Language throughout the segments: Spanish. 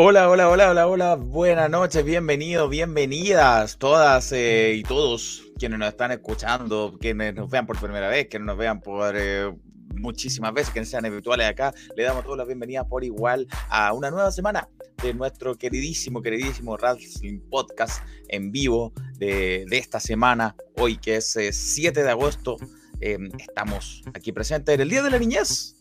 Hola, hola, hola, hola, hola. Buenas noches, bienvenidos, bienvenidas todas eh, y todos quienes nos están escuchando, quienes nos vean por primera vez, quienes nos vean por eh, muchísimas veces, quienes sean habituales acá. Le damos todas las bienvenidas por igual a una nueva semana de nuestro queridísimo, queridísimo Wrestling Podcast en vivo de, esta semana, hoy que es 7 de agosto. estamos aquí presentes en el Día de la Niñez,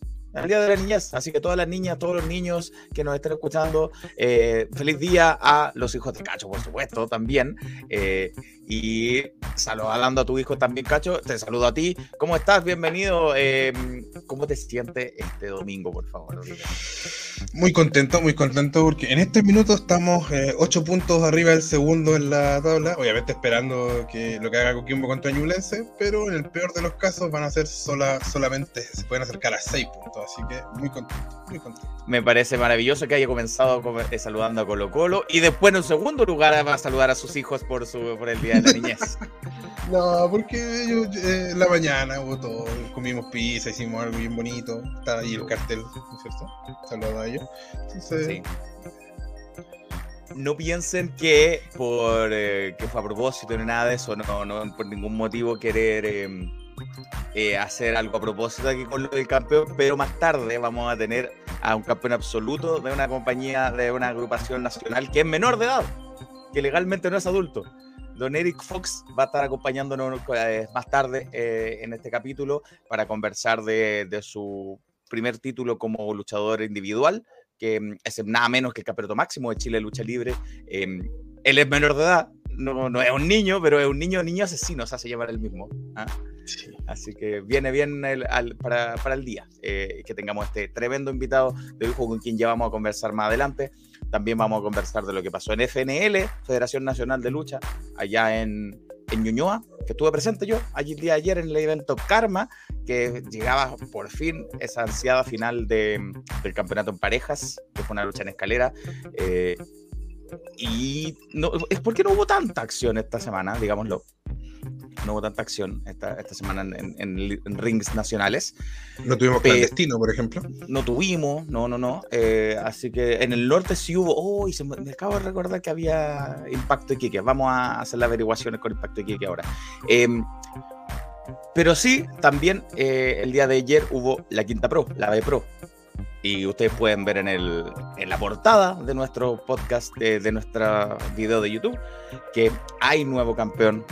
el Día de la Niñez. Así que todas las niñas, todos los niños que nos estén escuchando, eh, feliz día a los hijos de Cacho, por supuesto, también. Eh, y saludando a tu hijo también, Cacho. Te saludo a ti. ¿Cómo estás? Bienvenido. Em, ¿Cómo te sientes este domingo, por favor? Muy contento, muy contento porque en este minuto estamos eh, ocho puntos arriba del segundo en la tabla. Obviamente esperando que lo que haga Coquimbo contra Ñublense, pero en el peor de los casos van a ser sola, solamente, se pueden acercar a seis puntos. Así que muy contento, muy contento. Me parece maravilloso que haya comenzado eh, saludando a Colo Colo y después en un segundo lugar va a saludar a sus hijos por, su, por el Día de la Niñez. no, porque yo, eh, la mañana hubo todo, comimos pizza, hicimos algo bien bonito, está ahí el cartel, ¿no es cierto? Saludos a ellos. Entonces... no piensen que por eh, que fue a propósito ni nada de eso, no, no por ningún motivo querer em, eh, hacer algo a propósito aquí con lo del campeón, pero más tarde vamos a tener a un campeón absoluto de una compañía, de una agrupación nacional que es menor de edad, que legalmente no es adulto. Don Eric Fox va a estar acompañándonos eh, más tarde eh, en este capítulo para conversar de, su primer título como luchador individual, que mm, es nada menos que el campeonato máximo de Chile Lucha Libre. Em, él es menor de edad, no, no, es un niño, pero es un niño, niño asesino, se hace llamar el mismo. ¿ah? Así que viene bien para, para, el día eh, que tengamos este tremendo invitado de hijo con quien ya vamos a conversar más adelante. También vamos a conversar de lo que pasó en FNL, Federación Nacional de Lucha, allá en, en Ñuñoa, que estuve presente yo allí día ayer en el evento Karma, que llegaba por fin esa ansiada final de, del campeonato en parejas, que fue una lucha en escalera. Eh, y no, es porque no hubo tanta acción esta semana, digámoslo no hubo tanta acción esta, esta semana en, rings nacionales. No tuvimos clandestino, por ejemplo. No tuvimos, no, no, no. Eh, así que en el norte sí hubo. Oh, y se me, acabo de recordar que había Impacto Iquique. Vamos a hacer las averiguaciones con Impacto Iquique ahora. Em, pero sí, también eh, el día de ayer hubo la Quinta Pro, la B Pro. Y ustedes pueden ver en, el, en la portada de nuestro podcast, de, de nuestro video de YouTube, que hay nuevo campeón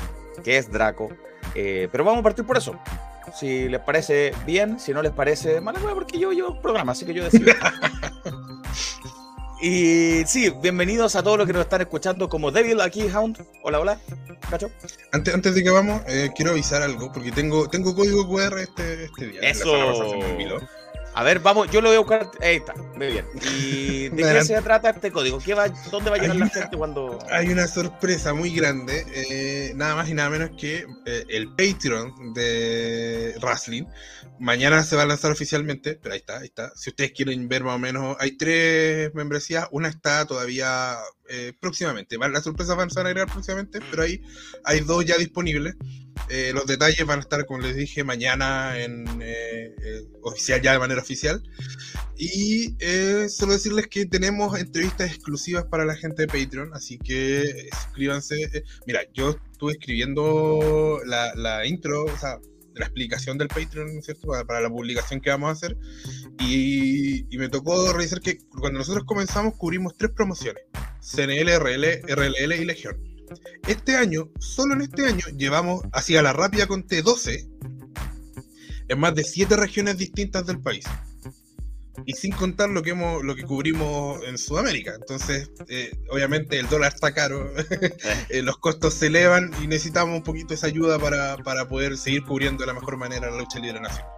que es Draco. Eh, pero vamos a partir por eso. Si les parece bien, si no les parece mala porque yo yo programa, así que yo decido. y sí, bienvenidos a todos los que nos están escuchando como Devil aquí, Hound. Hola, hola. ¿Cacho? Antes, antes de que vamos, eh, quiero avisar algo, porque tengo, tengo código QR este, este día. Eso. A ver, vamos, yo lo voy a buscar. Ahí está, muy bien. ¿Y de qué se trata este código? ¿Qué va, ¿Dónde va a llegar la gente cuando.? Hay una sorpresa muy grande, eh, nada más y nada menos que eh, el Patreon de Wrestling. Mañana se va a lanzar oficialmente, pero ahí está, ahí está. Si ustedes quieren ver más o menos, hay tres membresías. Una está todavía eh, próximamente. Las sorpresas van a agregar próximamente, pero ahí hay dos ya disponibles. Eh, los detalles van a estar, como les dije, mañana en eh, oficial, ya de manera oficial. Y solo decirles que tenemos entrevistas exclusivas para la gente de Patreon, así que suscríbanse. Mira, yo estuve escribiendo la, la intro, o sea, la explicación del Patreon, ¿cierto? Para, la publicación que vamos a hacer. Y, y, me tocó revisar que cuando nosotros comenzamos cubrimos tres promociones, CNL, RL, RLL y Legión. Este año, solo en este año, llevamos hacia la rápida con T12 en más de siete regiones distintas del país y sin contar lo que hemos, lo que cubrimos en Sudamérica. Entonces, eh, obviamente el dólar está caro, eh, los costos se elevan y necesitamos un poquito esa ayuda para, para poder seguir cubriendo de la mejor manera la lucha libre nacional.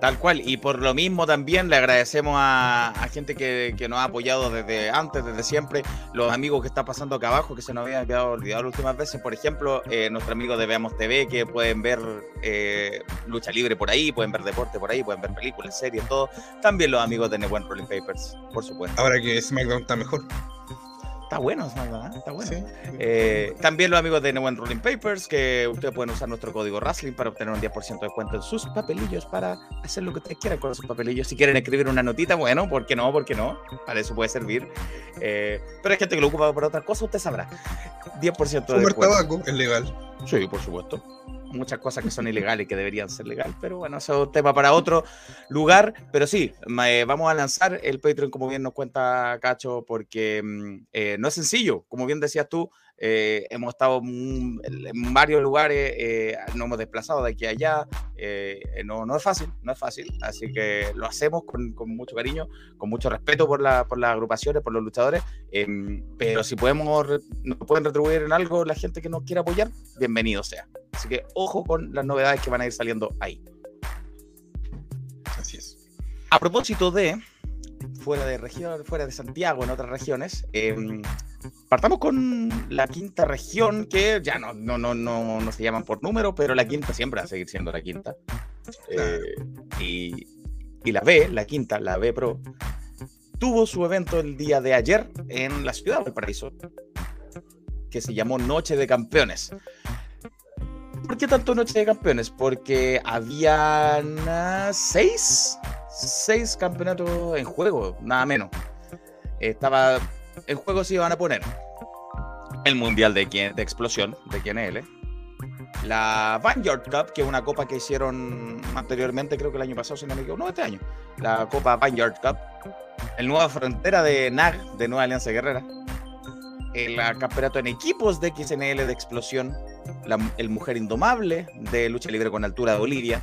Tal cual, y por lo mismo también le agradecemos a, gente que, nos ha apoyado desde antes, desde siempre, los amigos que están pasando acá abajo, que se nos habían quedado olvidados las últimas veces, por ejemplo, eh, nuestro amigo de Veamos TV, que pueden ver eh, lucha libre por ahí, pueden ver deporte por ahí, pueden ver películas, series, todo. También los amigos de Nebuen Rolling Papers, por supuesto. Ahora que SmackDown está mejor. Está bueno, está bueno. Eh, también los amigos de No One Rolling Papers, que ustedes pueden usar nuestro código Wrestling para obtener un 10% de descuento en sus papelillos para hacer lo que ustedes quieran con sus papelillos. Si quieren escribir una notita, bueno, ¿por qué no? ¿Por qué no? Para eso puede servir. Eh, pero hay gente que lo ocupa para otra cosa, usted sabrá. 10% de descuento. tabaco es legal. Sí, por supuesto muchas cosas que son ilegales que deberían ser legales, pero bueno, eso es tema para otro lugar. Pero sí, eh, vamos a lanzar el Patreon, como bien nos cuenta Cacho, porque mm, eh, no es sencillo, como bien decías tú, eh, hemos estado en varios lugares, nos hemos desplazado de aquí a allá, no, no es fácil, no es fácil, así que lo hacemos con, con mucho cariño, con mucho respeto por, la, por las agrupaciones, por los luchadores, em, pero si podemos, nos pueden retribuir en algo la gente que nos quiera apoyar, bienvenido sea. Así que ojo con las novedades que van a ir saliendo ahí. Así es. A propósito de fuera de región, fuera de Santiago, en otras regiones, em, partamos con la quinta región, que ya no, no, no, no, no se llaman por número, pero la quinta siempre va a seguir siendo la quinta. Eh, y, y la B, la quinta, la B Pro, tuvo su evento el día de ayer en la ciudad del Paraíso, que se llamó Noche de Campeones. ¿Por qué tanto Noche de Campeones? Porque habían ah, seis, seis campeonatos en juego, nada menos. Estaba en juego se iban a poner el Mundial de, de Explosión de QNL, la Vanguard Cup, que es una copa que hicieron anteriormente, creo que el año pasado, si no me equivoco, no, este año, la Copa Vanguard Cup, el Nueva Frontera de NAG, de Nueva Alianza Guerrera, el campeonato en equipos de XNL de Explosión, el Mujer Indomable de Lucha Libre con Altura de Bolivia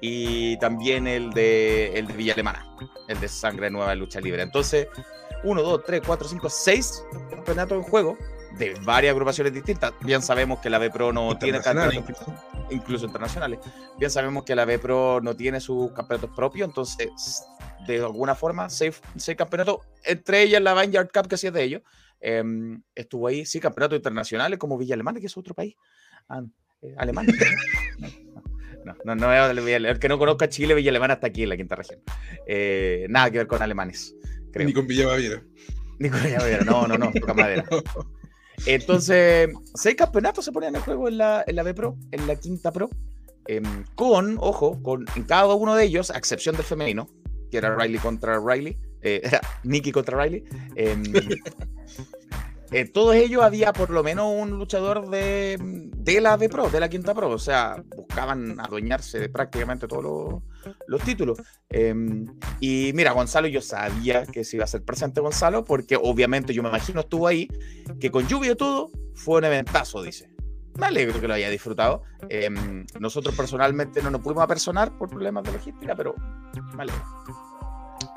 y también el de, el de Villa Alemana, el de Sangre Nueva de Lucha Libre. Entonces, 1, 2, 3, 4, 5, 6 campeonatos en juego de varias agrupaciones distintas. Bien sabemos que la B Pro no tiene campeonatos, incluso. internacionales. Bien sabemos que la B Pro no tiene sus campeonatos propios, entonces, de alguna forma, seis, seis campeonatos, entre ellas la Vanguard Cup, que sí es de ellos, Em, estuvo ahí, sí, campeonatos internacionales como Villa Alemana, que es otro país. Ah, eh, Alemania. No, no, no, el que no conozca Chile, Villa Alemana está aquí en la quinta región. Eh, nada que ver con alemanes. Ni con Villa Baviera. Ni con Villa Baviera, no, no, no, toca madera. Entonces, seis campeonatos se ponían en juego en la, en la B Pro, en la quinta Pro, em, con, ojo, con en cada uno de ellos, a excepción del femenino, que era Riley contra Riley, eh, era Nicky contra Riley. Eh, todos ellos había por lo menos un luchador de, de la B Pro, de la Quinta Pro. O sea, buscaban adueñarse de prácticamente todos los, títulos. Em, y mira, Gonzalo, yo sabía que se iba a ser presente Gonzalo, porque obviamente yo me imagino estuvo ahí, que con lluvia y todo fue un eventazo, dice. Me alegro que lo haya disfrutado. Em, nosotros personalmente no nos pudimos apersonar por problemas de logística, pero me alegro.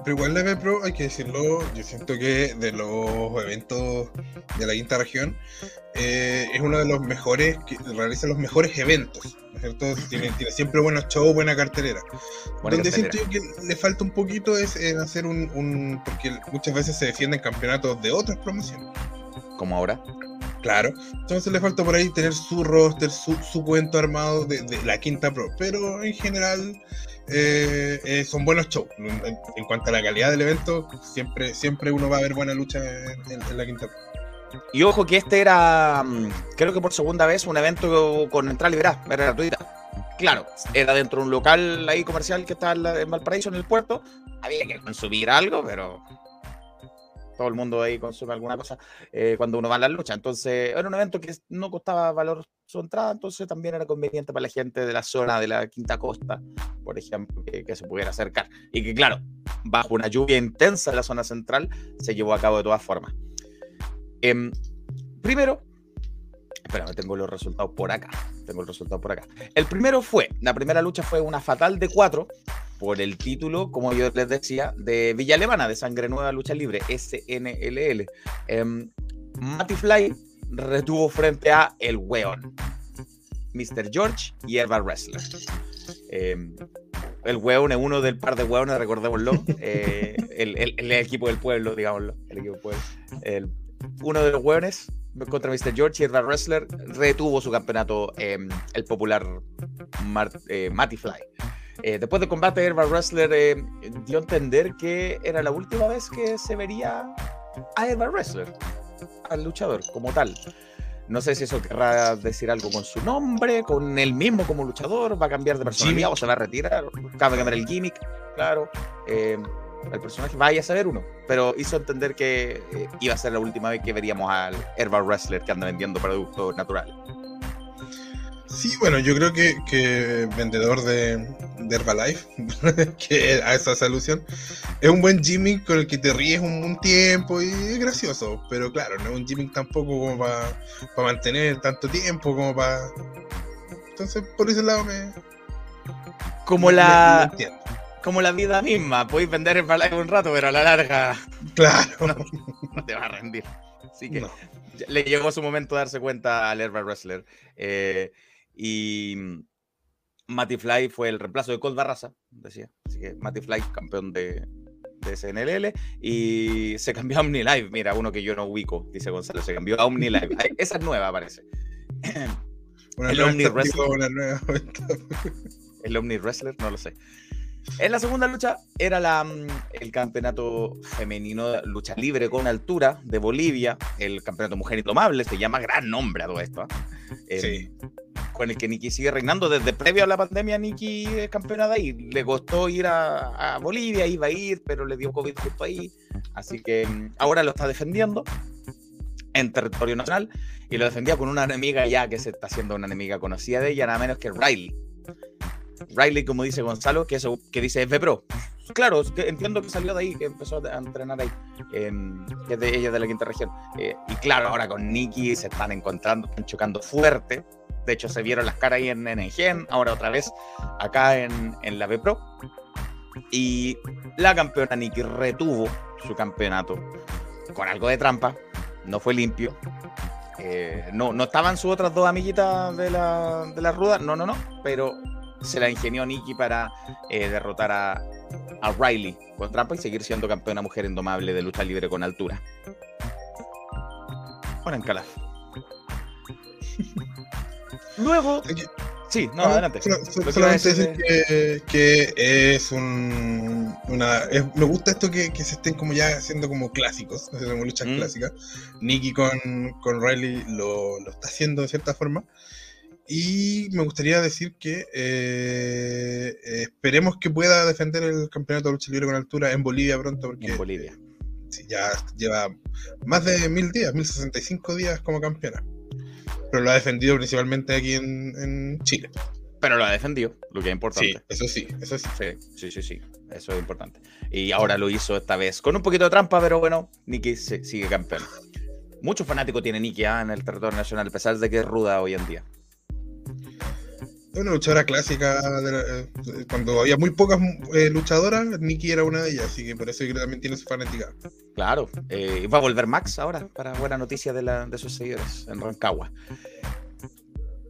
Pero igual la Pro, hay que decirlo, yo siento que de los eventos de la quinta región eh, es uno de los mejores, que realiza los mejores eventos, ¿no es cierto? Tiene, siempre buenos shows, buena cartelera. Donde siento que le falta un poquito es en hacer un, porque muchas veces se defienden campeonatos de otras promociones. Como ahora. Claro, entonces le falta por ahí tener su roster, su, su cuento armado de, de la quinta pro, pero en general eh, eh, son buenos shows. En, cuanto a la calidad del evento, siempre, siempre uno va a ver buena lucha en, la quinta. Y ojo que este era, mm, creo que por segunda vez, un evento con entrada liberada, era gratuita. Claro, era dentro de un local ahí comercial que está en Valparaíso, en el puerto. Había que consumir algo, pero todo el mundo ahí consume alguna cosa eh, cuando uno va a la lucha. Entonces, era un evento que no costaba valor su entrada, entonces también era conveniente para la gente de la zona de la Quinta Costa, por ejemplo, que, se pudiera acercar. Y que, claro, bajo una lluvia intensa en la zona central, se llevó a cabo de todas formas. Em, primero, espera, tengo los resultados por acá. Tengo el resultado por acá. El primero fue, la primera lucha fue una fatal de cuatro por el título, como yo les decía, de Villa Alemana, de Sangre Nueva Lucha Libre, SNLL. Eh, em, Matty Fly retuvo frente a El Weon, Mr. George y Eva Wrestler. Em, el Weon es uno del par de Weones, recordémoslo. Eh, el, equipo del pueblo, digámoslo. El equipo del pueblo. uno de los Weones contra Mr. George y Eva Wrestler retuvo su campeonato em, el popular eh, Matty Fly. Eh, después del combate, Herba Wrestler eh, dio a entender que era la última vez que se vería a Eva Wrestler, al luchador como tal. No sé si eso querrá decir algo con su nombre, con él mismo como luchador, va a cambiar de personalidad o se va a retirar, acaba de cambiar el gimmick, claro. Eh, el personaje, vaya a saber uno, pero hizo entender que eh, iba a ser la última vez que veríamos al Herbal Wrestler que anda vendiendo productos naturales. Sí, bueno, yo creo que, que vendedor de, de Herbalife, que a esa solución, es un buen gimmick con el que te ríes un, tiempo y es gracioso, pero claro, no es un gimmick tampoco como para mantener tanto tiempo, como para... Entonces, por ese lado me... Como la... como la vida misma, podéis vender Herbalife un rato, pero a la larga... Claro. No, te va a rendir. Así que le llegó su momento de darse cuenta al Herbal Wrestler. Eh, y mm, Matty Fly fue el reemplazo de Colt Barraza, decía. Así que Matty Fly, campeón de, de SNLL, y se cambió a OmniLive. Mira, uno que yo no ubico, dice Gonzalo, se cambió a OmniLive. Esa es nueva, parece. el Omni Wrestler. el Omni Wrestler, no lo sé. En la segunda lucha era la, mm, el campeonato femenino lucha libre con altura de Bolivia, el campeonato mujer indomable, se llama gran nombre a todo esto. ¿eh? Sí. Con el que Nikki sigue reinando desde previo a la pandemia. Nikki es campeona de ahí. Le costó ir a, Bolivia, iba a ir, pero le dio COVID justo ahí. Así que mm, ahora lo está defendiendo en territorio nacional y lo defendía con una enemiga ya que se está haciendo una enemiga conocida de ella, nada menos que Riley. Riley, como dice Gonzalo, que, eso, que dice FPRO. Claro, entiendo que salió de ahí, que empezó a entrenar ahí, que es de ella de la quinta región. Eh, y claro, ahora con Nikki se están encontrando, están chocando fuerte. De hecho, se vieron las caras ahí en Engen, ahora otra vez acá en, en la B-Pro. Y la campeona Nikki retuvo su campeonato con algo de trampa, no fue limpio. Eh, no, no estaban sus otras dos amiguitas de la, de la ruda, no, no, no, pero se la ingenió Nikki para eh, derrotar a, a, Riley con trampa y seguir siendo campeona mujer indomable de lucha libre con altura. Bueno, en Calaf. Luego. Sí, no, adelante. solamente decir que, es un. Una, me gusta esto que, se estén como ya haciendo como clásicos, como luchas mm. clásicas. Nikki con, con Riley lo, lo, está haciendo de cierta forma. Y me gustaría decir que eh, esperemos que pueda defender el campeonato de lucha libre con altura en Bolivia pronto. Porque, en Bolivia. ya lleva más de mil días, mil sesenta y cinco días como campeona. Pero lo ha defendido principalmente aquí en, Chile. Pero lo ha defendido, lo que es importante. Sí, eso sí, eso sí. Sí, sí, sí, eso es importante. Y ahora lo hizo esta vez con un poquito de trampa, pero bueno, Nikki sigue campeón. Muchos fanáticos tiene Nikki ah, en el territorio nacional, a pesar de que es ruda hoy en día. Una luchadora clásica. Eh, cuando había muy pocas eh, luchadoras, Nikki era una de ellas, así que por eso también tiene su fanática. Claro, eh, va a volver Max ahora, para buena noticia de, la, de sus seguidores en Rancagua.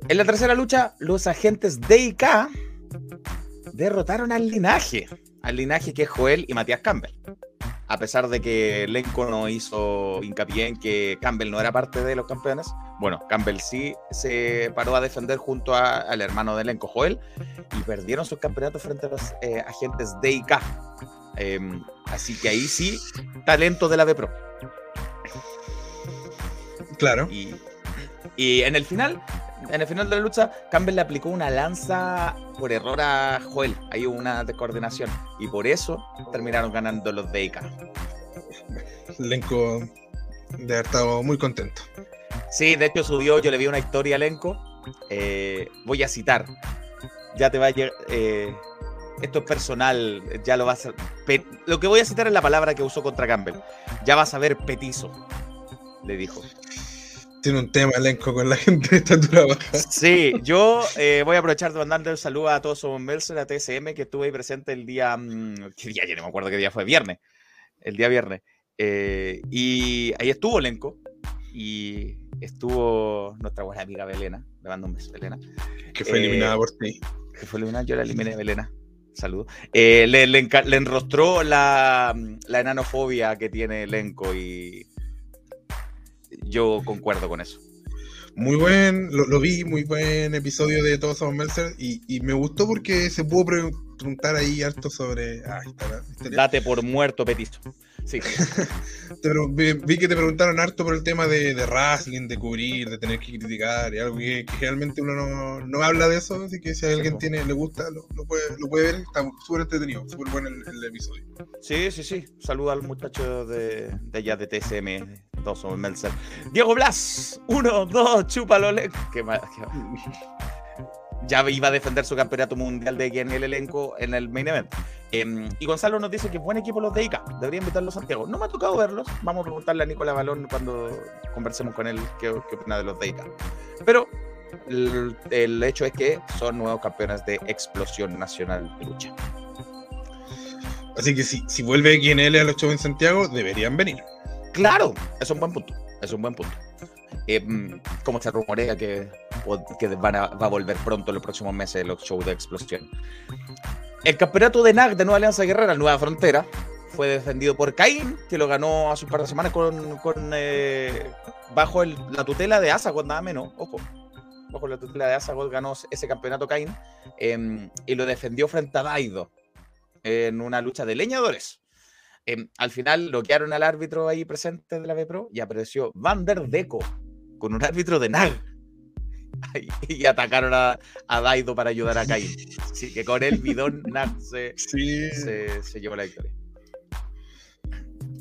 En la tercera lucha, los agentes DIK derrotaron al linaje, al linaje que es Joel y Matías Campbell a pesar de que Lenko no hizo hincapié en que Campbell no era parte de los campeones, bueno, Campbell sí se paró a defender junto al hermano de Lenko, Joel, y perdieron sus campeonatos frente a los eh, agentes DIK. Eh, em, así que ahí sí, talento de la B Pro. Claro. Y, y en el final, en el final de la lucha, Campbell le aplicó una lanza por error a Joel. Hay una descoordinación. Y por eso terminaron ganando los DK. Lenko de haber estado muy contento. Sí, de hecho subió, yo le vi una historia a Lenko. Eh, voy a citar. Ya te va a llegar. Eh, esto es personal, ya lo vas a. Lo que voy a citar es la palabra que usó contra Campbell. Ya vas a ver petizo, le dijo tiene un tema elenco con la gente de estatura baja. Sí, yo eh, voy a aprovechar de mandarle un saludo a todos los de la TSM que estuve ahí presente el día. Mm, ¿Qué día? Ya no me acuerdo qué día fue, viernes. El día viernes. Eh, y ahí estuvo elenco. Y estuvo nuestra buena amiga Belena. Le mando un beso, Belena. Que fue eliminada por ti. Que fue eliminada, yo la eliminé, Belena. Saludo. Eh, le, le, enrostró la, la enanofobia que tiene elenco y yo concuerdo con eso. Muy buen, lo, vi, muy buen episodio de Todos Somos Mercer y, me gustó porque se pudo preguntar ahí harto sobre. Ah, Date por muerto, Petizo. Sí. vi, que te preguntaron harto por el tema de, de wrestling, de cubrir, de tener que criticar, y algo que, realmente uno no, no, habla de eso, así que si a alguien tiene, le gusta, lo, lo, puede, lo puede ver, está súper entretenido, súper bueno el, episodio. Sí, sí, sí. Saluda al muchacho de, de allá de TSM, somos Melzer. Diego Blas, uno, dos, chúpalo. Qué mal. Qué ya iba a defender su campeonato mundial de en el elenco en el main event. Em, y Gonzalo nos dice que buen equipo los de ICA, debería invitarlos a Santiago. No me ha tocado verlos, vamos a preguntarle a Nicolás Balón cuando conversemos con él qué, opina de los de ICA. Pero el, hecho es que son nuevos campeones de explosión nacional de lucha. Así que si, si vuelve XNL a los shows en Santiago, deberían venir. Claro, es un buen punto, es un buen punto. Em, como se rumorea que, va a volver pronto en los próximos meses los shows de explosión. El campeonato de NAC de Nueva Alianza Guerrera, Nueva Frontera, fue defendido por Caín, que lo ganó hace un par de semanas con, eh, bajo la tutela de Asagot, nada menos, ojo. Bajo la tutela de Asagot ganó ese campeonato Caín em, y lo defendió frente a Daido en una lucha de leñadores. Em, al final bloquearon al árbitro ahí presente de la B-Pro y apareció Van der Deco, con un árbitro de NAG. Y atacaron a, Daido para ayudar a Cain. Así que con el bidón NAG se, se, llevó la victoria.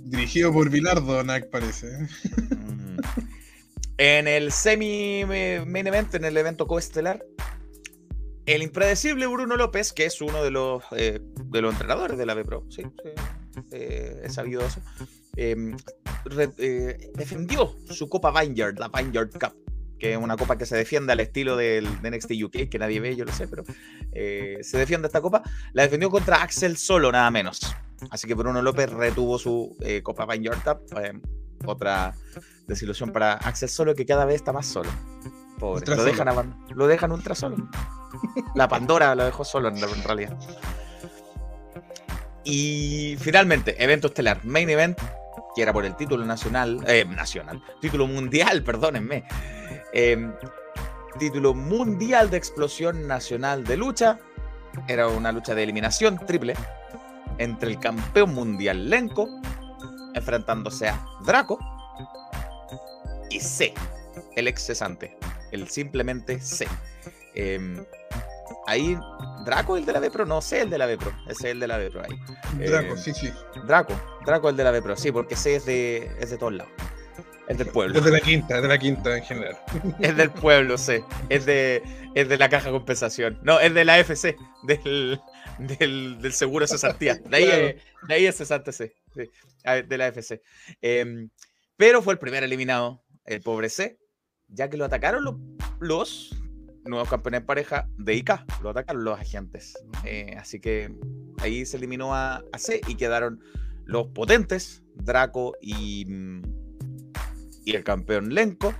Dirigido por Bilardo, NAG parece. En el semi main event, en el evento coestelar, el impredecible Bruno López, que es uno de los, eh, de los entrenadores de la B Pro, sí, sí eh, es sabido eso, Em, eh, defendió su Copa Vineyard, la Vineyard Cup, que es una copa que se defiende al estilo del de NXT UK, que nadie ve, yo lo sé, pero eh, se defiende esta copa. La defendió contra Axel Solo, nada menos. Así que Bruno López retuvo su eh, Copa Vineyard Cup. Otra desilusión para Axel Solo, que cada vez está más solo. Pobre. Lo dejan, lo dejan ultra solo. La Pandora lo dejó solo en realidad. Y finalmente, evento estelar, main event, que era por el título nacional, eh, nacional, título mundial, perdónenme, em, título mundial de explosión nacional de lucha. Era una lucha de eliminación triple entre el campeón mundial Lenko, enfrentándose a Draco, y C, el ex cesante, el simplemente C. Em, ahí Draco el de la Vepro, no sé el de la Vepro, ese es el de la Vepro ahí. Draco, eh, sí, sí. Draco, Draco el de la Vepro, sí, porque ese es de, es de todos lados. Es del pueblo. Es de la quinta, es de la quinta en general. Es del pueblo, sí. Es de, es de la caja de compensación. No, es de la FC, del, del, del seguro cesantía. De ahí, de ahí es cesante C, sí, de la FC. Em, pero fue el primer eliminado, el pobre C, ya que lo atacaron los, los nuevos campeones en pareja de IK. Lo atacaron los agentes. Eh, así que ahí se eliminó a, C y quedaron los potentes, Draco y, mm, y el campeón Lenko.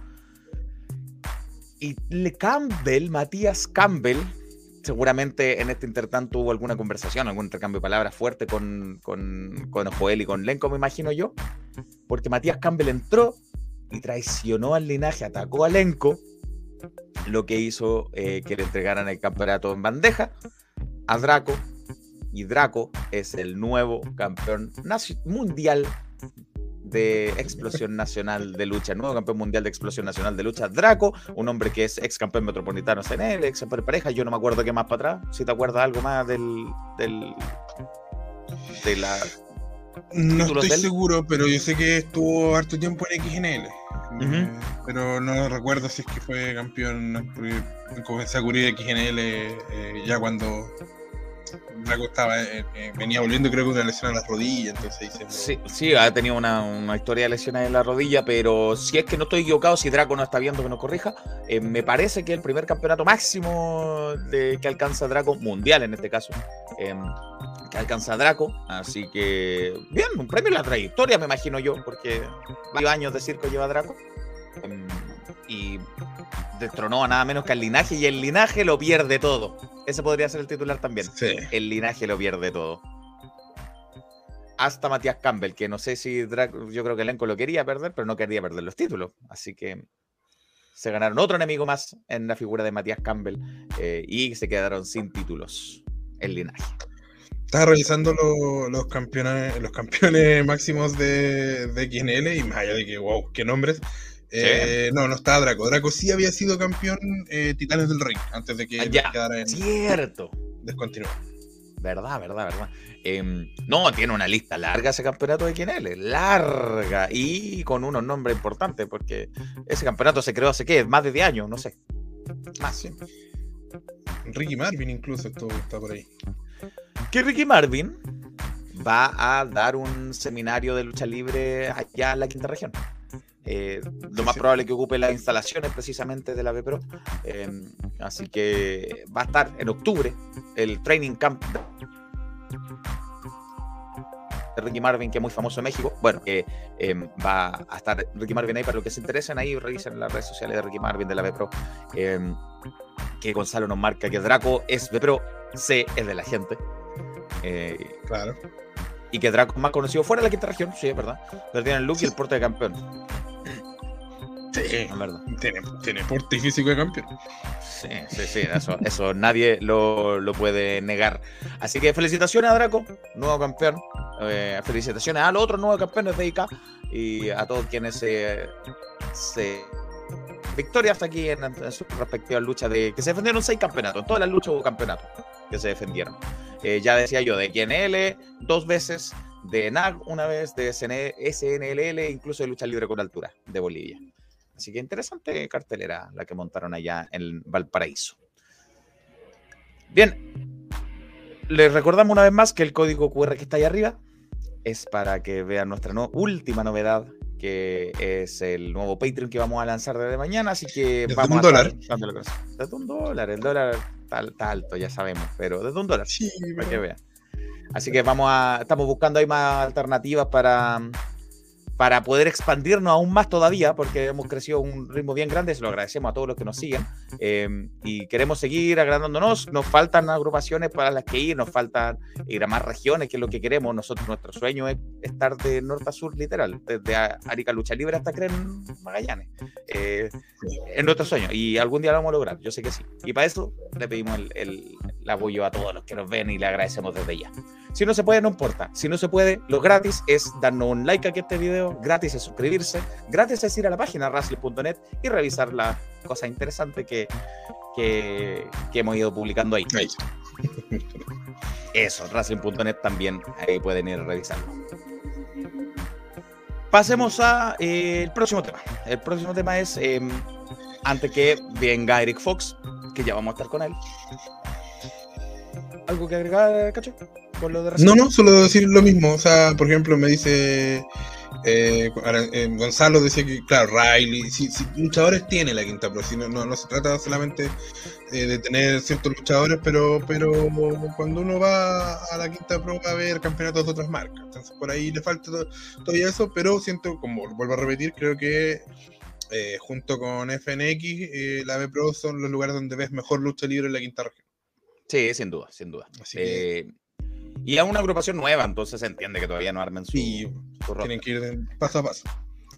Y Campbell, Matías Campbell, seguramente en este intertanto hubo alguna conversación, algún intercambio de palabras fuerte con, con, con Joel y con Lenko, me imagino yo. Porque Matías Campbell entró y traicionó al linaje, atacó a Lenko lo que hizo eh, que le entregaran el campeonato en bandeja a Draco. Y Draco es el nuevo campeón mundial de explosión nacional de lucha, nuevo campeón mundial de explosión nacional de lucha, Draco, un hombre que es ex campeón metropolitano CNL, ex campeón pareja, yo no me acuerdo qué más para atrás, si te acuerdas algo más del, del de la no estoy seguro, pero yo sé que estuvo harto tiempo en XNL. Eh, pero no recuerdo si es que fue campeón. Comencé a cubrir XNL eh, ya cuando Draco estaba, eh, venía volviendo, creo que una lesión en la rodilla. Entonces sí, sí, ha tenido una, historia de lesiones en la rodilla, pero si es que no estoy equivocado, si Draco no está viendo que nos corrija, me parece que el primer campeonato máximo de, que alcanza Draco, mundial en este caso, em, que alcanza Draco. Así que, bien, un premio en la trayectoria, me imagino yo, porque varios años de circo lleva Draco. Em, y destronó a nada menos que al linaje, y el linaje lo pierde todo. Ese podría ser el titular también. El linaje lo pierde todo. Hasta Matías Campbell, que no sé si Draco, yo creo que Elenco lo quería perder, pero no quería perder los títulos. Así que se ganaron otro enemigo más en la figura de Matías Campbell eh, y se quedaron sin títulos el linaje. Estaba revisando los campeones, los campeones máximos de, de XNL y más allá de que, wow, qué nombres. Eh, no, no estaba Draco. Draco sí había sido campeón eh, Titanes del Ring antes de que ah, quedara en. Cierto. Descontinuado. Verdad, verdad, verdad. Em, no, tiene una lista larga ese campeonato de XNL. Larga. Y con unos nombres importantes, porque ese campeonato se creó hace qué, más de 10 años, no sé. Más. Sí. Ricky Marvin incluso está por ahí que Ricky Marvin va a dar un seminario de lucha libre allá en la quinta región. Eh, lo más probable que ocupe las instalaciones precisamente de la B Pro. Eh, así que va a estar en octubre el training camp de Ricky Marvin, que es muy famoso en México. Bueno, que eh, va a estar Ricky Marvin ahí para los que se interesen ahí, revisen las redes sociales de Ricky Marvin de la B Pro. que Gonzalo nos marca que Draco es B Pro, C es de la gente. Eh, claro. Y que Draco más conocido fuera de la quinta región, sí, es verdad. Pero tiene el look y el porte de campeón. Sí, es verdad. Tiene, tiene porte físico de campeón. Sí, sí, sí, eso, eso nadie lo, lo, puede negar. Así que felicitaciones a Draco, nuevo campeón. Eh, felicitaciones a los otros nuevos campeones de IK y a todos quienes se, se victorias aquí en, en sus respectivas luchas de que se defendieron seis campeonatos, en todas las luchas hubo campeonatos que se defendieron. Eh, ya decía yo, de QNL dos veces, de NAG una vez, de SNLL, incluso de lucha libre con altura de Bolivia. Así que interesante cartelera la que montaron allá en Valparaíso. Bien, les recordamos una vez más que el código QR que está ahí arriba es para que vean nuestra última novedad que es el nuevo Patreon que vamos a lanzar desde mañana, así que desde vamos un dólar. Desde un dólar, el dólar está, alto, ya sabemos, pero desde un dólar, sí, para que vean. Así que vamos a, estamos buscando ahí más alternativas para, para poder expandirnos aún más todavía, porque hemos crecido a un ritmo bien grande, se lo agradecemos a todos los que nos siguen, em, y queremos seguir agrandándonos, nos faltan agrupaciones para las que ir, nos faltan ir a más regiones, que es lo que queremos, nosotros nuestro sueño es estar de norte a sur, literal, desde Arica Lucha Libre hasta Cren Magallanes, eh, es nuestro sueño, y algún día lo vamos a lograr, yo sé que sí, y para eso le pedimos el, el, el apoyo a todos los que nos ven y le agradecemos desde ya. Si no se puede, no importa. Si no se puede, lo gratis es darnos un like a este video, gratis es suscribirse, gratis es ir a la página rasli.net y revisar las cosas interesantes que, que, hemos ido publicando ahí. Eso, Wrestling.net también ahí pueden ir a revisarlo. Pasemos a eh, próximo tema. El próximo tema es, em, antes que venga Eric Fox, que ya vamos a estar con él. ¿Algo que agregar, Cacho? no, no, solo decir lo mismo. O sea, por ejemplo, me dice eh, eh, Gonzalo decía que, claro, Riley, si, luchadores tiene la quinta pro, si no, no, se trata solamente eh, de tener ciertos luchadores, pero, pero cuando uno va a la quinta pro va a ver campeonatos de otras marcas. Entonces por ahí le falta todavía eso, pero siento, como vuelvo a repetir, creo que junto con FNX, la B Pro son los lugares donde ves mejor lucha libre en la quinta región. Sí, sin duda, sin duda. Y a una agrupación nueva, entonces se entiende que todavía no armen su. tienen que ir paso a paso.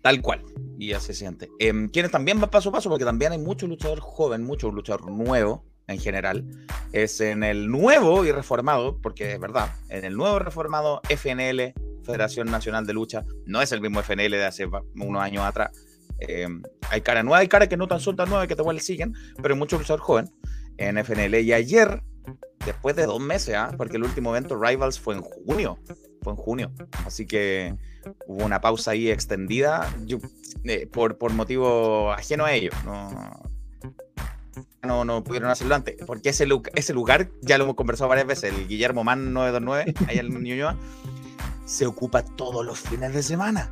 Tal cual. Y así se siente. Eh, quienes también van paso a paso, porque también hay mucho luchador joven, mucho luchador nuevo en general, es en el nuevo y reformado, porque es verdad, en el nuevo reformado FNL, Federación Nacional de Lucha, no es el mismo FNL de hace unos años atrás. Em, hay cara nueva, hay cara que no tan son tan nuevas que te igual siguen, pero hay mucho luchador joven en FNL. Y ayer después de dos meses, ¿ah? porque el último evento Rivals fue en junio, fue en junio, así que hubo una pausa ahí extendida eh, por, por motivo ajeno a ellos, no, no, pudieron hacerlo antes, porque ese, ese lugar, ya lo hemos conversado varias veces, el Guillermo Man 929, ahí en Ñuñoa, se ocupa todos los fines de semana.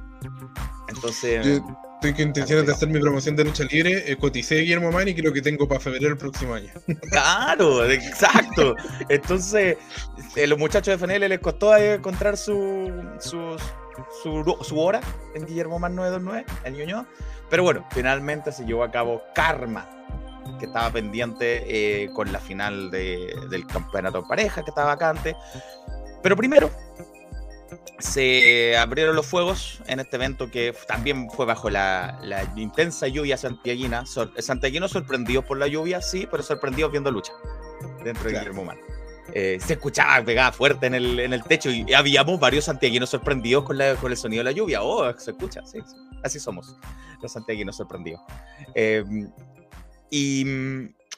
Entonces... Estoy con intenciones de hacer mi promoción de lucha libre. Eh, coticé Guillermo Man y creo que tengo para febrero el próximo año. Claro, exacto. Entonces, eh, los muchachos de FNL les costó encontrar su, su, su, hora en Guillermo Man 929, el ñoño. Pero bueno, finalmente se llevó a cabo Karma, que estaba pendiente eh, con la final de, del campeonato de pareja que estaba vacante. Pero primero, se abrieron los fuegos en este evento que también fue bajo la, intensa lluvia santiaguina. Santiaguino sorprendido por la lluvia, sí, pero sorprendido viendo lucha dentro de Guillermo Man. Eh, se escuchaba, pegaba fuerte en el, en el techo y habíamos varios santiaguinos sorprendidos con, la, con el sonido de la lluvia. Oh, se escucha, sí, así somos los santiaguinos sorprendidos. Em, y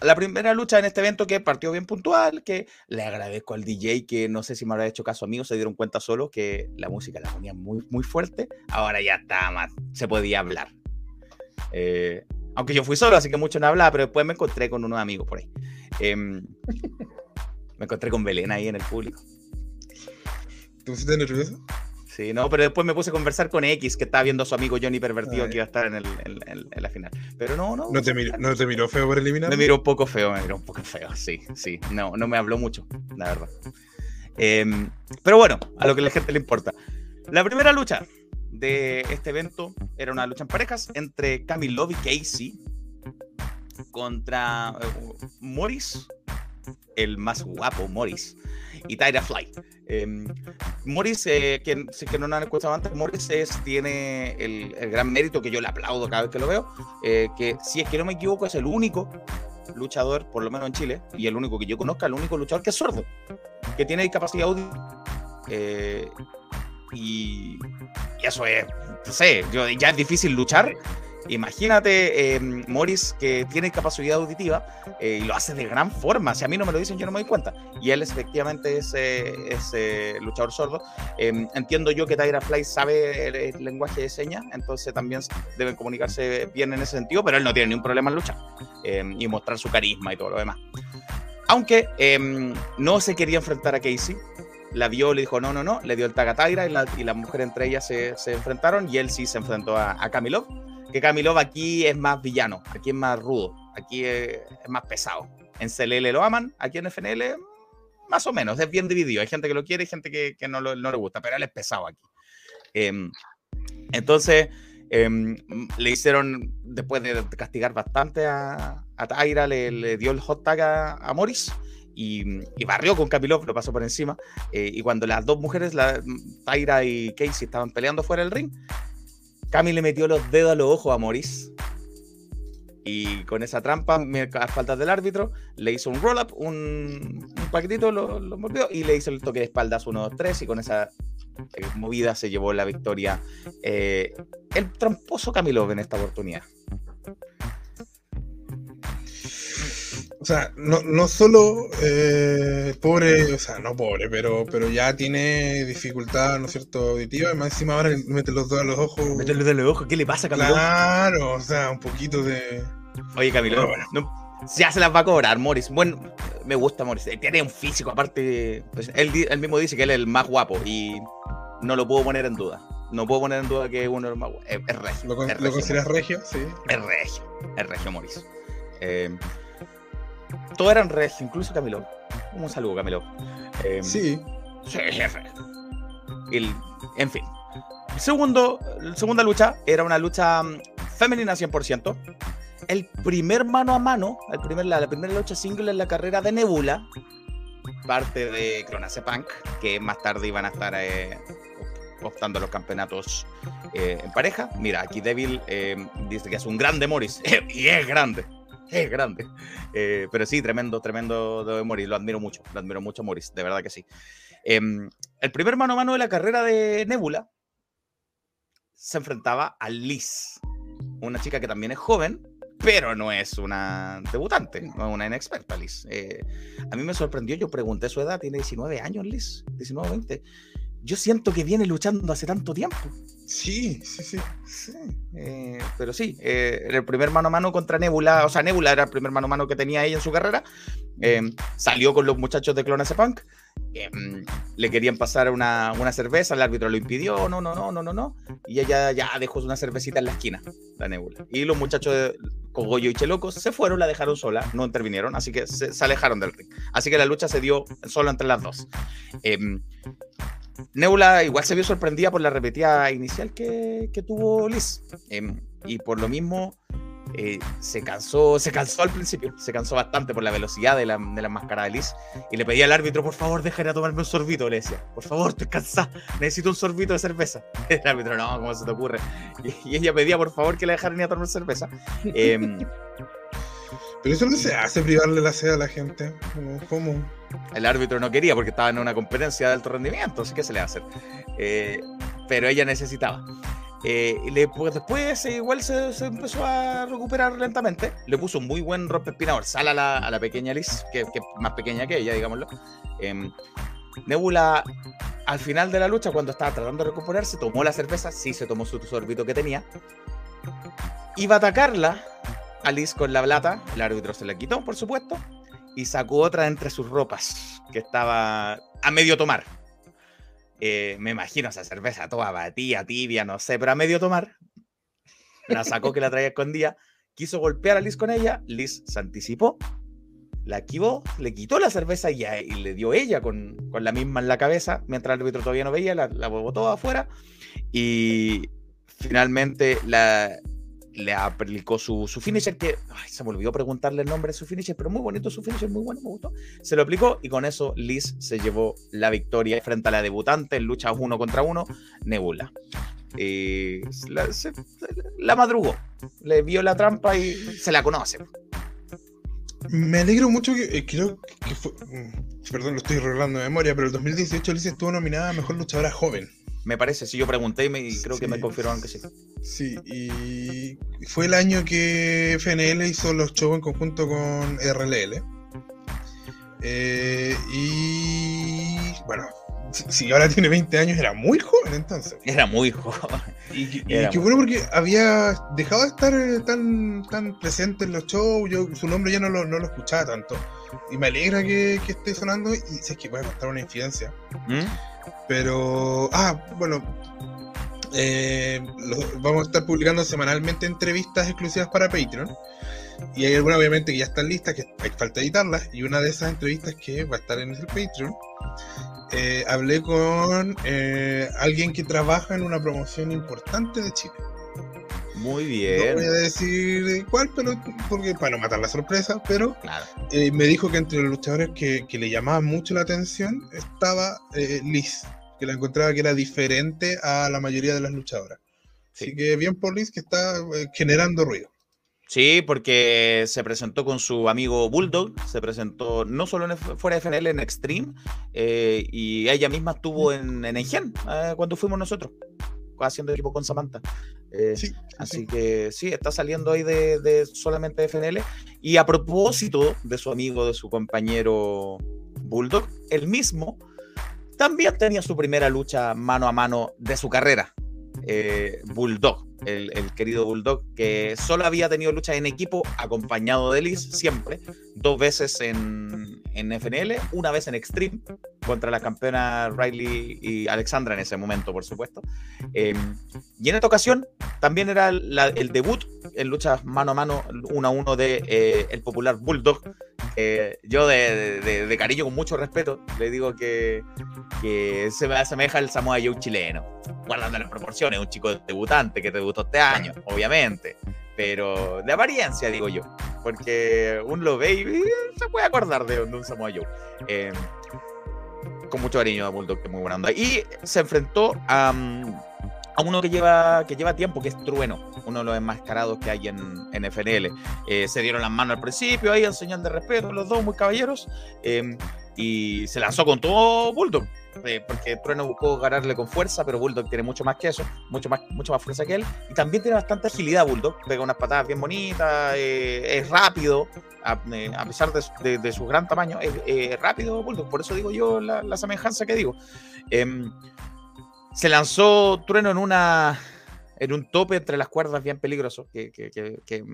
la primera lucha en este evento que partió bien puntual, que le agradezco al DJ que no sé si me habrá hecho caso a mí o se dieron cuenta solo que la música la ponía muy, muy fuerte. Ahora ya está más, se podía hablar. Eh, aunque yo fui solo, así que mucho no hablaba, pero después me encontré con unos amigos por ahí. Em, me encontré con Belén ahí en el público. ¿Te pusiste nervioso? Sí, no, pero después me puse a conversar con X, que estaba viendo a su amigo Johnny Pervertido que iba a estar en, el, en, la final. Pero no, no. ¿No te, miró, ¿No te miró feo por eliminar? Me miró un poco feo, me miró un poco feo, sí, sí. No, no me habló mucho, la verdad. Em, pero bueno, a lo que la gente le importa. La primera lucha de este evento era una lucha en parejas entre Camille Love y Casey contra eh, Morris, el más guapo Morris, y Tyra Fly. Em, Morris, eh, que, que no han escuchado antes, Morris tiene el, gran mérito que yo le aplaudo cada vez que lo veo, eh, que si es que no me equivoco es el único luchador, por lo menos en Chile, y el único que yo conozca, el único luchador que es sordo, que tiene discapacidad auditiva. Eh, y, y, eso es, no sé, ya es difícil luchar Imagínate, eh, Morris, que tiene capacidad auditiva eh, y lo hace de gran forma. Si a mí no me lo dicen, yo no me doy cuenta. Y él efectivamente es, eh, luchador sordo. Entiendo yo que Tyra Fly sabe el, lenguaje de señas, entonces también deben comunicarse bien en ese sentido, pero él no tiene ningún problema en luchar y mostrar su carisma y todo lo demás. Aunque no se quería enfrentar a Casey, la vio, le dijo no, no, no, le dio el tag a Tyra y la, y mujer entre ellas se, enfrentaron y él sí se enfrentó a, a Camilo que Camilov aquí es más villano, aquí es más rudo, aquí es, más pesado. En CLL lo aman, aquí en FNL más o menos, es bien dividido. Hay gente que lo quiere y gente que, no, no, le gusta, pero él es pesado aquí. Em, entonces, em, le hicieron, después de castigar bastante a, a Tyra, le, dio el hot tag a, Morris. Y, barrió con Camilov, lo pasó por encima. Eh, y cuando las dos mujeres, la, Tyra y Casey, estaban peleando fuera del ring, Cami le metió los dedos a los ojos a Morris. Y con esa trampa, a faltas del árbitro, le hizo un roll-up, un, paquetito, lo, lo, mordió y le hizo el toque de espaldas 1, 2, 3. Y con esa eh, movida se llevó la victoria eh, el tramposo Camilo en esta oportunidad. O sea, no, no solo eh, pobre, o sea, no pobre, pero, pero ya tiene dificultad, ¿no es cierto?, auditiva, y más encima ahora mete los dos a los ojos. Mete los dedos a los ojos, ¿qué le pasa, Camilo? Claro, o sea, un poquito de... Oye, Camilo, ya se las va a cobrar, Morris. Bueno, me gusta Morris, tiene un físico, aparte, pues, él, mismo dice que él es el más guapo, y no lo puedo poner en duda. No puedo poner en duda que uno es el más guapo. Es, regio. ¿Lo, regio, consideras regio? Sí. Es regio, es regio, Morris. Eh, todos eran regios, incluso Camilo. Un saludo, Camilo. Em, sí. Sí, jefe. en fin. Segundo, segunda lucha era una lucha mm, femenina 100%. El primer mano a mano, el primer, la, primera lucha single en la carrera de Nebula, parte de Clonace Punk, que más tarde iban a estar eh, optando los campeonatos eh, en pareja. Mira, aquí Devil eh, dice que es un grande Morris, y es grande es grande. Eh, pero sí, tremendo, tremendo de Morris. Lo admiro mucho, lo admiro mucho Morris, de verdad que sí. Em, el primer mano a mano de la carrera de Nebula se enfrentaba a Liz, una chica que también es joven, pero no es una debutante, no es una inexperta, Liz. Eh, a mí me sorprendió, yo pregunté su edad, tiene 19 años, Liz, 19 20 yo siento que viene luchando hace tanto tiempo. Sí, sí, sí. Eh, pero sí, eh, el primer mano a mano contra Nebula, o sea, Nebula era el primer mano a mano que tenía ella en su carrera. Eh, salió con los muchachos de Clone Punk. le querían pasar una, una, cerveza, el árbitro lo impidió, no, no, no, no, no, no. Y ella ya dejó una cervecita en la esquina, la Nebula. Y los muchachos de Cogollo y Chelocos se fueron, la dejaron sola, no intervinieron, así que se, se alejaron del ring. Así que la lucha se dio solo entre las dos. Nebula igual se vio sorprendida por la repetida inicial que, tuvo Liz. Em, y por lo mismo eh, se cansó, se cansó al principio, se cansó bastante por la velocidad de la, de la máscara de Liz. Y le pedía al árbitro, por favor, déjame tomarme un sorbito. Le decía, por favor, estoy cansada, necesito un sorbito de cerveza. El árbitro, no, ¿cómo se te ocurre? Y, ella pedía, por favor, que le dejaran ir a tomar cerveza. Em, Pero eso no se hace privarle la sed a la gente. ¿Cómo? El árbitro no quería porque estaba en una competencia de alto rendimiento, así que se le hace. Eh, pero ella necesitaba. Eh, y pues, después eh, igual se, empezó a recuperar lentamente. Le puso un muy buen rompespina dorsal a la, a la pequeña Liz, que, es más pequeña que ella, digámoslo. Em, Nebula, al final de la lucha, cuando estaba tratando de recuperarse, tomó la cerveza, sí se tomó su sorbito que tenía. Iba a atacarla Alice con la plata, el árbitro se la quitó, por supuesto, y sacó otra entre sus ropas, que estaba a medio tomar. Eh, me imagino esa cerveza toda batida, tibia, no sé, pero a medio tomar. La sacó que la traía escondida, quiso golpear a Liz con ella, Liz se anticipó, la esquivó, le quitó la cerveza y, le dio ella con, la misma en la cabeza, mientras el árbitro todavía no veía, la, la botó afuera y finalmente la, le aplicó su, su finisher, que se me olvidó preguntarle el nombre de su finisher, pero muy bonito su finisher, muy bueno, me gustó. Se lo aplicó y con eso Liz se llevó la victoria frente a la debutante en lucha uno contra uno, Nebula. la, madrugó, le vio la trampa y se la conoce. Me alegro mucho que eh, creo que fue. Mm, perdón, lo estoy arreglando de memoria, pero el 2018 Liz estuvo nominada a mejor luchadora joven. Me parece, si yo pregunté y, me, creo que me confirmaron que sí. Sí, y fue el año que FNL hizo los shows en conjunto con RLL. Eh, y bueno, si, ahora tiene 20 años, era muy joven entonces. Era muy joven. Y, qué bueno porque había dejado de estar eh, tan, tan presente en los shows, yo su nombre ya no lo, no lo escuchaba tanto. Y me alegra que, esté sonando y sé que puede contar una incidencia. ¿Mm? Pero, ah, bueno, eh, vamos a estar publicando semanalmente entrevistas exclusivas para Patreon. Y hay algunas, obviamente, que ya están listas, que hay falta editarlas. Y una de esas entrevistas que va a estar en el Patreon, eh, hablé con eh, alguien que trabaja en una promoción importante de Chile. Muy bien. No voy a decir cuál, pero porque para no matar la sorpresa, pero me dijo que entre los luchadores que, que le llamaban mucho la atención estaba Liz que la encontraba que era diferente a la mayoría de las luchadoras. Así que bien por Liz que está eh, generando ruido. Sí, porque se presentó con su amigo Bulldog, se presentó no solo en, fuera de FNL, en Extreme, eh, y ella misma estuvo en, en Engen eh, cuando fuimos nosotros, haciendo equipo con Samantha. Así que sí, está saliendo ahí de, de, solamente de FNL. Y a propósito de su amigo, de su compañero Bulldog, el mismo también tenía su primera lucha mano a mano de su carrera. Eh, Bulldog, el, querido Bulldog, que solo había tenido lucha en equipo acompañado de Liz siempre, dos veces en, en FNL, una vez en Extreme contra la campeona Riley y Alexandra en ese momento, por supuesto. Em, y en esta ocasión también era el debut en luchas mano a mano, uno a uno de eh, el popular Bulldog. Yo de, cariño, con mucho respeto, le digo que, se me asemeja al Samoa Joe chileno, guardando las proporciones, un chico debutante que debutó este año, obviamente pero de apariencia, digo yo, porque un lo ve y se puede acordar de, un Samoa Joe. Em, con mucho cariño a Bulldog, que muy buena onda. Y se enfrentó a, a, uno que lleva, que lleva tiempo, que es Trueno, uno de los enmascarados que hay en, en FNL. Eh, se dieron las manos al principio, ahí en señal de respeto, los dos muy caballeros, em, y se lanzó con todo Bulldog. Eh, porque Trueno buscó ganarle con fuerza, pero Bulldog tiene mucho más que eso, mucho más, mucho más fuerza que él, y también tiene bastante agilidad Bulldog, pega unas patadas bien bonitas, eh, es rápido, a, eh, pesar de, su gran tamaño, es rápido Bulldog, por eso digo yo la, semejanza que digo. Se lanzó Trueno en una en un tope entre las cuerdas bien peligroso, que, que, que,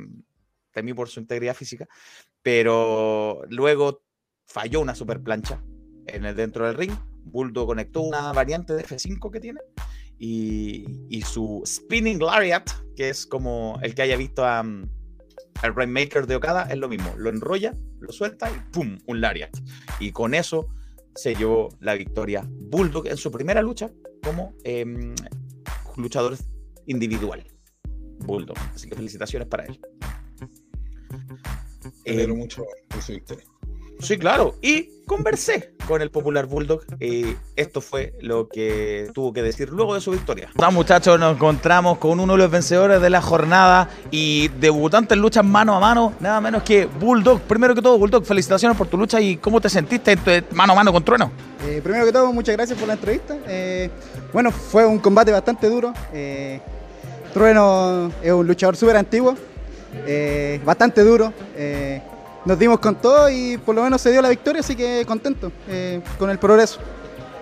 temí por su integridad física, pero luego falló una super plancha en el dentro del ring Bulldog conectó una variante de F5 que tiene y, su Spinning Lariat, que es como el que haya visto a, mm, al Rainmaker de Okada, es lo mismo. Lo enrolla, lo suelta y ¡pum! Un Lariat. Y con eso se llevó la victoria Bulldog en su primera lucha como em, luchador individual. Bulldog. Así que felicitaciones para él. Me alegro em, mucho de su victoria. Sí, claro. Y conversé con el popular Bulldog y esto fue lo que tuvo que decir luego de su victoria. Vamos muchachos, nos encontramos con uno de los vencedores de la jornada y debutantes luchas mano a mano, nada menos que Bulldog. Primero que todo, Bulldog, felicitaciones por tu lucha y cómo te sentiste mano a mano con Trueno. Eh, primero que todo, muchas gracias por la entrevista. Eh, bueno, fue un combate bastante duro. Eh, Trueno es un luchador súper antiguo, bastante duro nos dimos con todo y por lo menos se dio la victoria, así que contento eh, con el progreso.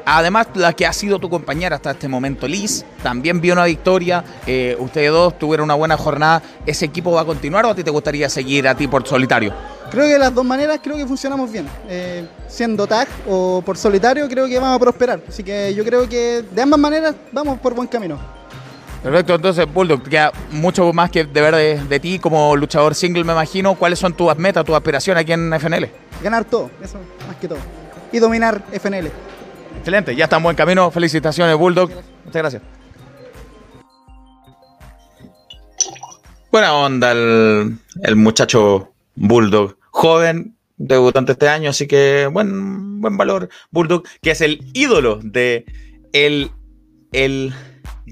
Además, la que ha sido tu compañera hasta este momento, Liz, también vio una victoria. Eh, ustedes dos tuvieron una buena jornada. ¿Ese equipo va a continuar o a ti te gustaría seguir a ti por solitario? Creo que de las dos maneras creo que funcionamos bien. Eh, siendo tag o por solitario, creo que vamos a prosperar. Así que yo creo que de ambas maneras vamos por buen camino. Perfecto, entonces Bulldog, queda mucho más que de ver de, ti como luchador single, me imagino. ¿Cuáles son tus metas, tus aspiraciones aquí en FNL? Ganar todo, eso más que todo. Y dominar FNL. Excelente, ya está en buen camino. Felicitaciones, Bulldog. Muchas gracias. Buena onda el, el muchacho Bulldog, joven, debutante este año, así que buen, buen valor. Bulldog, que es el ídolo de el, el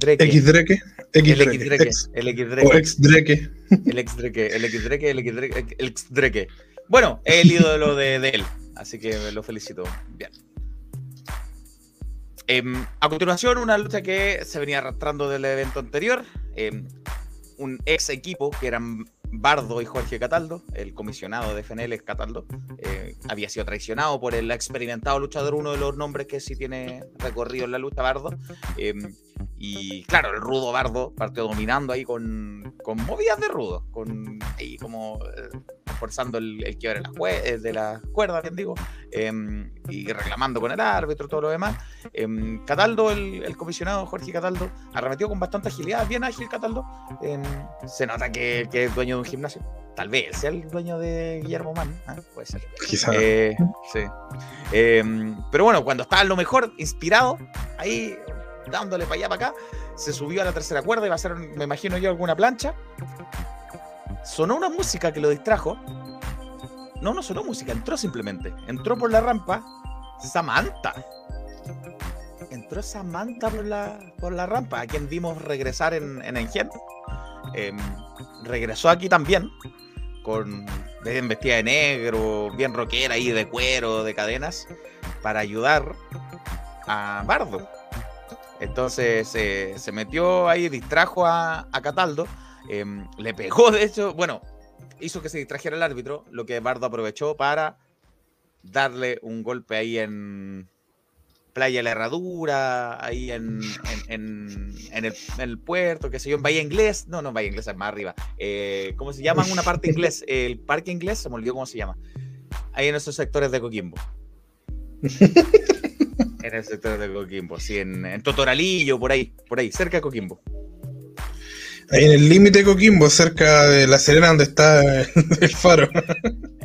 X Dreke. El X Dreke. El X Dreke. O ex. El X Dreke. El X Dreke. El X Dreke. El X Dreke. Bueno, el ídolo de, de él. Así que lo felicito. Bien. Em, a continuación, una lucha que se venía arrastrando del evento anterior. Em, un ex equipo que eran Bardo y Jorge Cataldo, el comisionado de FNL Cataldo, eh, había sido traicionado por el experimentado luchador, uno de los nombres que sí tiene recorrido en la lucha, Bardo. Y claro, el rudo Bardo partió dominando ahí con, con movidas de rudo, con ahí como eh, forzando el, el quiebre de, de la cuerda, bien digo, em, y reclamando con el árbitro, todo lo demás. Em, Cataldo, el, comisionado Jorge Cataldo, arremetió con bastante agilidad, bien ágil Cataldo. Em, se nota que, es dueño de un gimnasio. Tal vez sea el dueño de Guillermo Mann, ¿ah? puede ser. Quizá. Eh, sí. pero bueno, cuando estaba en lo mejor, inspirado, ahí dándole para allá, para acá, se subió a la tercera cuerda y va a hacer, me imagino yo, alguna plancha sonó una música que lo distrajo. No, no sonó música, entró simplemente. Entró por la rampa Samantha. Entró Samantha por la, por la rampa, a quien vimos regresar en, en Engen. Em, regresó aquí también, con vestida de negro, bien rockera ahí, de cuero, de cadenas, para ayudar a Bardo. Entonces eh, se metió ahí, distrajo a, a Cataldo Em, le pegó, de hecho, bueno, hizo que se distrajera el árbitro, lo que Bardo aprovechó para darle un golpe ahí en Playa La Herradura, ahí en, el, puerto, qué sé yo, en Bahía Inglés, no, no, Bahía Inglés es más arriba, eh, ¿cómo se llama? Una parte inglés, el parque inglés, se me olvidó cómo se llama, ahí en esos sectores de Coquimbo. en esos sectores de Coquimbo, sí, en, en Totoralillo, por ahí, por ahí, cerca de Coquimbo. Ahí en el límite de Coquimbo, cerca de La Serena, donde está el faro.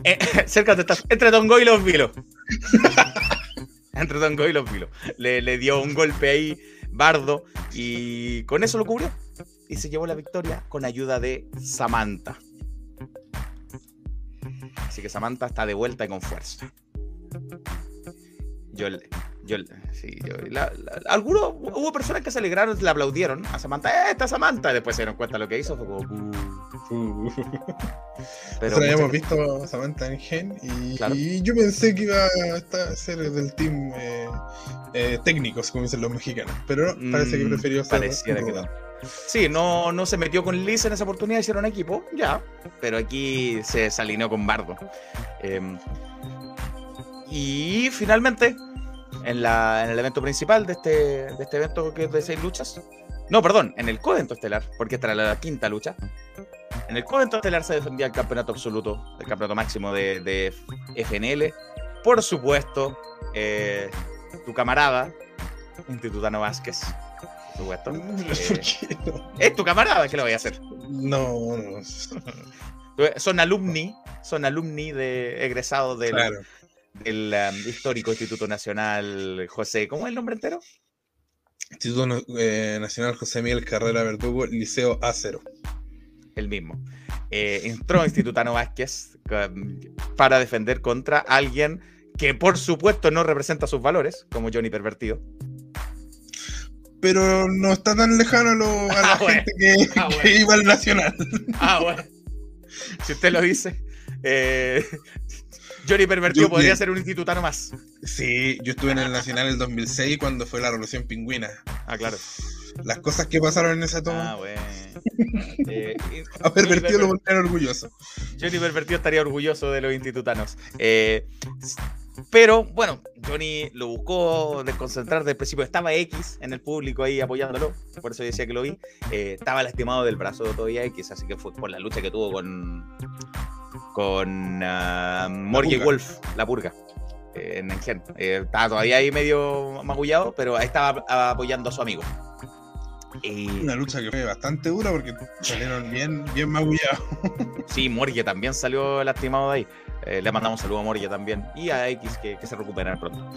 Eh, cerca de entre Tongo y Los Vilos. entre Tongo y Los Vilos. Le, le, dio un golpe ahí, Bardo, y con eso lo cubrió. Y se llevó la victoria con ayuda de Samantha. Así que Samantha está de vuelta y con fuerza. Yo, yo, sí, yo, algunos, hubo personas que se alegraron, le aplaudieron a Samantha, ¡eh, está Samantha! Después se dieron cuenta de lo que hizo, fue como. Pero habíamos visto a Samantha en Gen y, yo pensé que iba a ser del team eh, eh, técnicos, como dicen los mexicanos, pero no, parece que mm, prefirió ser. Pareciera que no. Sí, no, no se metió con Liz en esa oportunidad, hicieron equipo, ya, pero aquí se, alineó con Bardo. Em, y finalmente, en, la, en el evento principal de este, de este evento que es de seis luchas. No, perdón, en el Codento Estelar, porque esta era la quinta lucha. En el Codento Estelar se defendía el campeonato absoluto, el campeonato máximo de, de FNL. Por supuesto, eh, tu camarada, Institutano Vázquez. Por supuesto. Eh, es tu camarada, ¿qué lo voy a hacer? No, no. son alumni, son alumni de egresados del, del um, histórico Instituto Nacional José, ¿cómo es el nombre entero? Instituto eh, Nacional José Miguel Carrera Verdugo, Liceo A0. El mismo. eh, entró Institutano Vázquez para defender contra alguien que por supuesto no representa sus valores, como Johnny Pervertido. Pero no está tan lejano a, la ah, gente que, ah, iba al Nacional. Ah, bueno. Si usted lo dice. Eh, Johnny Pervertido podría ser un institutano más. Sí, yo estuve en el Nacional en el 2006 cuando fue la Revolución Pingüina. Ah, claro. Las cosas que pasaron en esa toma. Ah, bueno. Eh, a Pervertido lo volvería orgulloso. Johnny Pervertido estaría orgulloso de los institutanos. Eh, pero bueno, Johnny lo buscó desconcentrar del principio. Estaba X en el público ahí apoyándolo, por eso decía que lo vi. Eh, estaba lastimado del brazo todavía X, así que fue por la lucha que tuvo con con uh, Wolf, la purga, eh, en Engen. Eh, estaba todavía ahí medio magullado, pero ahí estaba apoyando a su amigo. Una lucha que fue bastante dura porque salieron bien, bien magullados. sí, Morgue también salió lastimado de ahí. Eh, le mandamos un saludo a Morgue también y a X que, se recuperen pronto.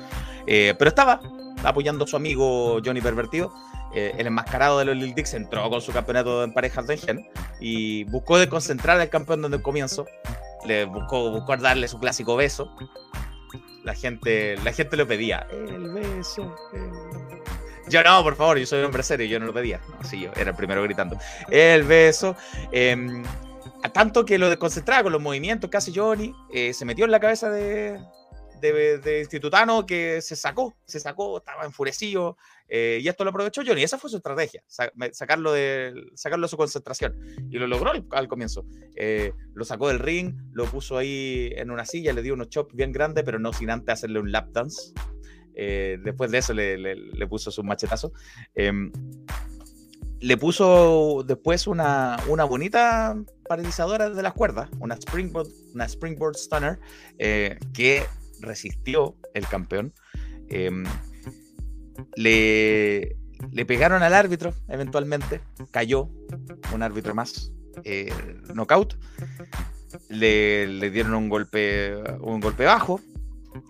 Eh, pero estaba apoyando a su amigo Johnny Pervertido. Eh, el enmascarado de los Lil Dix entró con su campeonato en parejas de Engen y buscó desconcentrar al campeón desde el comienzo. Le buscó, buscó darle su clásico beso. La gente, la gente lo pedía. El beso. Yo no, por favor, yo soy un hombre serio, yo no lo pedía. No, sí, yo era el primero gritando. El beso. Eh, tanto que lo desconcentraba con los movimientos que hace Johnny, eh, se metió en la cabeza de, de, Institutano que se sacó, se sacó, estaba enfurecido, eh, y esto lo aprovechó Johnny. Esa fue su estrategia, sacarlo de, sacarlo de su concentración. Y lo logró al, comienzo. Eh, lo sacó del ring, lo puso ahí en una silla, le dio unos chops bien grandes, pero no sin antes hacerle un lap dance. después de eso le, le puso su machetazo. Em, le puso después una, una bonita paralizadora de las cuerdas, una Springboard, una springboard Stunner, eh, que resistió el campeón. Em, le, le, pegaron al árbitro eventualmente, cayó un árbitro más, eh, knockout. Le, le, dieron un golpe, un golpe bajo,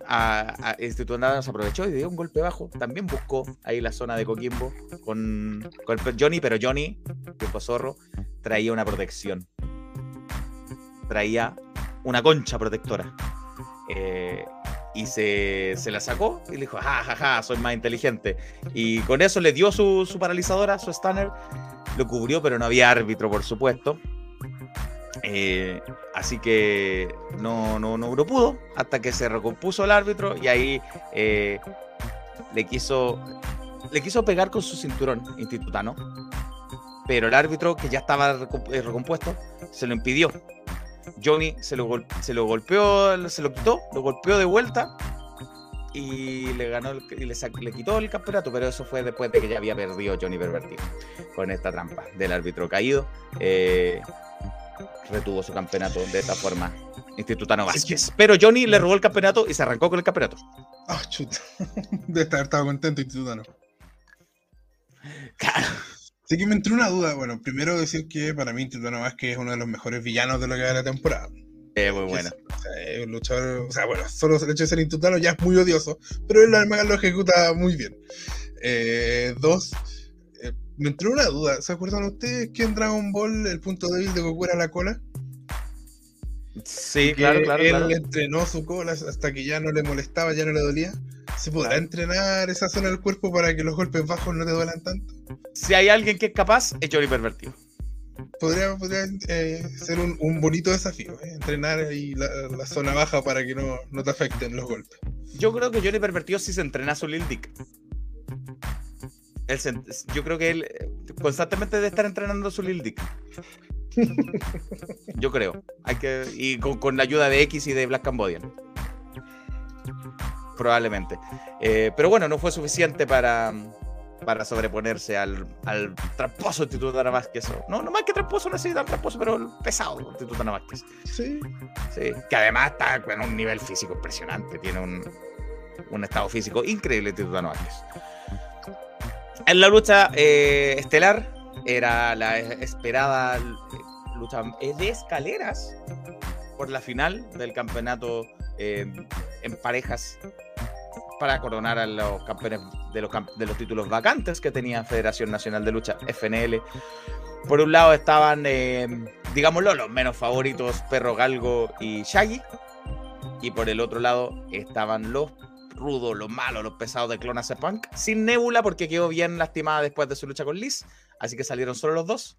a, a se aprovechó y dio un golpe bajo. También buscó ahí la zona de Coquimbo con, con Johnny, pero Johnny, tiempo zorro, traía una protección. Traía una concha protectora. Eh, y se, se, la sacó y le dijo, ja, ja, ja, soy más inteligente. Y con eso le dio su, su paralizadora, su stunner, lo cubrió, pero no había árbitro, por supuesto. Eh, así que no, no, no, pudo hasta que se recompuso el árbitro y ahí eh, le quiso le quiso pegar con su cinturón institutano. Pero el árbitro, que ya estaba eh, recompuesto, se lo impidió. Johnny se lo, se lo golpeó, se lo quitó, lo golpeó de vuelta y le ganó y le, le, quitó el campeonato, pero eso fue después de que ya había perdido Johnny Pervertido con esta trampa del árbitro caído. Eh, retuvo su campeonato de esta forma. Institutano Vázquez. Pero Johnny le robó el campeonato y se arrancó con el campeonato. Ah, chuta. Debe estar contento Institutano. Claro. Sí que me entró una duda. Bueno, primero decir que para mí Institutano Vázquez es uno de los mejores villanos de lo que va de la temporada. Es muy bueno. o sea, es un luchador. O sea, bueno, solo el hecho de ser Institutano ya es muy odioso, pero él además lo ejecuta muy bien. Eh, dos, me entró una duda. ¿Se acuerdan ustedes que en Dragon Ball el punto débil de Goku era la cola? Sí, claro, claro. Él entrenó su cola hasta que ya no le molestaba, ya no le dolía. ¿Se podrá entrenar esa zona del cuerpo para que los golpes bajos no te duelan tanto? Si hay alguien que es capaz, es Johnny Pervertido. Podría, podría eh, ser un, bonito desafío, eh, entrenar ahí la, zona baja para que no, no, te afecten los golpes. Yo creo que Johnny Pervertido sí se entrena su Lil Dick yo creo que él eh, constantemente debe estar entrenando su Lil Dick. Yo creo. Hay que, y con, la ayuda de X y de Black Cambodian. Probablemente. Eh, pero bueno, no fue suficiente para, para sobreponerse al, al tramposo Instituto Ana Vázquez. No, no más que tramposo, no tan tramposo, pero pesado Instituto Ana Vázquez. Sí. Sí. Que además está en un nivel físico impresionante. Tiene un, un estado físico increíble Instituto Ana Vázquez. En la lucha eh, estelar era la esperada lucha de escaleras por la final del campeonato eh, en parejas para coronar a los campeones de los, títulos vacantes que tenía Federación Nacional de Lucha, FNL. Por un lado estaban eh, digámoslo, los menos favoritos, Perro Galgo y Shaggy. Y por el otro lado estaban los rudos, los malos, los pesados de Clona Punk, sin Nebula porque quedó bien lastimada después de su lucha con Liz, así que salieron solo los dos.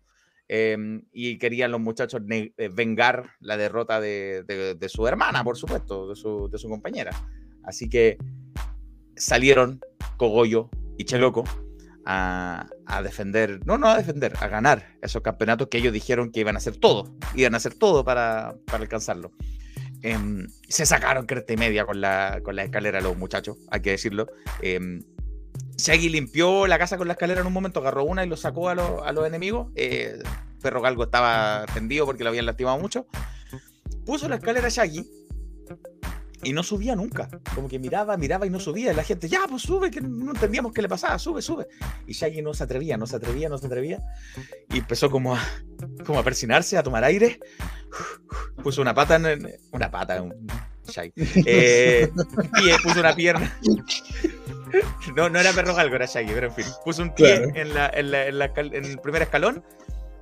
Em, y querían los muchachos eh, vengar la derrota de, su hermana, por supuesto, de su, de su compañera. Así que salieron Cogollo y Cheloco a, defender, no, no a defender, a ganar esos campeonatos que ellos dijeron que iban a hacer todo, iban a hacer todo para, para alcanzarlo. Em, se sacaron cresta y media con la, con la escalera los muchachos, hay que decirlo. Eh, Shaggy limpió la casa con la escalera en un momento, agarró una y lo sacó a, a los enemigos. Eh, Perro Galgo estaba tendido porque lo habían lastimado mucho. Puso la escalera Shaggy y no subía nunca. Como que miraba, miraba y no subía. Y la gente, ya, pues sube, que no entendíamos qué le pasaba, sube, sube. Y Shaggy no se atrevía, no se atrevía, no se atrevía. Y empezó como a, como a persinarse, a tomar aire. Puso una pata en. Una pata, un Shaggy. Eh, un pie, puso una pierna. No, no era perro galgo, era Shaggy, pero en fin. Puso un pie en, la, en, la, en, la, en el primer escalón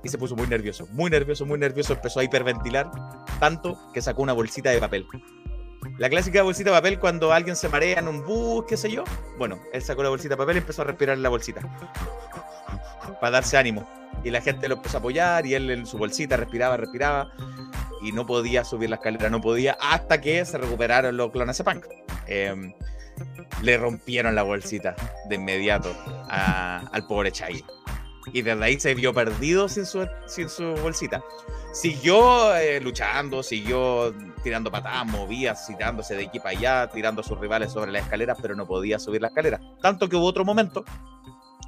y se puso muy nervioso, muy nervioso, muy nervioso. Empezó a hiperventilar tanto que sacó una bolsita de papel. La clásica bolsita de papel cuando alguien se marea en un bus, qué sé yo. Bueno, él sacó la bolsita de papel y empezó a respirar en la bolsita. Para darse ánimo. Y la gente lo empezó a apoyar y él en su bolsita respiraba, respiraba. Y no podía subir la escalera, no podía, hasta que se recuperaron los clones de punk. Em, le rompieron la bolsita de inmediato al pobre Chai. Y desde ahí se vio perdido sin su, bolsita siguió eh, luchando, siguió tirando patadas, movía, tirándose de equipa allá, tirando a sus rivales sobre las escaleras, pero no podía subir la escalera. Tanto que hubo otro momento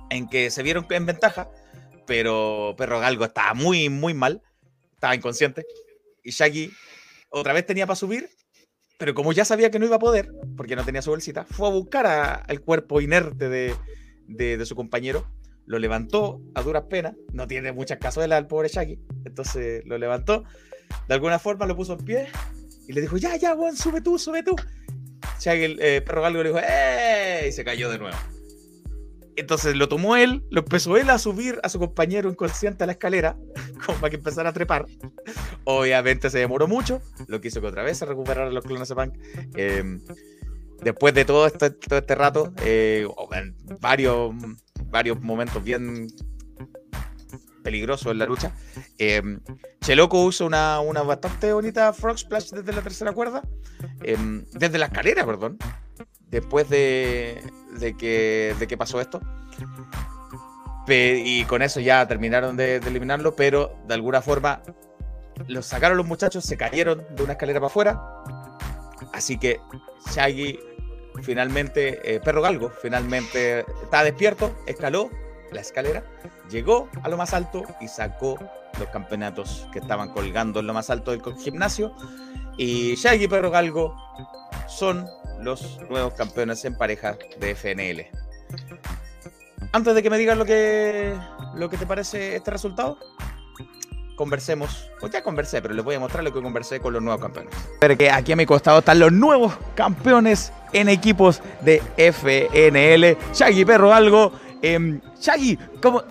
en que se vieron en ventaja, pero Perro Galgo estaba muy, muy mal, estaba inconsciente, y Shaggy otra vez tenía para subir, pero como ya sabía que no iba a poder, porque no tenía su bolsita, fue a buscar al cuerpo inerte de, de su compañero lo levantó a duras penas, no tiene muchas cazuelas al pobre Shaggy, entonces lo levantó, de alguna forma lo puso en pie y le dijo, ya, ya, Juan, sube tú, sube tú. Shaggy, el eh, perro galgo, le dijo, ¡eh! Y se cayó de nuevo. Entonces lo tomó él, lo empezó él a subir a su compañero inconsciente a la escalera, como para que empezara a trepar. Obviamente se demoró mucho, lo quiso que otra vez se recuperara los clones de Punk. Em, después de todo este, este rato, eh, varios varios momentos bien peligrosos en la lucha. Eh, Cheloco usa una, una, bastante bonita frog splash desde la tercera cuerda, em, desde la escalera, perdón, después de, de, que, de pasó esto. y con eso ya terminaron de, eliminarlo, pero de alguna forma los sacaron los muchachos, se cayeron de una escalera para afuera. Así que Shaggy finalmente, eh, Perro Galgo, finalmente está despierto, escaló la escalera, llegó a lo más alto y sacó los campeonatos que estaban colgando en lo más alto del gimnasio. Y Shaggy y Perro Galgo son los nuevos campeones en pareja de FNL. Antes de que me digas lo que, lo que te parece este resultado, conversemos. Pues ya conversé, pero les voy a mostrar lo que conversé con los nuevos campeones. Pero que aquí a mi costado están los nuevos campeones en equipos de FNL. Shaggy, perro, algo. Eh, Shaggy, ¿cómo?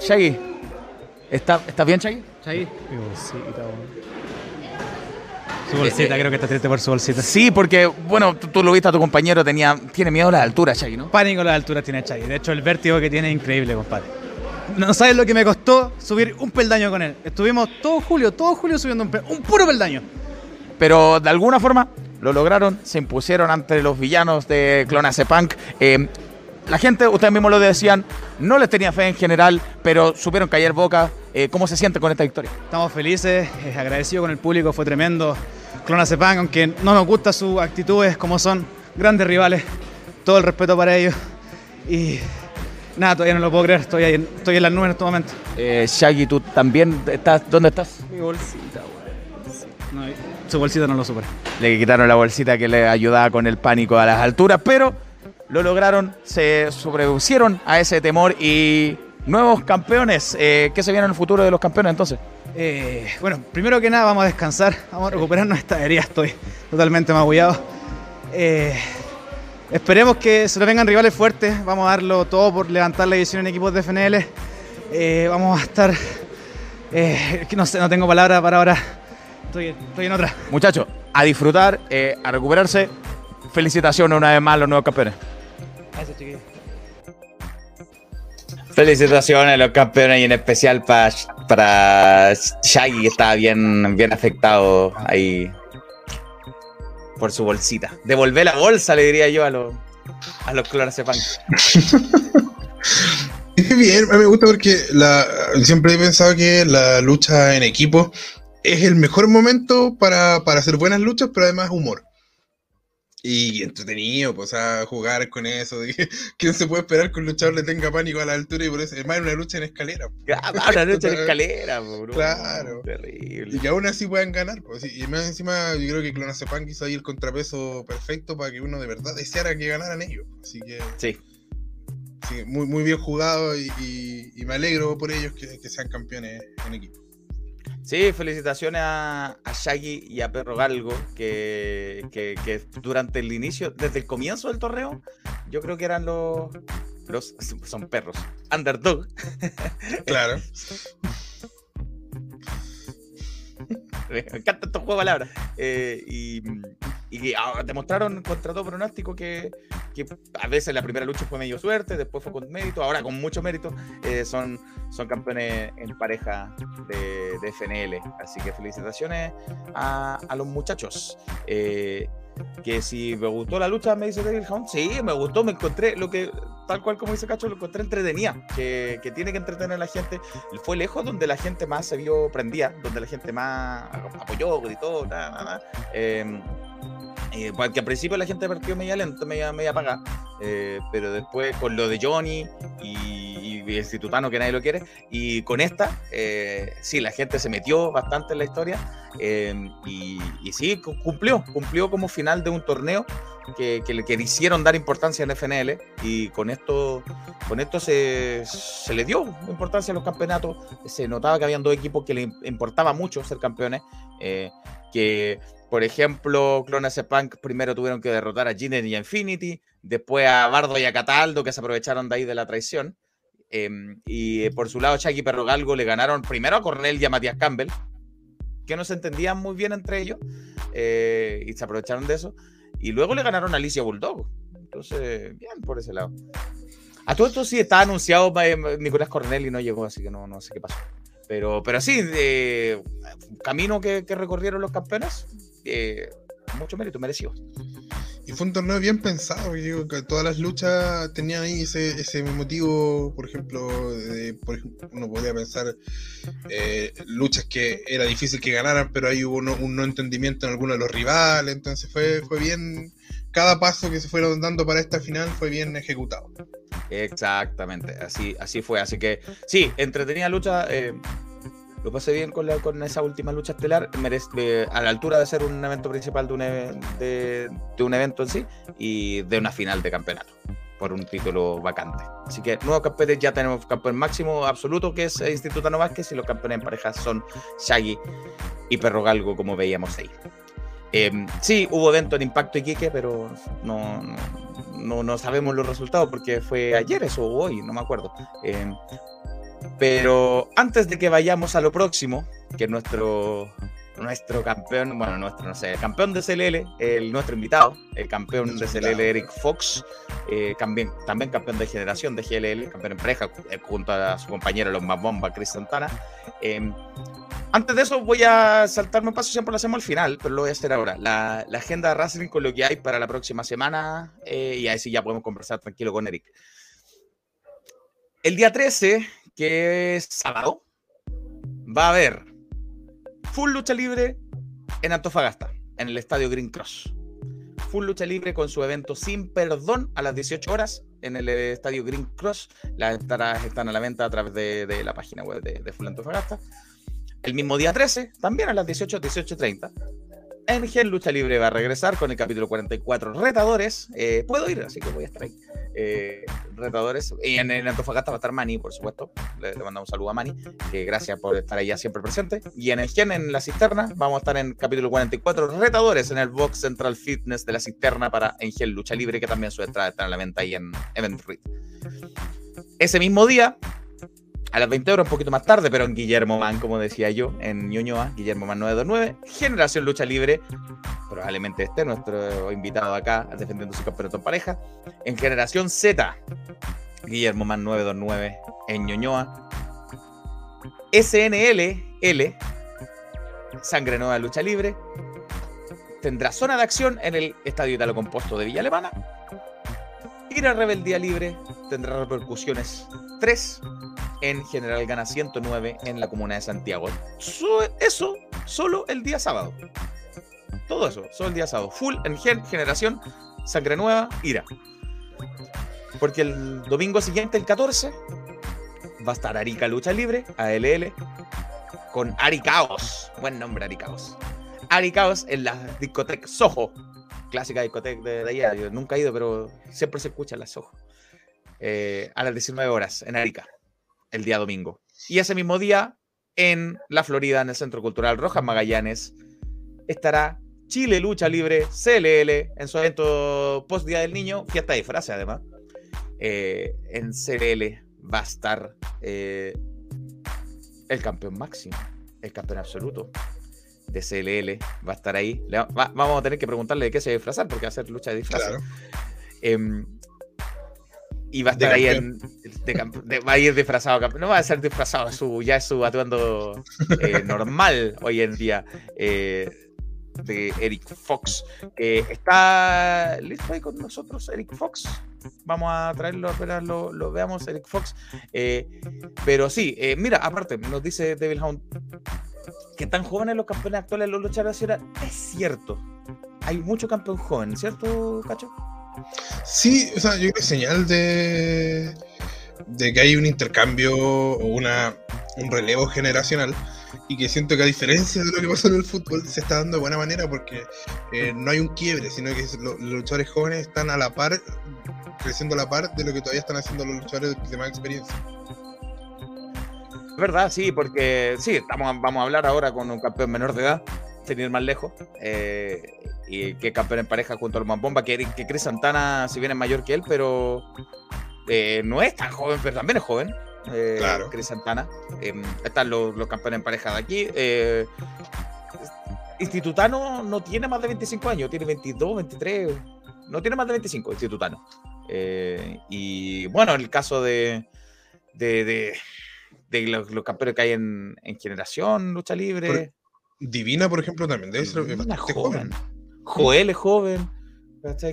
Shaggy, ¿está, ¿estás bien, Shaggy? Shaggy. Su bolsita, creo que está triste por su bolsita. Sí, porque, bueno, tú, lo viste a tu compañero, tenía, tiene miedo a la altura, Shaggy, ¿no? Pánico a la altura tiene Shaggy. De hecho, el vértigo que tiene es increíble, compadre. No sabes lo que me costó subir un peldaño con él. Estuvimos todo julio, todo julio subiendo un, un puro peldaño. Pero de alguna forma lo lograron, se impusieron ante los villanos de Clonase Punk. Eh, la gente, ustedes mismos lo decían, no les tenía fe en general, pero supieron caer boca. Eh, ¿Cómo se siente con esta victoria? Estamos felices, eh, agradecidos con el público, fue tremendo. Clonase Punk, aunque no nos gustan sus actitudes, como son grandes rivales, todo el respeto para ellos. Y Nada, todavía no lo puedo creer, estoy, en, estoy en las nubes en este momento. Eh, Shaggy, ¿tú también estás? ¿Dónde estás? Mi bolsita, güey. su bolsita no lo supera. Le quitaron la bolsita que le ayudaba con el pánico a las alturas, pero lo lograron, se sobrepusieron a ese temor y nuevos campeones. Eh, ¿Qué se viene en el futuro de los campeones entonces? Eh, bueno, primero que nada vamos a descansar, vamos a recuperar nuestra herida, estoy totalmente magullado. Eh, Esperemos que se nos vengan rivales fuertes. Vamos a darlo todo por levantar la división en equipos de FNL. Vamos a estar no sé, no tengo palabra para ahora. Estoy, estoy en otra. Muchachos, a disfrutar, a recuperarse. Felicitaciones una vez más a los nuevos campeones. Gracias. Felicitaciones a los campeones y en especial para para Shaggy que estaba bien, bien afectado ahí por su bolsita. Devolver la bolsa, le diría yo a los a los clorazepam. Bien, a mí me gusta porque la, siempre he pensado que la lucha en equipo es el mejor momento para, para hacer buenas luchas, pero además humor. Y entretenido, pues, a jugar con eso. de que- ¿Quién se puede esperar que un luchador le tenga pánico a la altura y por eso? Es más, una lucha en escalera. Ah, una lucha en escalera, bro. Claro. Y Terrible. que aún así puedan ganar. Pues, y más encima, yo creo que Clonazepam quiso ahí el contrapeso perfecto para que uno de verdad deseara que ganaran ellos. Así que, Sí. sí, muy, muy bien jugado y, y- y me alegro por ellos que, que sean campeones en equipo. Sí, felicitaciones a, a Shaggy y a Perro Galgo, que, que, que durante el inicio, desde el comienzo del torneo, yo creo que eran los, los son perros, underdog. Claro. Me encanta estos juegos de palabras. Eh, y, y ah, demostraron contra todo pronóstico que, a veces la primera lucha fue medio suerte, después fue con mérito, ahora con mucho mérito eh, son, son campeones en pareja de, de FNL. Así que felicitaciones a, a los muchachos. Eh, que si me gustó la lucha, me dice Devil Hound. Sí, me gustó, me encontré lo que, tal cual como dice Cacho, lo encontré entretenida. Que, que tiene que entretener a la gente. Fue lejos donde la gente más se vio prendida, donde la gente más apoyó, gritó, nada, nada. Eh, eh, porque al principio la gente partió media lento, media, media eh, pero después con lo de Johnny y, y el Institutano que nadie lo quiere, y con esta, eh, sí, la gente se metió bastante en la historia eh, y, sí, cu- cumplió, cumplió como final de un torneo que, que que le hicieron dar importancia en FNL y con esto, con esto se, le dio importancia a los campeonatos, se notaba que habían dos equipos que le im- importaba mucho ser campeones, que por ejemplo, Clonazepam primero tuvieron que derrotar a Jinen y a Infinity, después a Bardo y a Cataldo, que se aprovecharon de ahí de la traición. em, y eh, por su lado, Chucky y Perro Galgo le ganaron primero a Cornell y a Matías Campbell, que no se entendían muy bien entre ellos, eh, y se aprovecharon de eso. Y luego le ganaron a Alicia Bulldog. Entonces, bien por ese lado. A todo esto sí está anunciado eh, Nicolás Cornell y no llegó, así que no, no sé qué pasó. Pero, pero sí, de camino que, que recorrieron los campeones, eh, mucho mérito, merecido. Y fue un torneo bien pensado, yo digo que todas las luchas tenían ahí ese, ese motivo, por ejemplo, de- por ejemplo, uno podría pensar eh, luchas que era difícil que ganaran, pero ahí hubo no- un no entendimiento en algunos de los rivales, entonces fue, fue bien, cada paso que se fueron dando para esta final fue bien ejecutado. Exactamente, así, así fue. Así que sí, entretenida lucha. eh, lo pasé bien con, esa última lucha estelar, a la altura de ser un evento principal de un, evento en sí y de una final de campeonato por un título vacante. Así que nuevos campeones, ya tenemos campeón máximo absoluto que es Instituto Vázquez y los campeones en pareja son Shaggy y Perro Galgo, como veíamos ahí. Eh, sí, hubo evento en Impacto Iquique, pero no, no, no, sabemos los resultados porque fue ayer eso o hoy, no me acuerdo. Eh, pero antes de que vayamos a lo próximo, que nuestro, nuestro campeón, bueno, nuestro, no sé, el campeón de CLL, el, nuestro invitado, el campeón de CLL. Eric Fox, eh, también, también campeón de generación de GLL, campeón en pareja, eh, junto a su compañero, los más bomba, Chris Santana. Eh, antes de eso voy a saltarme un paso, siempre lo hacemos al final, pero lo voy a hacer ahora. La, la agenda de wrestling con lo que hay para la próxima semana eh, y ahí sí ya podemos conversar tranquilo con Eric. El día 13, que es sábado, va a haber full lucha libre en Antofagasta, en el estadio Green Cross. Full lucha libre con su evento sin perdón a las 18 horas en el estadio Green Cross. Las entradas están a la venta a través de, de la página web de, de Full Antofagasta. El mismo día 13, también a las 18, 18.30. En Gen Lucha Libre va a regresar con el capítulo 44 Retadores. Eh, puedo ir, así que voy a estar ahí. Eh, retadores. Y en, en Antofagasta va a estar Mani, por supuesto. Le, mandamos un saludo a Mani, que gracias por estar allá siempre presente. Y en el Gen, en la cisterna, vamos a estar en capítulo 44 Retadores en el Box Central Fitness de la cisterna para en Gen Lucha Libre, que también su entrada está a la venta ahí en Event Read. Ese mismo día, a las 20 horas, un poquito más tarde, pero en Guillermo Man, como decía yo, en Ñuñoa, Guillermo Man 929, Generación Lucha Libre, probablemente esté nuestro invitado acá defendiendo su campeonato en pareja, en Generación Z, Guillermo Man 929 en Ñuñoa, SNL, L, Sangre Nueva Lucha Libre, tendrá zona de acción en el Estadio Italo Composto de Villa Alemana, Ira Rebeldía Libre tendrá repercusiones 3 en General Gana 109 en la comuna de Santiago. eso solo el día sábado. Todo eso, solo el día sábado. Full en gen, generación, sangre nueva, ira. Porque el domingo siguiente, el 14, va a estar Arica Lucha Libre, ALL, con Ari Caos. Buen nombre, Ari Caos. Ari Caos en la discoteca Soho. Clásica discoteca de, allá. Yo nunca he ido, pero siempre se escucha la Soho. Eh, a las 19 horas en Arica el día domingo. Y ese mismo día, en la Florida, en el Centro Cultural Rojas Magallanes, estará Chile Lucha Libre, CLL, en su evento post Día del Niño, fiesta de frase además. Eh, en CLL va a estar eh, el campeón máximo, el campeón absoluto de CLL, va a estar ahí. vamos a tener que preguntarle de qué se va a disfrazar, porque va a ser lucha de disfraz. Em, y va a estar ahí en. va a ir disfrazado. No va a ser disfrazado, su, ya es su atuendo eh, normal hoy en día. Eh, de Eric Fox. que está listo ahí con nosotros, Eric Fox. Vamos a traerlo, apenas lo, lo veamos, Eric Fox. Eh, pero sí, mira, aparte, nos dice Devil Hound que tan jóvenes los campeones actuales, los luchadores, es cierto. Hay mucho campeón joven, ¿cierto, Cacho? Sí, o sea, yo creo que es señal de, de que hay un intercambio o un relevo generacional y que siento que a diferencia de lo que pasó en el fútbol se está dando de buena manera porque eh, no hay un quiebre, sino que los, luchadores jóvenes están a la par, creciendo a la par de lo que todavía están haciendo los luchadores de más experiencia. Verdad, sí, porque sí, estamos, vamos a hablar ahora con un campeón menor de edad, sin ir más lejos. Eh, y que campeón en pareja junto al Mambomba, que, que Chris Santana, si bien es mayor que él, pero eh, no es tan joven, pero también es joven. Eh, claro. Chris Santana. Em, están los, campeones en pareja de aquí. Eh, Institutano no tiene más de 25 años, tiene 22, 23, no tiene más de 25, Institutano. y bueno, en el caso de, de, los, campeones que hay en, Generación, Lucha Libre. Divina, por ejemplo, también debe ser joven. Joel es joven,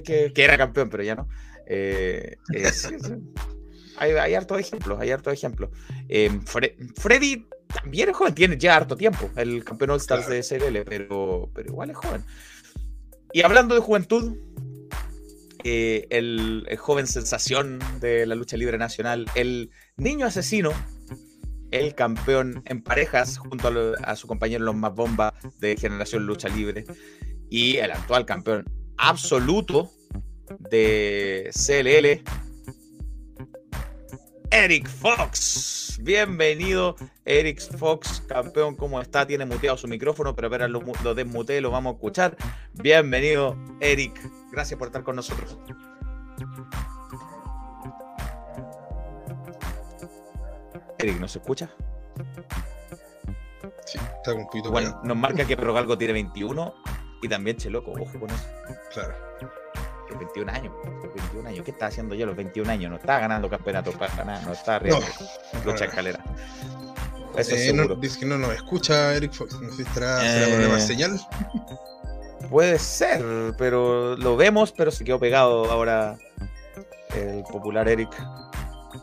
que, que, era campeón, pero ya no. Eh, hay, hay hartos ejemplos, hay hartos ejemplos. Em, Freddy también es joven, tiene ya harto tiempo, el campeón All Stars de SRL, pero, pero igual es joven. Y hablando de juventud, eh, el, joven sensación de la lucha libre nacional, el niño asesino, el campeón en parejas junto a, su compañero Los Más Bomba de Generación Lucha Libre, y el actual campeón absoluto de CLL, Eric Fox. Bienvenido, Eric Fox, campeón. ¿Cómo está? Tiene muteado su micrófono, pero espera, lo, lo desmutee, lo vamos a escuchar. Bienvenido, Eric. Gracias por estar con nosotros. Eric, ¿nos escucha? Sí, está un poquito Bueno, nos marca que algo tiene 21 y también Cheloco, ojo con eso. Claro. 21 años, 21 años. ¿Qué está haciendo yo a los 21 años? No está ganando campeonato para nada, no está arriba no, lucha escalera. Eso eh, seguro. dice que no nos escucha Eric Fox. No sé si estará, eh, problema de señal. Puede ser, pero lo vemos, pero se quedó pegado ahora el popular Eric.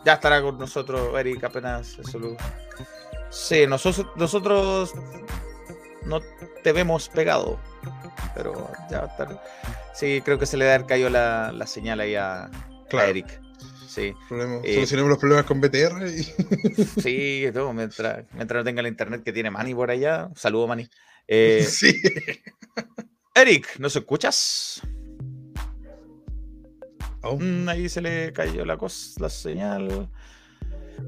Ya estará con nosotros Eric apenas eso lo... Sí, nosotros, nosotros no te vemos pegado pero ya va a estar. Sí, creo que se le da cayó la, la señal ahí a, Eric. Sí. Eh, solucionemos los problemas con BTR. Y... sí, todo, mientras, mientras no tenga el internet que tiene Manny por allá. Saludo, Manny. Eh, sí. Eric, ¿nos escuchas? Oh. Mm, ahí se le cayó la cosa, la señal.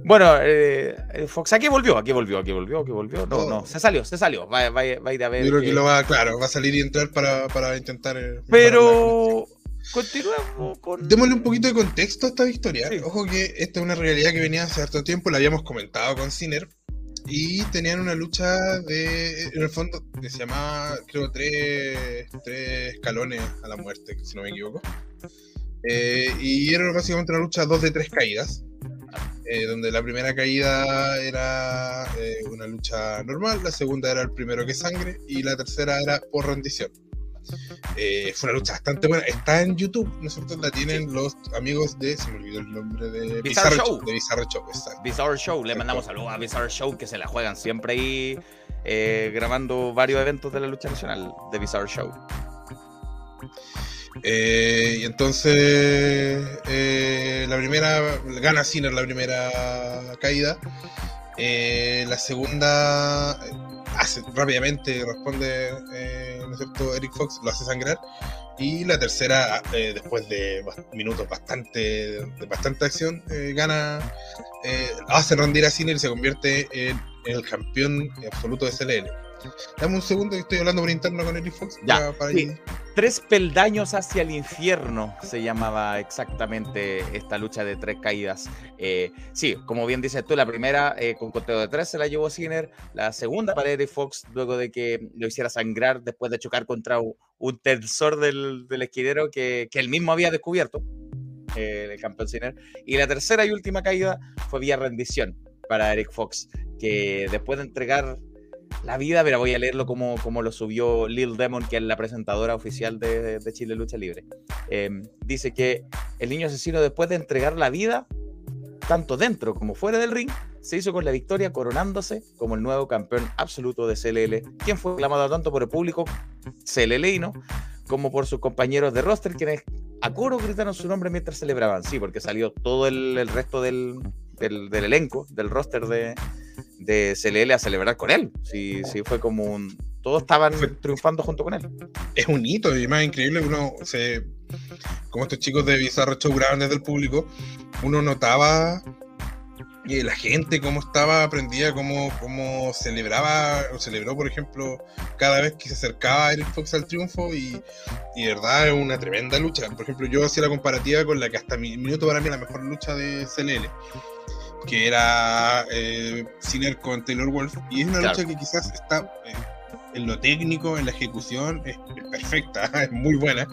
Bueno, eh, eh, Fox aquí volvió, aquí volvió, aquí volvió, aquí volvió. No, no, se salió, se salió. Va, va, va a ir a ver. Yo creo que, lo va, claro, va a salir y entrar para, para intentar. Eh, pero continuemos con. Démosle un poquito de contexto a esta victoria. Sí. Ojo que esta es una realidad que venía hace harto tiempo, la habíamos comentado con Sinner. Y tenían una lucha de, en el fondo, que se llamaba, creo, tres, tres escalones a la muerte, si no me equivoco. Eh, y era básicamente una lucha dos de tres caídas. eh, donde la primera caída era eh, una lucha normal, la segunda era el primero que sangre y la tercera era por rendición. Eh, fue una lucha bastante buena. Está en YouTube, nosotros la tienen los amigos de. Se me olvidó el nombre de Bizarre Show. De Bizarre Show, exacto. Bizarre Show, le mandamos saludos a Bizarre Show que se la juegan siempre ahí eh, grabando varios eventos de la lucha nacional de Bizarre Show. Eh, y entonces eh, la primera gana Sinner la primera caída. Eh, la segunda hace rápidamente responde ¿no es cierto? Eric Fox lo hace sangrar y la tercera después de minutos bastante de bastante acción gana hace rendir a Sinner y se convierte en, el campeón absoluto de CLL dame un segundo que estoy hablando por interno con Eric Fox Ya, para- para sí. ir- Tres peldaños hacia el infierno se llamaba exactamente esta lucha de tres caídas. Eh, sí, como bien dices tú, la primera eh, con conteo de tres se la llevó Sinner, la segunda para Eric Fox luego de que lo hiciera sangrar después de chocar contra un tensor del, del esquinero que, que él mismo había descubierto, eh, el campeón Sinner. Y la tercera y última caída fue vía rendición para Eric Fox, que después de entregar la vida, pero voy a leerlo como, como lo subió Lil Demon, que es la presentadora oficial de, Chile Lucha Libre. Eh, dice que el niño asesino, después de entregar la vida, tanto dentro como fuera del ring, se hizo con la victoria coronándose como el nuevo campeón absoluto de CLL, quien fue aclamado tanto por el público CLLino como por sus compañeros de roster, quienes a coro gritaron su nombre mientras celebraban. Sí, porque salió todo el, resto del elenco, del roster de, de CLL a celebrar con él. Sí, sí, fue como un. Todos estaban triunfando junto con él. es un hito y más increíble uno se como estos chicos de Bizarro Show graban desde el público uno notaba eh, la gente cómo estaba aprendida cómo, cómo celebraba o celebró por ejemplo cada vez que se acercaba a Eric Fox al triunfo y, y de verdad es una tremenda lucha por ejemplo yo hacía la comparativa con la que hasta mi minuto para mí es la mejor lucha de CLL que era eh, Sinner con Taylor Wolf y es una Claro. lucha que quizás está eh, en lo técnico, en la ejecución, es perfecta, es muy buena.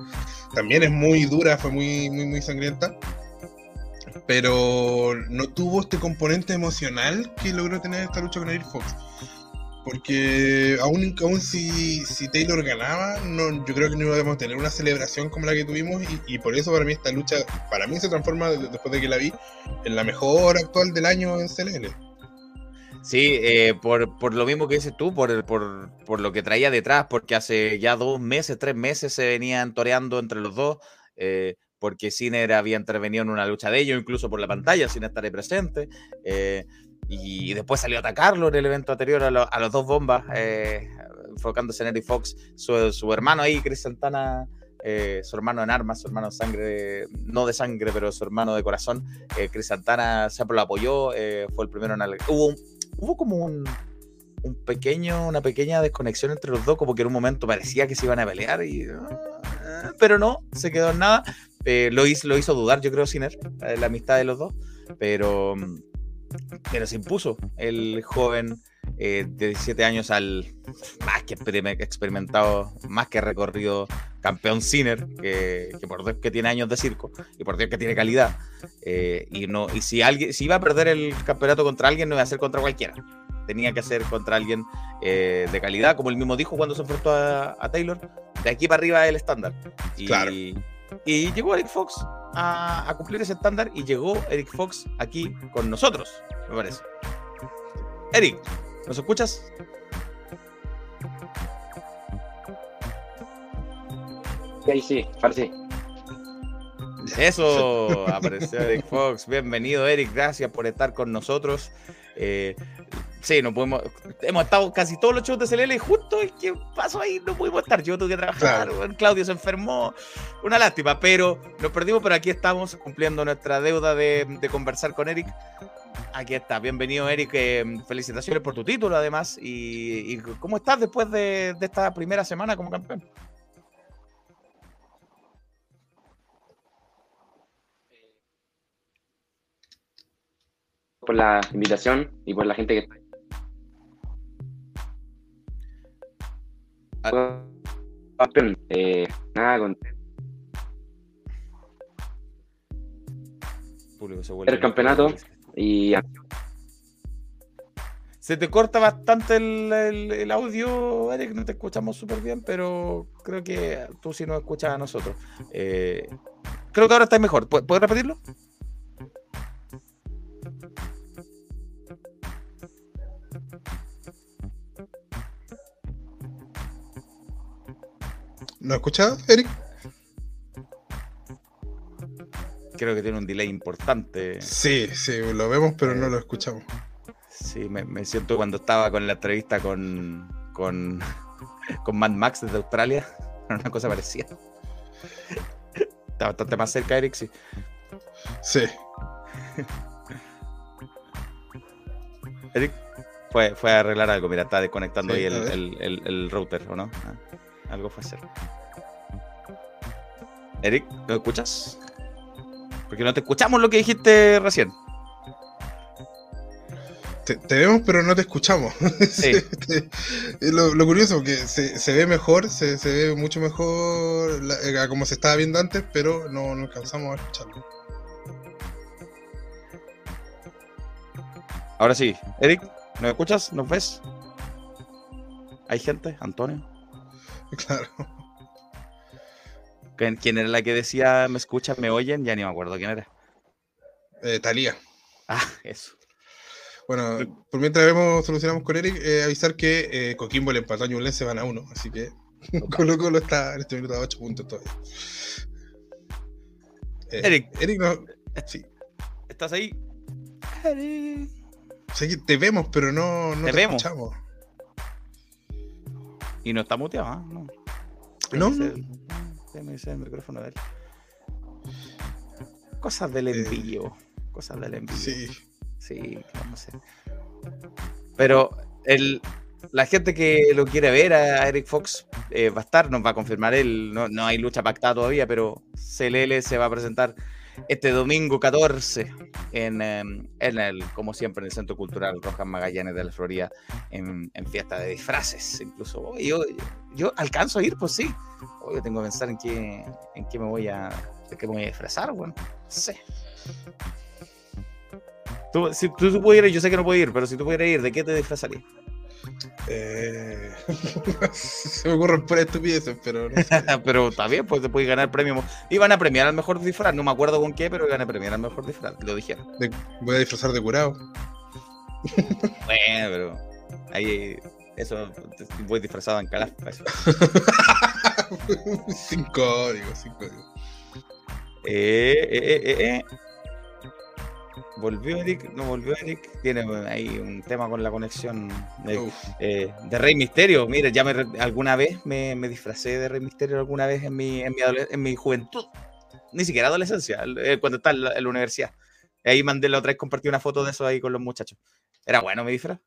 También es muy dura, fue muy, muy, muy sangrienta. Pero no tuvo este componente emocional que logró tener esta lucha con Eric Fox. Porque aún, aún si, si Taylor ganaba, no, yo creo que no íbamos a tener una celebración como la que tuvimos. Y, por eso para mí esta lucha, para mí se transforma de- después de que la vi, en la mejor actual del año en CLL. Sí, eh, por, por lo mismo que dices tú, por, por, por lo que traía detrás, porque hace ya dos meses, tres meses se venían toreando entre los dos, eh, porque Sinner había intervenido en una lucha de ellos, incluso por la pantalla, sin estar presente, eh, y después salió a atacarlo en el evento anterior a, lo- a los dos bombas, eh, enfocándose en Eric Fox, su, su hermano ahí, Chris Santana, eh, su hermano en armas, su hermano de sangre, no de sangre, pero su hermano de corazón, eh, Chris Santana siempre lo apoyó, eh, fue el primero en... al- Hubo, un- hubo como un, un pequeño, una pequeña desconexión entre los dos, como que en un momento parecía que se iban a pelear, y, ah, pero no, se quedó en nada. Eh, lo, hizo, lo hizo dudar, yo creo, Sinner, eh, la amistad de los dos, pero, pero se impuso el joven eh, de 17 años al más que experime- experimentado, más que recorrido campeón Sinner, que, que por Dios que tiene años de circo y por Dios que tiene calidad. eh, y no y si alguien si iba a perder el campeonato contra alguien, no iba a ser contra cualquiera. Tenía que ser contra alguien eh, de calidad, como él mismo dijo cuando se enfrentó a, a Taylor. De aquí para arriba el estándar. Y, Claro. Y llegó Eric Fox a, a cumplir ese estándar y llegó Eric Fox aquí con nosotros, me parece. Eric, ¿nos escuchas? Sí, sí, parece. Eso, apareció Eric Fox. Bienvenido, Eric. Gracias por estar con nosotros. Eh, Sí, no podemos. Hemos estado casi todos los shows de CLL y justo es que pasó ahí, no pudimos estar. Yo tuve que trabajar. Claudio se enfermó. Una lástima, pero nos perdimos, pero aquí estamos cumpliendo nuestra deuda de, conversar con Eric. Aquí está, bienvenido Eric, eh, felicitaciones por tu título además. ¿Y, cómo estás después de, esta primera semana como campeón? Por la invitación y por la gente que está eh, nada, con Público se vuelve el campeonato y Se te corta bastante el, el- el audio, Eric, no te escuchamos súper bien, pero creo que tú sí nos escuchas a nosotros. Eh, creo que ahora está mejor. ¿Pu- ¿Puedes repetirlo? ¿No has escuchado, Eric? Creo que tiene un delay importante. Sí, sí, lo vemos, pero no lo escuchamos. Sí, me, me siento cuando estaba con la entrevista con, con, con Mad Max desde Australia. Una cosa parecida. Está bastante más cerca, Eric, sí. Sí. Eric fue, fue a arreglar algo. Mira, está desconectando Sí, ahí el- el- el router, ¿o no? Ah, algo fue hacer. Eric, ¿me escuchas? Porque no te escuchamos lo que dijiste recién. Te, te vemos, pero no te escuchamos. Sí. Te- es lo, lo curioso, que se, se ve mejor, se, se ve mucho mejor la- eh, como se estaba viendo antes, pero no, no alcanzamos a escucharlo. Ahora sí. Eric, ¿nos escuchas? ¿Nos ves? ¿Hay gente? ¿Antonio? Claro. ¿Quién era la que decía me escuchan, me oyen? Ya ni me acuerdo quién era. Eh, Talía. Ah, eso. Bueno, por mientras vemos, solucionamos con Eric, eh, avisar que eh, Coquimbo le empató a Ñublense, van a uno, así que Colo Colo está en este minuto a 8 puntos todavía. Eh, Eric. Eric, no, sí, ¿Estás ahí? Eric. sé que te vemos, pero no, no Te te, vemos. escuchamos. Y no está muteado, ¿ah? No. No, Déjame hacer el micrófono de él. Cosas del Eh, envío. Cosas del envío. Sí, Sí, no sé. Pero el, la gente que lo quiere ver a Eric Fox eh, va a estar, nos va a confirmar él. No, no hay lucha pactada todavía, pero CLL se va a presentar este domingo 14 en, em, en el, como siempre, en el Centro Cultural Rojas Magallanes de la Florida, en, fiesta de disfraces. Incluso Oye, yo, yo alcanzo a ir, pues sí. Oye, tengo que pensar en qué, en qué me voy a, de qué me voy a disfrazar, bueno. No sé. Tú, si tú, pudieras, yo sé que no puedes ir, pero si tú pudieras ir, ¿de qué te disfrazarías? Eh, se me ocurren por estupideces, pero no sé. pero está bien, pues te puedes ganar premio. Iban a premiar al mejor disfraz, no me acuerdo con qué, pero iban a premiar al mejor disfraz, lo dijeron. De- voy a disfrazar de curado. Bueno, pero ahí, eso, voy disfrazado en calaf. sin código, sin código. Eh, eh, eh, eh, eh. Volvió Eric, no volvió Eric. Tiene ahí un tema con la conexión de, eh, de Rey Misterio. Mire, ya me, alguna vez me, me disfracé de Rey Misterio alguna vez en mi, en mi, en mi juventud. Ni siquiera adolescencia, eh, cuando estaba en la, en la universidad. Ahí mandé la otra vez, compartí una foto de eso ahí con los muchachos. Era bueno mi disfraz.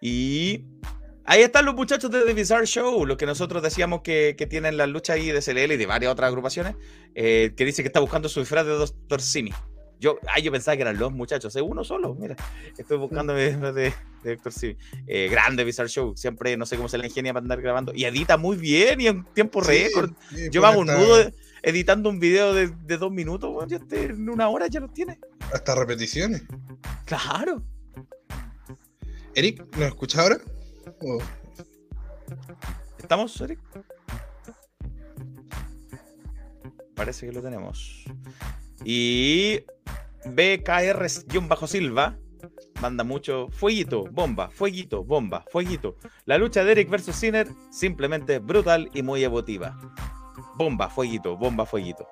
Y ahí están los muchachos de The Bizarre Show, los que nosotros decíamos que, que tienen la lucha ahí de CLL y de varias otras agrupaciones, eh, que dice que está buscando su disfraz de Dr. Simi. Yo, ay, yo pensaba que eran los muchachos, es uno solo, mira. Estoy buscando mi disfraz de, de Dr. Simi. Eh, grande Bizarre Show, siempre no sé cómo se le ingenia para andar grabando. Y edita muy bien y en tiempo récord. sí, Yo me pone hago un nudo editando un video de, de dos minutos, weón, ya este, en una hora ya lo tiene. Hasta repeticiones. Claro. Eric, ¿nos escucha ahora? ¿Estamos, Eric? Parece que lo tenemos. Y BKR-Silva manda mucho fueguito, bomba, fueguito, bomba, fueguito. La lucha de Eric versus Sinner simplemente brutal y muy emotiva. Bomba, fueguito, bomba, fueguito.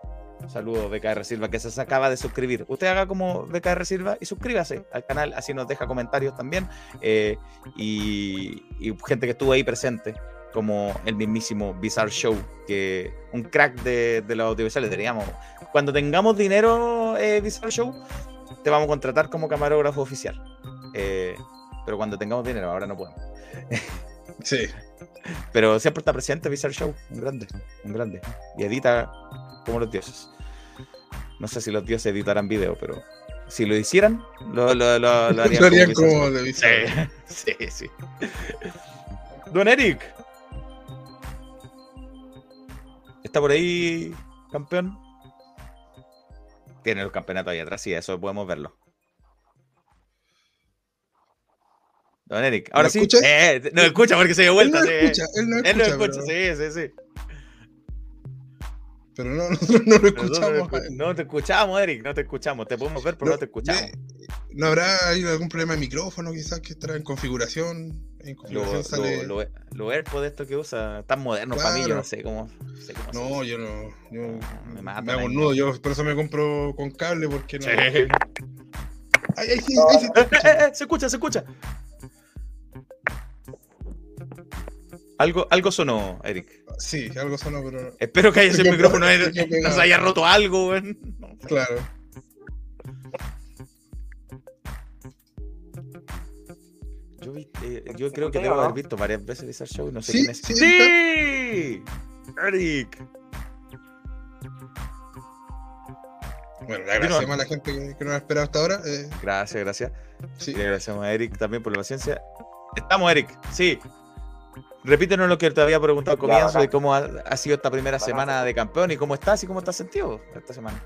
Saludos BKR Silva que se acaba de suscribir. Usted haga como BKR Silva y suscríbase al canal, así nos deja comentarios también. eh, y, gente que estuvo ahí presente, como el mismísimo Bizarre Show, que un crack de, de los audiovisuales. Diríamos, cuando tengamos dinero, eh, Bizarre Show, te vamos a contratar como camarógrafo oficial. Eh, pero cuando tengamos dinero, ahora no podemos. sí, Pero siempre está presente Bizarre Show, un grande, un grande. Y edita como los dioses. No sé si los dioses editarán video, pero si lo hicieran, lo, lo, lo, lo harían como como de Show. Sí, sí, sí. Don Eric. ¿Está por ahí, campeón? Tiene el campeonato ahí atrás, sí, eso podemos verlo. Don Eric, ahora ¿Me sí. Eh, no escucha porque se dio Él vuelta. no sí. escucha, él no Él no escucha, pero, sí, sí, sí. pero no, nosotros no lo escuchamos. no, escu- no te escuchamos, Eric, no te escuchamos. Te podemos ver, pero no, te escuchamos. eh, ¿No habrá algún problema de micrófono quizás que estará en configuración? En Lo, configuración lo, sale... lo, lo esto que usa, tan moderno para mí, yo Claro. no sé cómo. no sé cómo No, hacerlo. yo no. Yo Me me, matan hago un nudo, yo por eso me compro con cable porque no. Sí. Ay, ay, sí, ay, sí. Eh, eh, eh, se escucha, se escucha. Algo, algo sonó, Eric. Sí, algo sonó, pero. Espero que haya sido el micrófono, se quedó no pegado. se haya roto algo. No. Claro. Yo, vi- eh, yo ¿Se creo que debo haber visto varias veces ese show y no sé Sí, quién es. sí, ¡Sí! Eric. Bueno, le agradecemos a la gente que, que nos ha esperado hasta ahora. eh, Gracias, gracias. sí. Le agradecemos a Eric también por la paciencia. Estamos, Eric. Sí. Repítenos lo que te había preguntado al comienzo de cómo ha, ha sido esta primera semana de campeón y cómo estás y cómo estás sentido esta semana.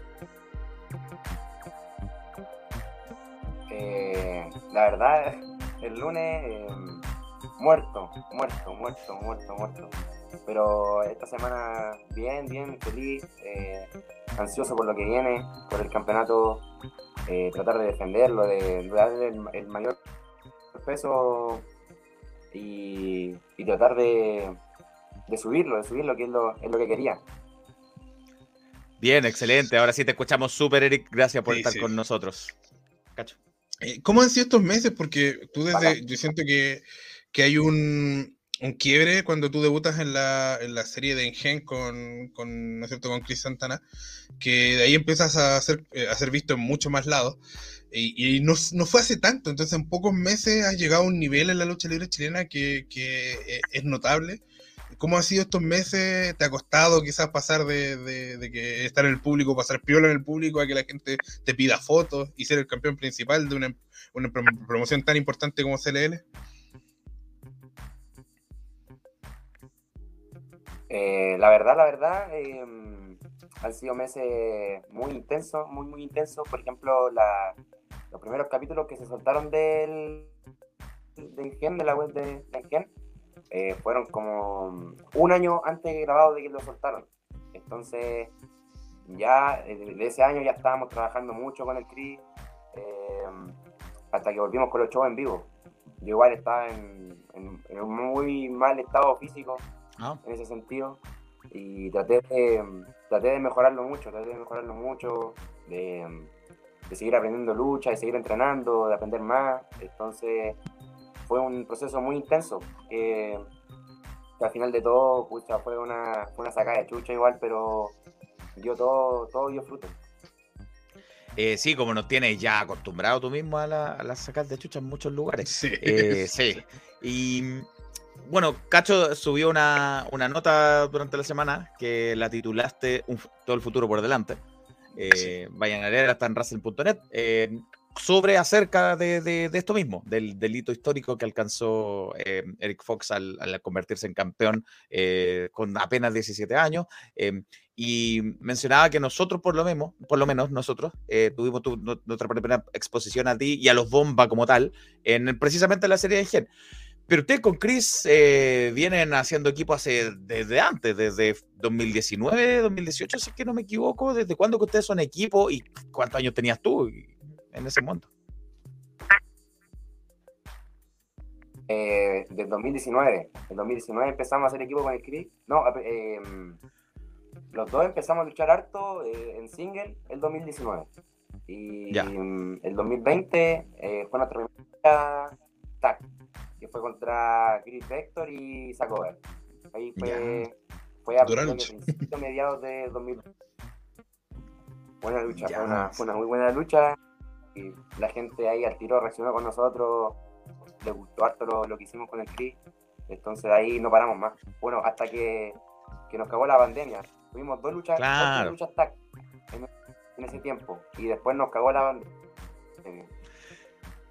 Eh, la verdad, el lunes eh, muerto, muerto, muerto, muerto, muerto. Pero esta semana bien, bien, feliz, eh, ansioso por lo que viene, por el campeonato, eh, tratar de defenderlo, de, de darle el, el mayor peso y, y tratar de, de subirlo, de subirlo, que es lo, es lo que quería. Bien, excelente. Ahora sí te escuchamos súper, Eric. Gracias por Sí, estar sí. con nosotros. Cacho. Eh, ¿Cómo han sido estos meses? Porque tú desde, yo siento que, que hay un, un quiebre cuando tú debutas en la, en la serie de Engen con, con, ¿no es cierto? con Chris Santana, que de ahí empiezas a ser, eh, a ser visto en muchos más lados. Y, y no, no fue hace tanto, entonces en pocos meses has llegado a un nivel en la lucha libre chilena que, que eh, es notable. ¿Cómo ha sido estos meses? ¿Te ha costado quizás pasar de, de- de que estar en el público, pasar piola en el público, a que la gente te pida fotos y ser el campeón principal de una, una prom- promoción tan importante como CLL? Eh, la verdad, la verdad, eh, han sido meses muy intensos, muy, muy intensos. Por ejemplo, los primeros capítulos que se soltaron del, de Ingen, de la web de, de Ingen, eh, fueron como un año antes grabado de que lo soltaron. Entonces, ya eh, de ese año ya estábamos trabajando mucho con el Cris, eh, hasta que volvimos con los shows en vivo. Yo igual estaba en un muy mal estado físico Ah, en ese sentido y traté de, traté de mejorarlo mucho, traté de mejorarlo mucho, de, de seguir aprendiendo lucha, de seguir entrenando, de aprender más. Entonces fue un proceso muy intenso que, que al final de todo pucha, fue, una, fue una sacada de chucha igual, pero dio todo, todo dio fruto. eh, sí, como nos tienes ya acostumbrado tú mismo a, la- a las sacas de chucha en muchos lugares. Sí. Eh, sí. Y bueno, Cacho subió una, una nota durante la semana que la titulaste Un Todo el futuro por delante. Eh, Vayan a leer, está en Russell.net. eh, sobre acerca de, de- de esto mismo, del delito histórico que alcanzó eh, Eric Fox al, al convertirse en campeón eh, con apenas 17 años. eh, y mencionaba que nosotros, por lo menos, por lo menos nosotros, eh, tuvimos tu- nu- nuestra primera exposición a ti y a los Bomba como tal, en precisamente la serie de Gen. Pero ustedes con Chris eh, vienen haciendo equipo hace desde antes, desde 2019, 2018, si es que no me equivoco. ¿Desde cuándo que ustedes son equipo y cuántos años tenías tú en ese momento? Eh, del 2019. En 2019 empezamos a hacer equipo con el Chris. No, eh, los dos empezamos a luchar harto eh, en single el 2019. Y Ya. mm, el 2020 eh, fue nuestra primera tag, que fue contra Chris Vector y Sacover. Ahí fue, fue a principios, mediados de 2000. Buena lucha, fue una, fue una muy buena lucha. Y la gente ahí al tiro reaccionó con nosotros le gustó harto lo, lo que hicimos con el Chris. Entonces ahí no paramos más. Bueno, hasta que, que nos cagó la pandemia. Tuvimos dos luchas, dos, Claro. tres luchas tag en, en ese tiempo. Y después nos cagó la pandemia.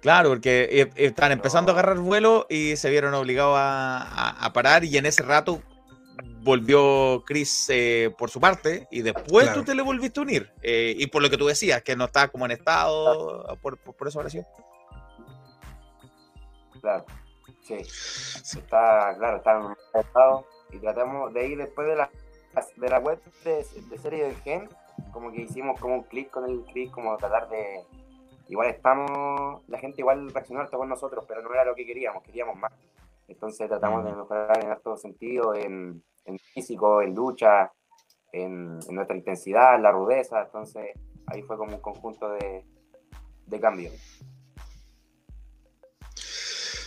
Claro, porque eh, están empezando a agarrar vuelo y se vieron obligados a, a- a parar y en ese rato volvió Chris eh, por su parte y después Claro. tú te le volviste a unir. Eh, y por lo que tú decías, que no estaba como en estado, por, por, por eso ahora sí. Claro, sí. Está, claro, está en estado y tratamos de ir después de la, de la web de, de serie del gen, como que hicimos como un clic con el clic, como tratar de... Igual estamos, la gente igual reaccionó harto con nosotros, pero no era lo que queríamos, queríamos más. Entonces tratamos de mejorar en harto sentido, en, en físico, en lucha, en, en nuestra intensidad, en la rudeza. Entonces ahí fue como un conjunto de, de cambios.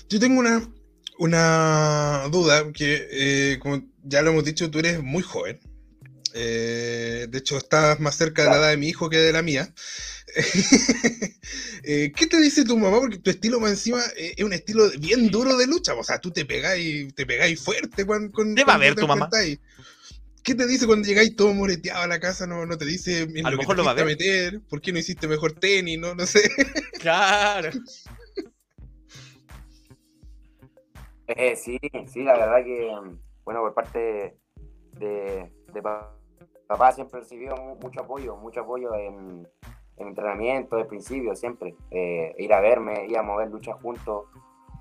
Yo tengo una, una duda que, eh, como ya lo hemos dicho, tú eres muy joven. Eh, de hecho, estás más cerca de la edad de mi hijo que de la mía. Eh, ¿Qué te dice tu mamá? Porque tu estilo más encima eh, es un estilo bien duro de lucha. O sea, tú te pegáis, te pegáis fuerte cuando, con, Debe haber tu mamá. ¿Qué te dice cuando llegáis todo moreteado a la casa? No, no te dice en A lo mejor te lo va a meter, ¿por qué no hiciste mejor tenis? No, no sé. Claro. Eh, sí, sí, la verdad que, bueno, por parte de, de pa- papá siempre recibió mu- mucho apoyo, mucho apoyo en, en entrenamiento, de principio, siempre. Eh, ir a verme, ir a mover luchas juntos.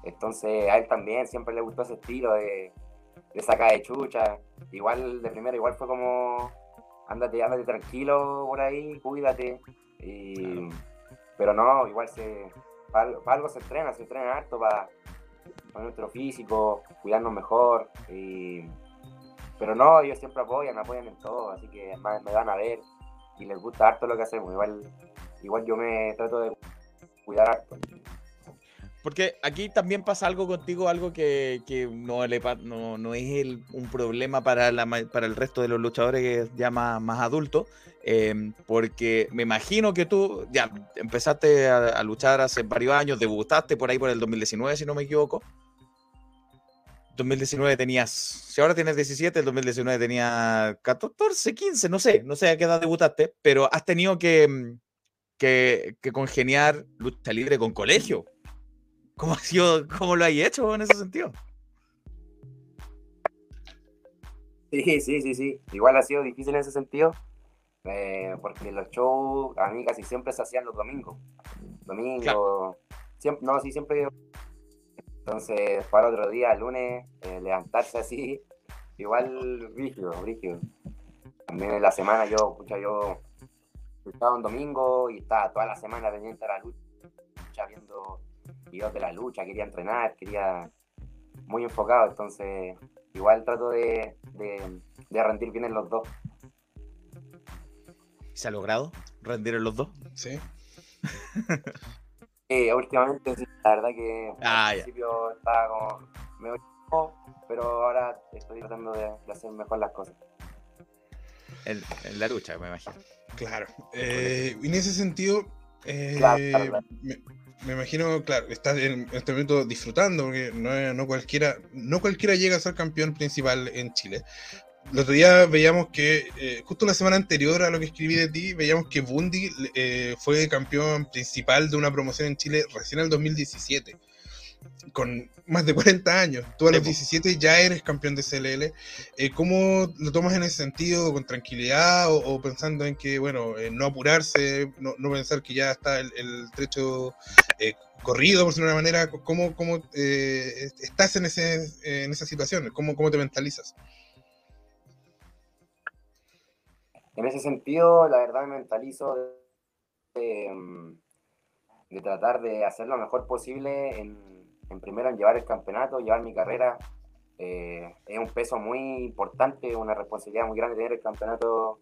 Entonces, a él también siempre le gustó ese estilo de, de sacar de chucha. Igual, de primero, igual fue como, ándate, ándate tranquilo por ahí, cuídate. Y, Pero no, igual se, para, algo- para algo se entrena, se entrena harto para para nuestro físico, cuidarnos mejor. Y... Pero no, ellos siempre apoyan, apoyan en todo, así que me van a ver y les gusta harto lo que hacemos. Igual, igual yo me trato de cuidar harto. Porque aquí también pasa algo contigo, algo que, que no, le, no, no es el- un problema para, la, para el resto de los luchadores que es ya más, más adultos. em, porque me imagino que tú ya empezaste a, a luchar hace varios años, debutaste por ahí por el 2019, si no me equivoco. 2019 tenías, si ahora tienes 17, el 2019 tenía 14, 15, no sé, no sé a qué edad debutaste, pero has tenido que, mm, que, que congeniar lucha libre con colegio. ¿Cómo, ha sido, ¿Cómo lo hay hecho en ese sentido? Sí, sí, sí, sí. Igual ha sido difícil en ese sentido, eh, porque los shows a mí casi siempre se hacían los domingos. Domingo, siempre, no, sí, siempre. Entonces, para otro día, el lunes, eh, levantarse así, igual rígido, rígido. También en la semana yo, pucha, yo luchaba un domingo y estaba toda la semana pendiente de la lucha, viendo videos de la lucha, quería entrenar, quería muy enfocado, entonces igual trato de, de, de rendir bien en los dos. ¿Se ha logrado rendir en los dos? Sí. Eh, últimamente sí, la verdad que Ah, al ya. principio estaba como medio pero ahora estoy tratando de, de hacer mejor las cosas. En, en la lucha, me imagino. Claro. Eh, y en ese sentido, eh, Claro, claro, claro. Me, me imagino, claro, estás en este momento disfrutando, porque no, no cualquiera, no cualquiera llega a ser campeón principal en Chile. El otro día veíamos que, eh, justo la semana anterior a lo que escribí de ti, veíamos que Bundy eh, fue campeón principal de una promoción en Chile recién en el 2017, con más de 40 años. Tú a los Sí, po. 17 ya eres campeón de CLL. Eh, ¿Cómo lo tomas en ese sentido? ¿Con tranquilidad o, o pensando en que, bueno, eh, no apurarse, no, no pensar que ya está el, el trecho eh, corrido, por decirlo de una manera? ¿Cómo, cómo eh, estás en, ese, en esa situación? ¿Cómo, ¿Cómo te mentalizas? En ese sentido, la verdad me mentalizo de, mm, de tratar de hacer lo mejor posible en, en primero en llevar el campeonato, llevar mi carrera. Eh, es un peso muy importante, una responsabilidad muy grande tener el campeonato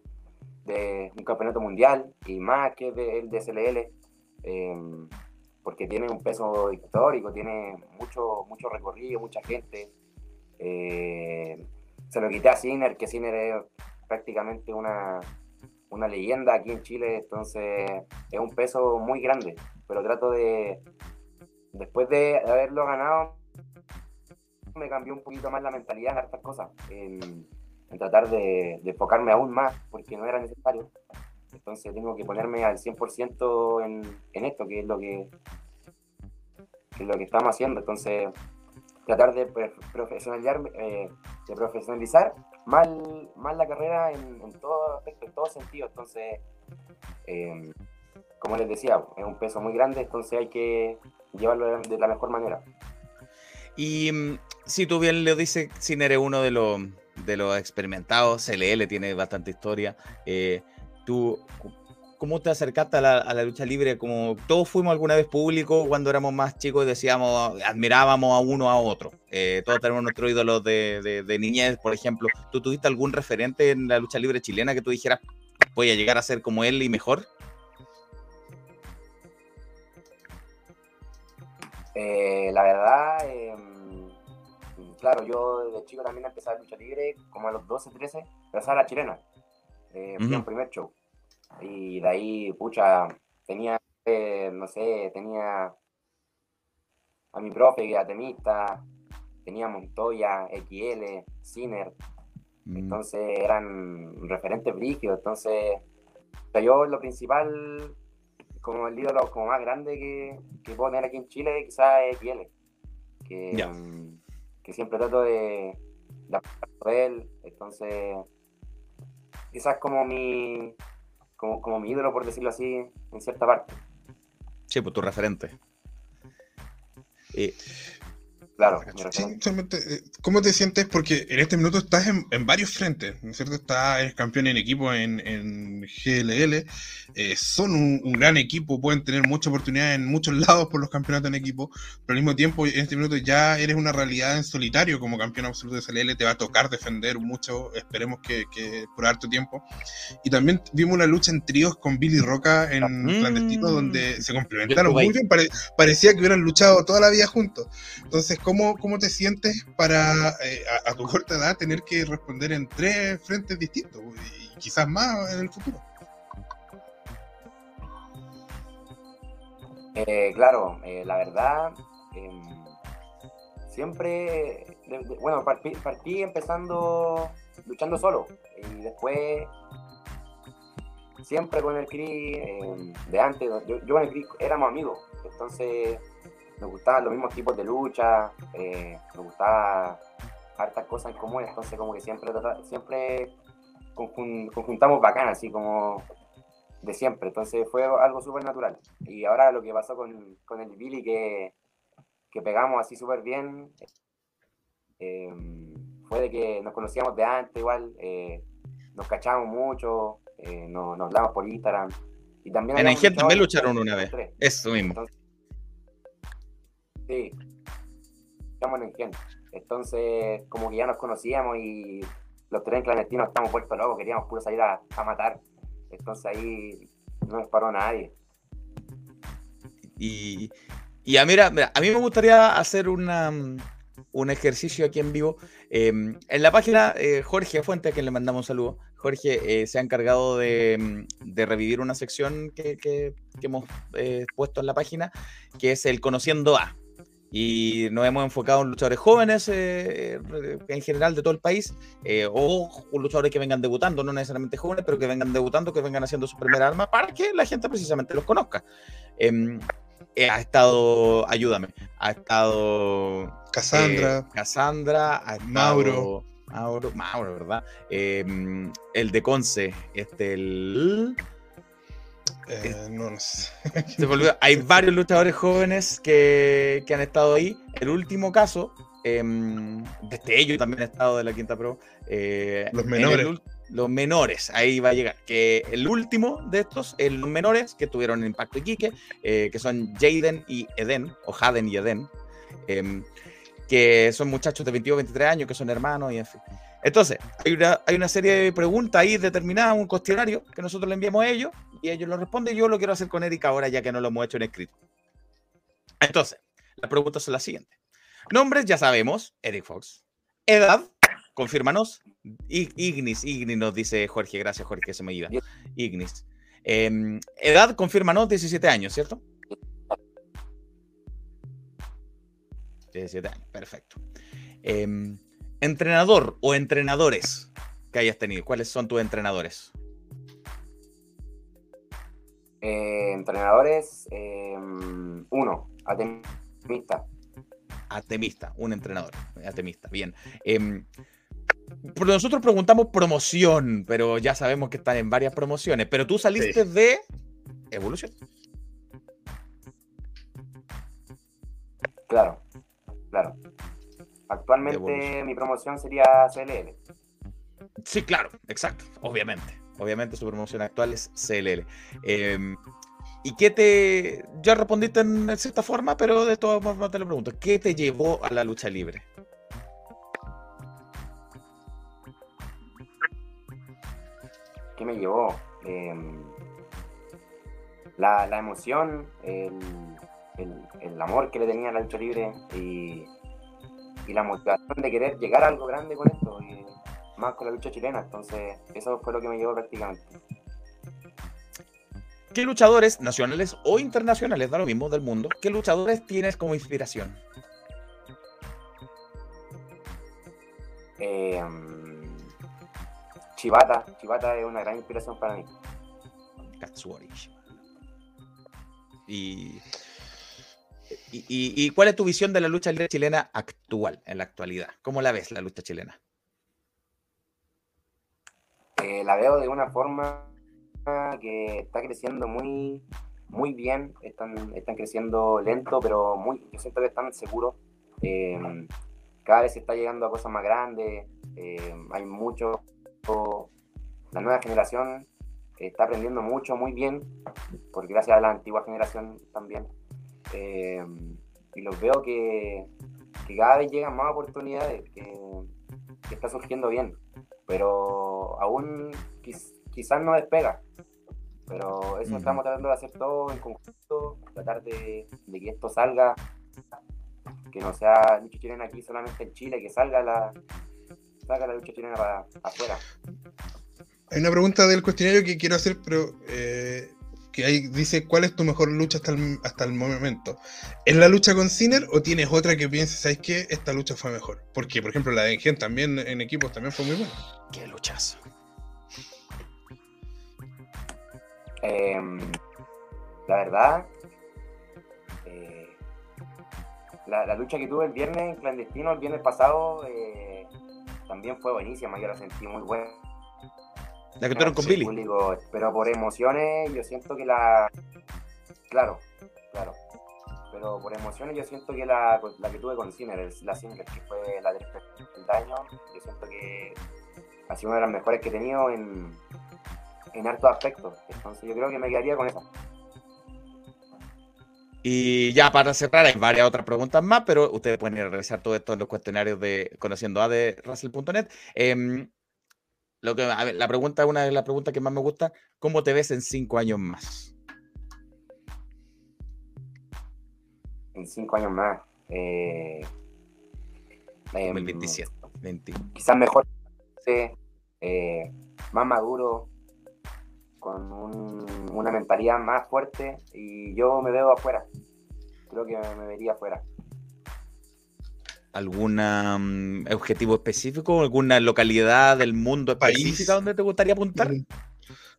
de un campeonato mundial y más que el de SLL, eh, porque tiene un peso histórico, tiene mucho, mucho recorrido, mucha gente. Eh, se lo quité a Sinner, que Sinner prácticamente una, una leyenda aquí en Chile, entonces es un peso muy grande, pero trato de, después de haberlo ganado, me cambió un poquito más la mentalidad en hartas cosas, en, en tratar de, enfocarme aún más, porque no era necesario, Entonces tengo que ponerme al 100% en, en esto, que es lo que, lo que estamos haciendo. Entonces, tratar de profesionalizar, eh, de profesionalizar más, más la carrera en, todo aspecto, en todo sentido. Entonces, eh, como les decía, es un peso muy grande, entonces hay que llevarlo de, la mejor manera. Y mm, si tú bien le dices, sin eres uno de los, de los experimentados, CLL tiene bastante historia, eh, tú ¿Cómo te acercaste a la, lucha libre? Como todos fuimos alguna vez públicos cuando éramos más chicos y decíamos, admirábamos a uno a otro. Eh, todos tenemos nuestros ídolos de, de, niñez, por ejemplo. ¿Tú tuviste algún referente en la lucha libre chilena que tú dijeras, voy a llegar a ser como él y mejor? Eh, la verdad, em, claro, yo de chico también empecé a lucha libre, como a los 12, 13, empecé a la chilena. Fui un primer show. Y de ahí, pucha, tenía, eh, no sé, tenía a mi profe que era temista, tenía Montoya, XL, Ciner, mm. entonces eran referentes brígidos, entonces yo lo principal, como el ídolo como más grande que, que puedo tener aquí en Chile, quizás es XL, que, mm, que siempre trato de, de él, entonces quizás como mi como, como mi ídolo, por decirlo así, en cierta parte. Sí, pues tu referente. Y Claro. Eh, ¿Cómo te sientes? Porque en este minuto estás en, varios frentes, ¿no es cierto? Estás campeón en equipo en, en GLL, eh, son un, gran equipo, pueden tener mucha oportunidad en muchos lados por los campeonatos en equipo, pero al mismo tiempo en este minuto ya eres una realidad en solitario como campeón absoluto de GLL, te va a tocar defender mucho, esperemos que, por harto tiempo. Y también vimos una lucha en tríos con Billy Roca en mm. clandestino donde se complementaron muy bien, parecía que hubieran luchado toda la vida juntos. Entonces, ¿cómo, cómo te sientes para, eh, a, tu corta edad, tener que responder en tres frentes distintos y quizás más en el futuro? Eh, claro, eh, la verdad, em, siempre, bueno, partí, empezando luchando solo y después siempre con el CRI em, de antes, yo, yo con el CRI éramos amigos, entonces nos gustaban los mismos tipos de lucha, eh, nos gustaba hartas cosas en común, entonces como que siempre, siempre conjuntamos bacán, así como de siempre, entonces fue algo súper natural. Y ahora lo que pasó con, con el Billy, que, que pegamos así súper bien, eh, fue de que nos conocíamos de antes igual, eh, nos cachábamos mucho, eh, nos, nos hablamos por Instagram. Y también en también lucharon una vez, eso mismo. Sí, estamos en Gen. Entonces, como que ya nos conocíamos y los tres clandestinos estamos puestos locos, queríamos puro salir a, matar. Entonces ahí no nos paró nadie. Y, y a, mira, a mí me gustaría hacer una, un ejercicio aquí en vivo. Em, en la página, eh, Jorge Fuente, a quien le mandamos un saludo, Jorge eh, se ha encargado de, de revivir una sección que, que, hemos eh, puesto en la página, que es el Conociendo A. Y nos hemos enfocado en luchadores jóvenes eh, en general de todo el país, eh, o luchadores que vengan debutando, no necesariamente jóvenes, pero que vengan debutando, que vengan haciendo su primera arma, para que la gente precisamente los conozca. Em, eh, ha estado, ayúdame, ha estado Cassandra, Cassandra, Mauro. Mauro, Mauro, ¿verdad? Em, el de Conce, este, el... Eh, no, no sé. Hay varios luchadores jóvenes que, que, han estado ahí. El último caso, eh, desde ellos también ha estado de la Quinta Pro. Eh, los menores. los menores, ahí va a llegar. Que el último de estos, eh, los menores que tuvieron el impacto Iquique, eh, que son Jaden y Eden, o Jaden y Eden, em, que son muchachos de 22, 23 años, que son hermanos y en fin. Entonces, hay una, hay una serie de preguntas ahí determinadas, un cuestionario que nosotros le enviamos a ellos y ellos lo responden. Yo lo quiero hacer con Erika ahora, ya que no lo hemos hecho en escrito. Entonces, las preguntas son las siguientes. Nombres, ya sabemos, Eric Fox. Edad, confírmanos. Ignis, Ignis nos dice Jorge, gracias Jorge, se me iba. Ignis. Em, edad, confírmanos, 17 años, ¿cierto? 17 años, perfecto. Eh, entrenador o entrenadores que hayas tenido. ¿Cuáles son tus entrenadores? Eh, entrenadores, eh, uno, Atemista. Atemista, un entrenador, Atemista, bien. Em, pero nosotros preguntamos promoción, pero ya sabemos que están en varias promociones. Pero tú saliste de Evolución. Claro, claro. Actualmente mi promoción sería CLL. Sí, claro, exacto, obviamente. Obviamente su promoción actual es CLL. Em, ¿Y qué te.? Ya respondiste en cierta forma, pero de todas formas te lo pregunto. ¿Qué te llevó a la lucha libre? ¿Qué me llevó? Em, la, emoción, el, amor que le tenía a la lucha libre y, la motivación de querer llegar a algo grande con esto, y más con la lucha chilena. Entonces, eso fue lo que me llevó prácticamente. ¿Qué luchadores nacionales o internacionales, da lo mismo del mundo, qué luchadores tienes como inspiración? Eh, Chivata, Chivata es una gran inspiración para mí. Katsuori. Y, y, cuál es tu visión de la lucha chilena actual, en la actualidad? ¿Cómo la ves la lucha chilena? La veo de una forma que está creciendo muy, muy bien, están, están creciendo lento, pero muy, yo siento que están seguros. Eh, cada vez se está llegando a cosas más grandes, eh, hay mucho, la nueva generación está aprendiendo mucho, muy bien, por gracias a la antigua generación también. Eh, y los veo que, cada vez llegan más oportunidades, que, está surgiendo bien, pero aún quizás no despega. Pero eso estamos tratando de hacer todo en conjunto, tratar de, que esto salga, que no sea lucha chilena aquí solamente en Chile, que salga la, salga la lucha chilena para afuera. Hay una pregunta del cuestionario que quiero hacer, pero eh, que ahí dice, ¿cuál es tu mejor lucha hasta el, hasta el momento? ¿Es la lucha con Sinner o tienes otra que pienses, ¿sabes qué? Esta lucha fue mejor. Porque, por ejemplo, la de Gen también en equipos también fue muy buena. ¿Qué luchas? Em, la verdad, eh, la, lucha que tuve el viernes en clandestino, el viernes pasado, eh, también fue buenísima, yo la sentí muy buena la que tuvieron con Billy. pero por emociones yo siento que la... Claro, claro. Pero por emociones yo siento que la, la que tuve con Sinner, la Sinner, que fue la del daño, yo siento que ha sido una de las mejores que he tenido en, en hartos aspectos. Entonces yo creo que me quedaría con esa. Y ya para cerrar, hay varias otras preguntas más, pero ustedes pueden ir a revisar todo esto en los cuestionarios de conociendo a de Russell.net. Eh, lo que, la pregunta, una de las preguntas que más me gusta, ¿cómo te ves en cinco años más? En cinco años más. Eh, 2027. Em, quizás mejor, eh, más maduro, con una mentalidad más fuerte y yo me veo afuera. Creo que me vería afuera algún mm, objetivo específico, alguna localidad del mundo específica donde te gustaría apuntar?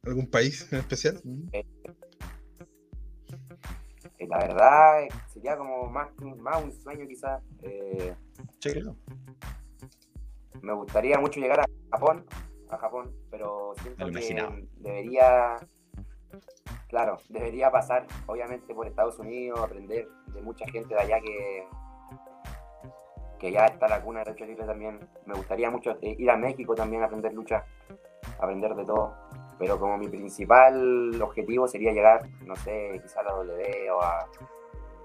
¿Algún, país en especial? Eh, eh, la verdad eh, sería como más, más un sueño quizás. Me gustaría mucho llegar a Japón, a Japón, pero siento que debería, claro, debería pasar obviamente por Estados Unidos, aprender de mucha gente de allá que que ya está la cuna de lucha libre también. Me gustaría mucho eh, ir a México también a aprender lucha, aprender de todo. Pero como mi principal objetivo sería llegar, no sé, quizá a la W o a,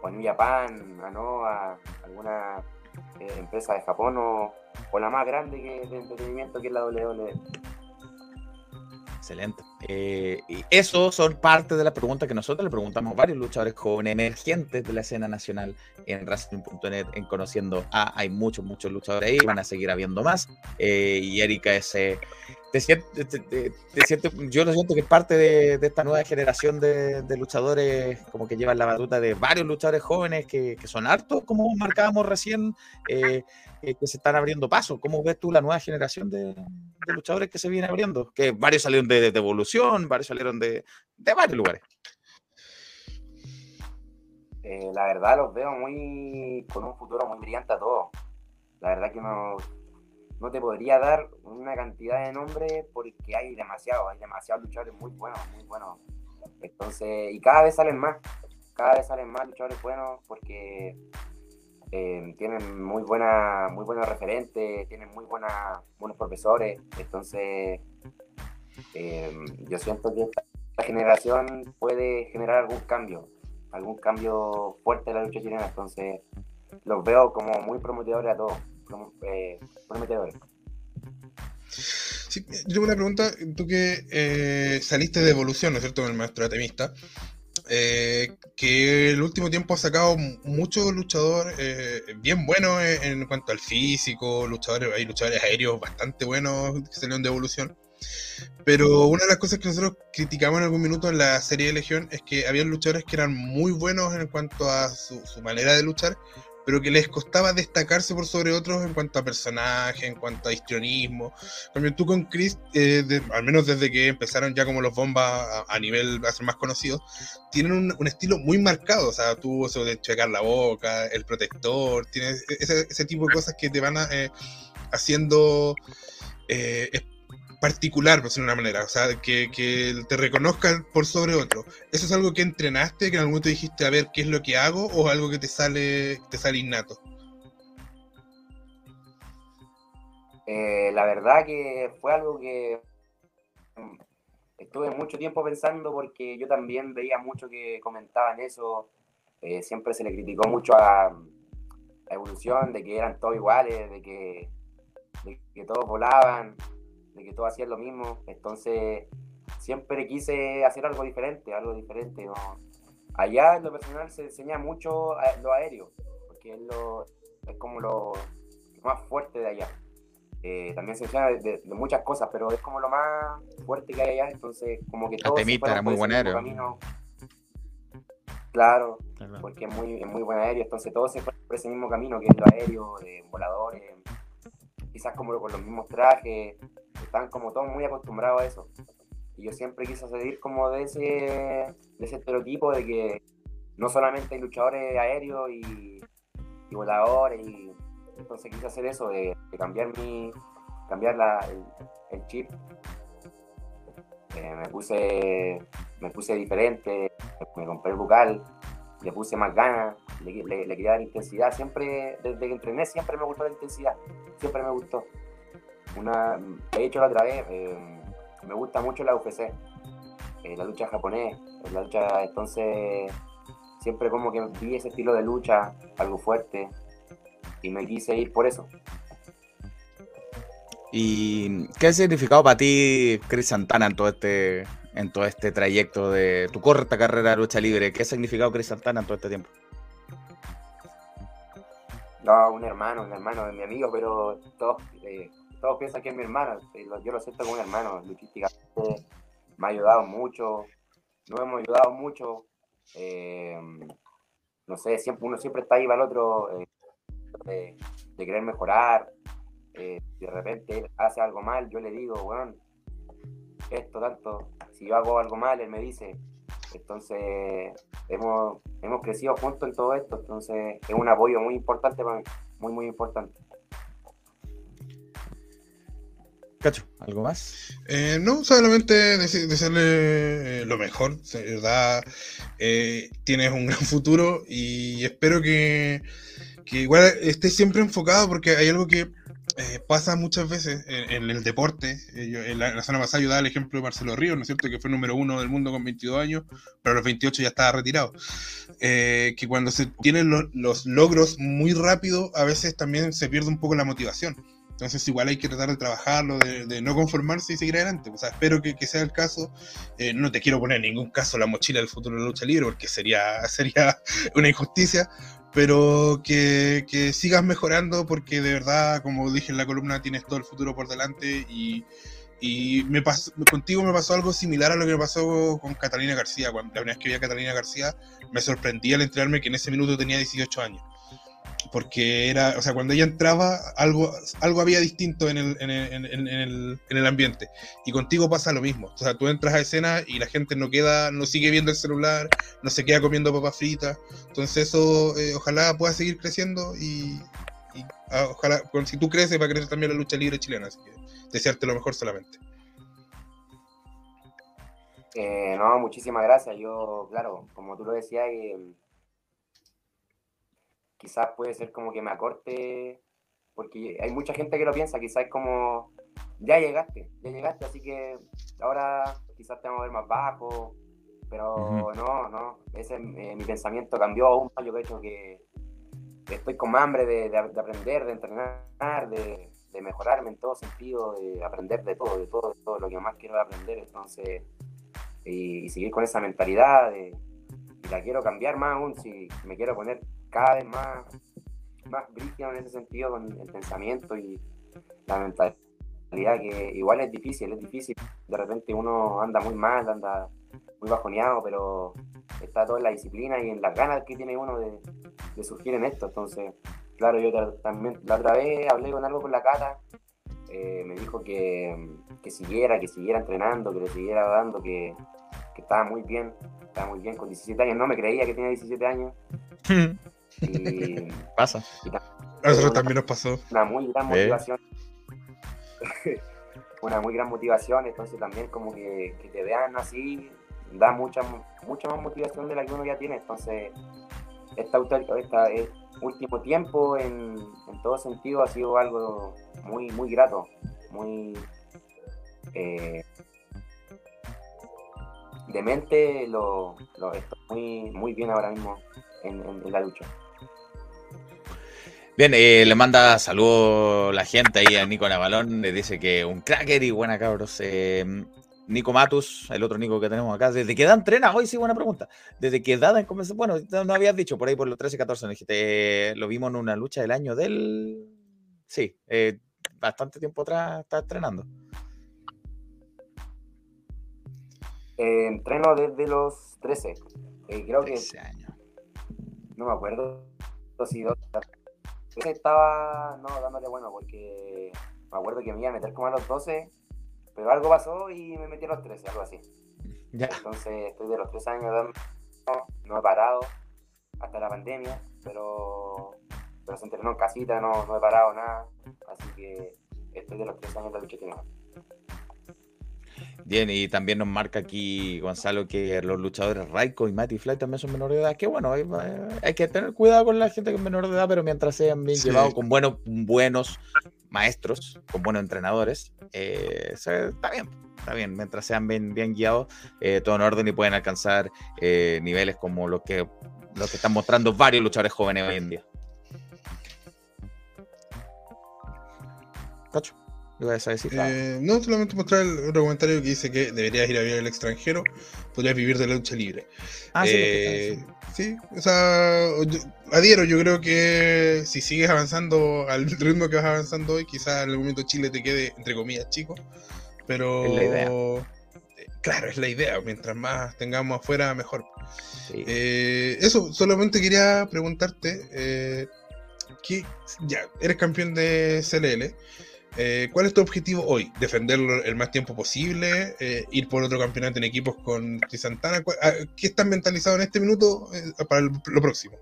o New Japan, a, ¿no? a alguna eh, empresa de Japón o, o, la más grande que de entretenimiento que es la WWE. Excelente. Eh, y eso son parte de la pregunta que nosotros le preguntamos a varios luchadores jóvenes emergentes de la escena nacional en Wrestling.net, en Conociendo A. Hay muchos, muchos luchadores ahí, van a seguir habiendo más. Eh, y Erika es, eh, te yo lo siento que es parte de, esta nueva generación de, luchadores, como que llevan la batuta de varios luchadores jóvenes que, son hartos, como marcábamos recién, eh, que se están abriendo paso. ¿Cómo ves tú la nueva generación de, luchadores que se viene abriendo? Que varios salieron de, Evolución, varios salieron de, varios lugares. Eh, la verdad los veo muy con un futuro muy brillante a todos. La verdad que no, no te podría dar una cantidad de nombres porque hay demasiados, hay demasiados luchadores muy buenos, muy buenos. Entonces, y cada vez salen más, cada vez salen más luchadores buenos porque eh, tienen muy buena, muy buenos referentes, tienen muy buena, buenos profesores. Entonces, eh, yo siento que esta generación puede generar algún cambio, algún cambio fuerte en la lucha chilena. Entonces, los veo como muy prometedores a todos, eh, prometedores. Sí, yo tengo una pregunta, tú que eh, saliste de evolución, ¿no es cierto?, con el maestro atemista, eh, que el último tiempo ha sacado muchos luchadores eh, bien buenos en, cuanto al físico, luchadores, hay luchadores aéreos bastante buenos que salieron de evolución. Pero una de las cosas que nosotros criticamos en algún minuto en la serie de Legión es que había luchadores que eran muy buenos en cuanto a su, su manera de luchar, pero que les costaba destacarse por sobre otros en cuanto a personaje, en cuanto a histrionismo. También tú con Chris, eh, al menos desde que empezaron ya como los bombas a, nivel a ser más conocidos, tienen un, estilo muy marcado. O sea, tú eso de checar la boca, el protector, tienes ese, ese tipo de cosas que te van eh, haciendo eh, particular, por decirlo de una manera, o sea, que, que, te reconozcan por sobre otro. ¿Eso es algo que entrenaste, que en algún momento dijiste, a ver, qué es lo que hago, o algo que te sale, te sale innato? Eh, la verdad que fue algo que estuve mucho tiempo pensando porque yo también veía mucho que comentaban eso, eh, siempre se le criticó mucho a, a, Evolución, de que eran todos iguales, de que, de que todos volaban, de que todos hacían lo mismo. Entonces, siempre quise hacer algo diferente, algo diferente. ¿no? Allá en lo personal se enseña mucho lo aéreo, porque es, lo, es como lo, más fuerte de allá. Eh, también se enseña de, muchas cosas, pero es como lo más fuerte que hay allá, entonces como que todo temita era muy buen aéreo. Camino. Claro, porque es muy, es muy buen aéreo, entonces todo se fue por ese mismo camino que es lo aéreo, de voladores, quizás como con los mismos trajes, están como todos muy acostumbrados a eso. Y yo siempre quise salir como de ese, de ese estereotipo de que no solamente hay luchadores aéreos y, voladores, y entonces quise hacer eso, de, cambiar mi cambiar la, el, chip. Eh, me puse me puse diferente, me compré el bucal, le puse más ganas, le, le, quería dar intensidad. Siempre, desde que entrené, siempre me gustó la intensidad, siempre me gustó. Una, he hecho la otra vez, eh, me gusta mucho la UFC, eh, la lucha japonés, la lucha, entonces siempre como que vi ese estilo de lucha, algo fuerte, y me quise ir por eso. ¿Y qué ha significado para ti Chris Santana en todo este, en todo este trayecto de tu corta carrera de lucha libre? ¿Qué ha significado Chris Santana en todo este tiempo? No, un hermano, un hermano de mi amigo, pero todos, eh, todos piensan que es mi hermano. Eh, yo lo siento como un hermano. Luchísticamente me ha ayudado mucho. Nos hemos ayudado mucho. Eh, no sé, siempre, uno siempre está ahí para el otro de, querer mejorar. de repente él hace algo mal, yo le digo, bueno, esto tanto. Si yo hago algo mal, él me dice. Entonces, hemos, hemos crecido juntos en todo esto. Entonces, es un apoyo muy importante para mí. Muy, muy importante. Cacho, ¿algo más? Eh, no, solamente desearle eh, lo mejor, verdad. Eh, tienes un gran futuro y espero que, que igual estés siempre enfocado porque hay algo que pasa muchas veces en, el deporte. en la, zona pasada yo daba el ejemplo de Marcelo Ríos, ¿no es cierto? Que fue número uno del mundo con 22 años, pero a los 28 ya estaba retirado. que cuando se tienen los logros muy rápido, a veces también se pierde un poco la motivación. Entonces igual hay que tratar de trabajarlo, de, no conformarse y seguir adelante. O sea, espero que, sea el caso. Eh, no te quiero poner en ningún caso la mochila del futuro de la lucha libre porque sería, sería una injusticia, pero que, que, sigas mejorando porque de verdad, como dije en la columna, tienes todo el futuro por delante y, y me pasó, contigo me pasó algo similar a lo que me pasó con Catalina García. Cuando la primera vez que vi a Catalina García me sorprendía al enterarme que en ese minuto tenía 18 años porque era, o sea, cuando ella entraba, algo, algo había distinto en el, en, el, en, el, en el ambiente. Y contigo pasa lo mismo. O sea, tú entras a escena y la gente no queda, no sigue viendo el celular, no se queda comiendo papas fritas. Entonces eso, eh, ojalá pueda seguir creciendo y, y ah, ojalá, si tú creces, va a crecer también la lucha libre chilena. Así que desearte lo mejor solamente. Eh, no, muchísimas gracias. Yo, claro, como tú lo decías, eh, quizás puede ser como que me acorte, porque hay mucha gente que lo piensa, quizás es como, ya llegaste, ya llegaste, así que ahora quizás te vamos a ver más bajo, pero no, no, ese, eh, mi pensamiento cambió aún más, yo creo que estoy con hambre de, de, aprender, de entrenar, de, de, mejorarme en todo sentido, de aprender de todo, de todo, de todo, lo que más quiero aprender, entonces, y, y seguir con esa mentalidad, de, y la quiero cambiar más aún, si me quiero poner cada vez más, más en ese sentido con el pensamiento y la mentalidad que igual es difícil, es difícil. De repente uno anda muy mal, anda muy bajoneado, pero está todo en la disciplina y en las ganas que tiene uno de, surgir en esto. Entonces, claro, yo también la otra vez hablé con algo con la cara, eh, me dijo que, que, siguiera, que siguiera entrenando, que le siguiera dando, que, que estaba muy bien, estaba muy bien con 17 años. No me creía que tenía 17 años. Y, Pasa. a nosotros también nos pasó. Una muy gran motivación. una muy gran motivación, entonces también como que, que, te vean así, da mucha, mucha más motivación de la que uno ya tiene. Entonces, esta, esta, este último tiempo en, en, todo sentido ha sido algo muy, muy grato, muy... Eh, de mente lo, lo estoy muy, muy bien ahora mismo en, en, en la lucha. Bien, eh, le manda saludos la gente ahí a Nico Navalón, le dice que un cracker y buena cabros. Eh, Nico Matus, el otro Nico que tenemos acá, ¿desde qué edad entrena? Hoy sí, buena pregunta. ¿Desde qué edad comenzó? Bueno, no habías dicho por ahí por los 13, 14, dijiste, eh, lo vimos en una lucha del año del... Sí, eh, bastante tiempo atrás está entrenando. Entreno desde los 13. creo 13 que... años. No me acuerdo si dos, estaba no dándole bueno porque me acuerdo que me iba a meter como a los 12, pero algo pasó y me metí a los 13, algo así. Ya. Entonces estoy de los 3 años dando, no he parado hasta la pandemia, pero, pero se entrenó en casita, no, no he parado nada, así que estoy de los 3 años de lucha. Bien, y también nos marca aquí Gonzalo que los luchadores Raiko y Matty Fly también son menores de edad. Que bueno, hay, hay, que tener cuidado con la gente que es menor de edad, pero mientras sean bien sí. llevados con buenos, buenos maestros, con buenos entrenadores, eh, está bien. Está bien, mientras sean bien, bien guiados, eh, todo en orden y pueden alcanzar eh, niveles como los que, los que están mostrando varios luchadores jóvenes hoy en día. Cacho. Decir, eh, no, solamente mostrar el otro comentario que dice que deberías ir a vivir al extranjero, podrías vivir de la lucha libre. Ah, eh, sí, sí, o sea, yo, adhiero, yo creo que si sigues avanzando al ritmo que vas avanzando hoy, quizás en algún momento Chile te quede, entre comillas, chico, pero... Es la idea. Claro, es la idea, mientras más tengamos afuera, mejor. Sí. Eh, eso, solamente quería preguntarte, eh, que ya, eres campeón de CLL, eh, ¿Cuál es tu objetivo hoy? ¿Defenderlo el más tiempo posible? Eh, ¿Ir por otro campeonato en equipos con Santana? ¿Qué estás mentalizado en este minuto eh, para el, lo próximo?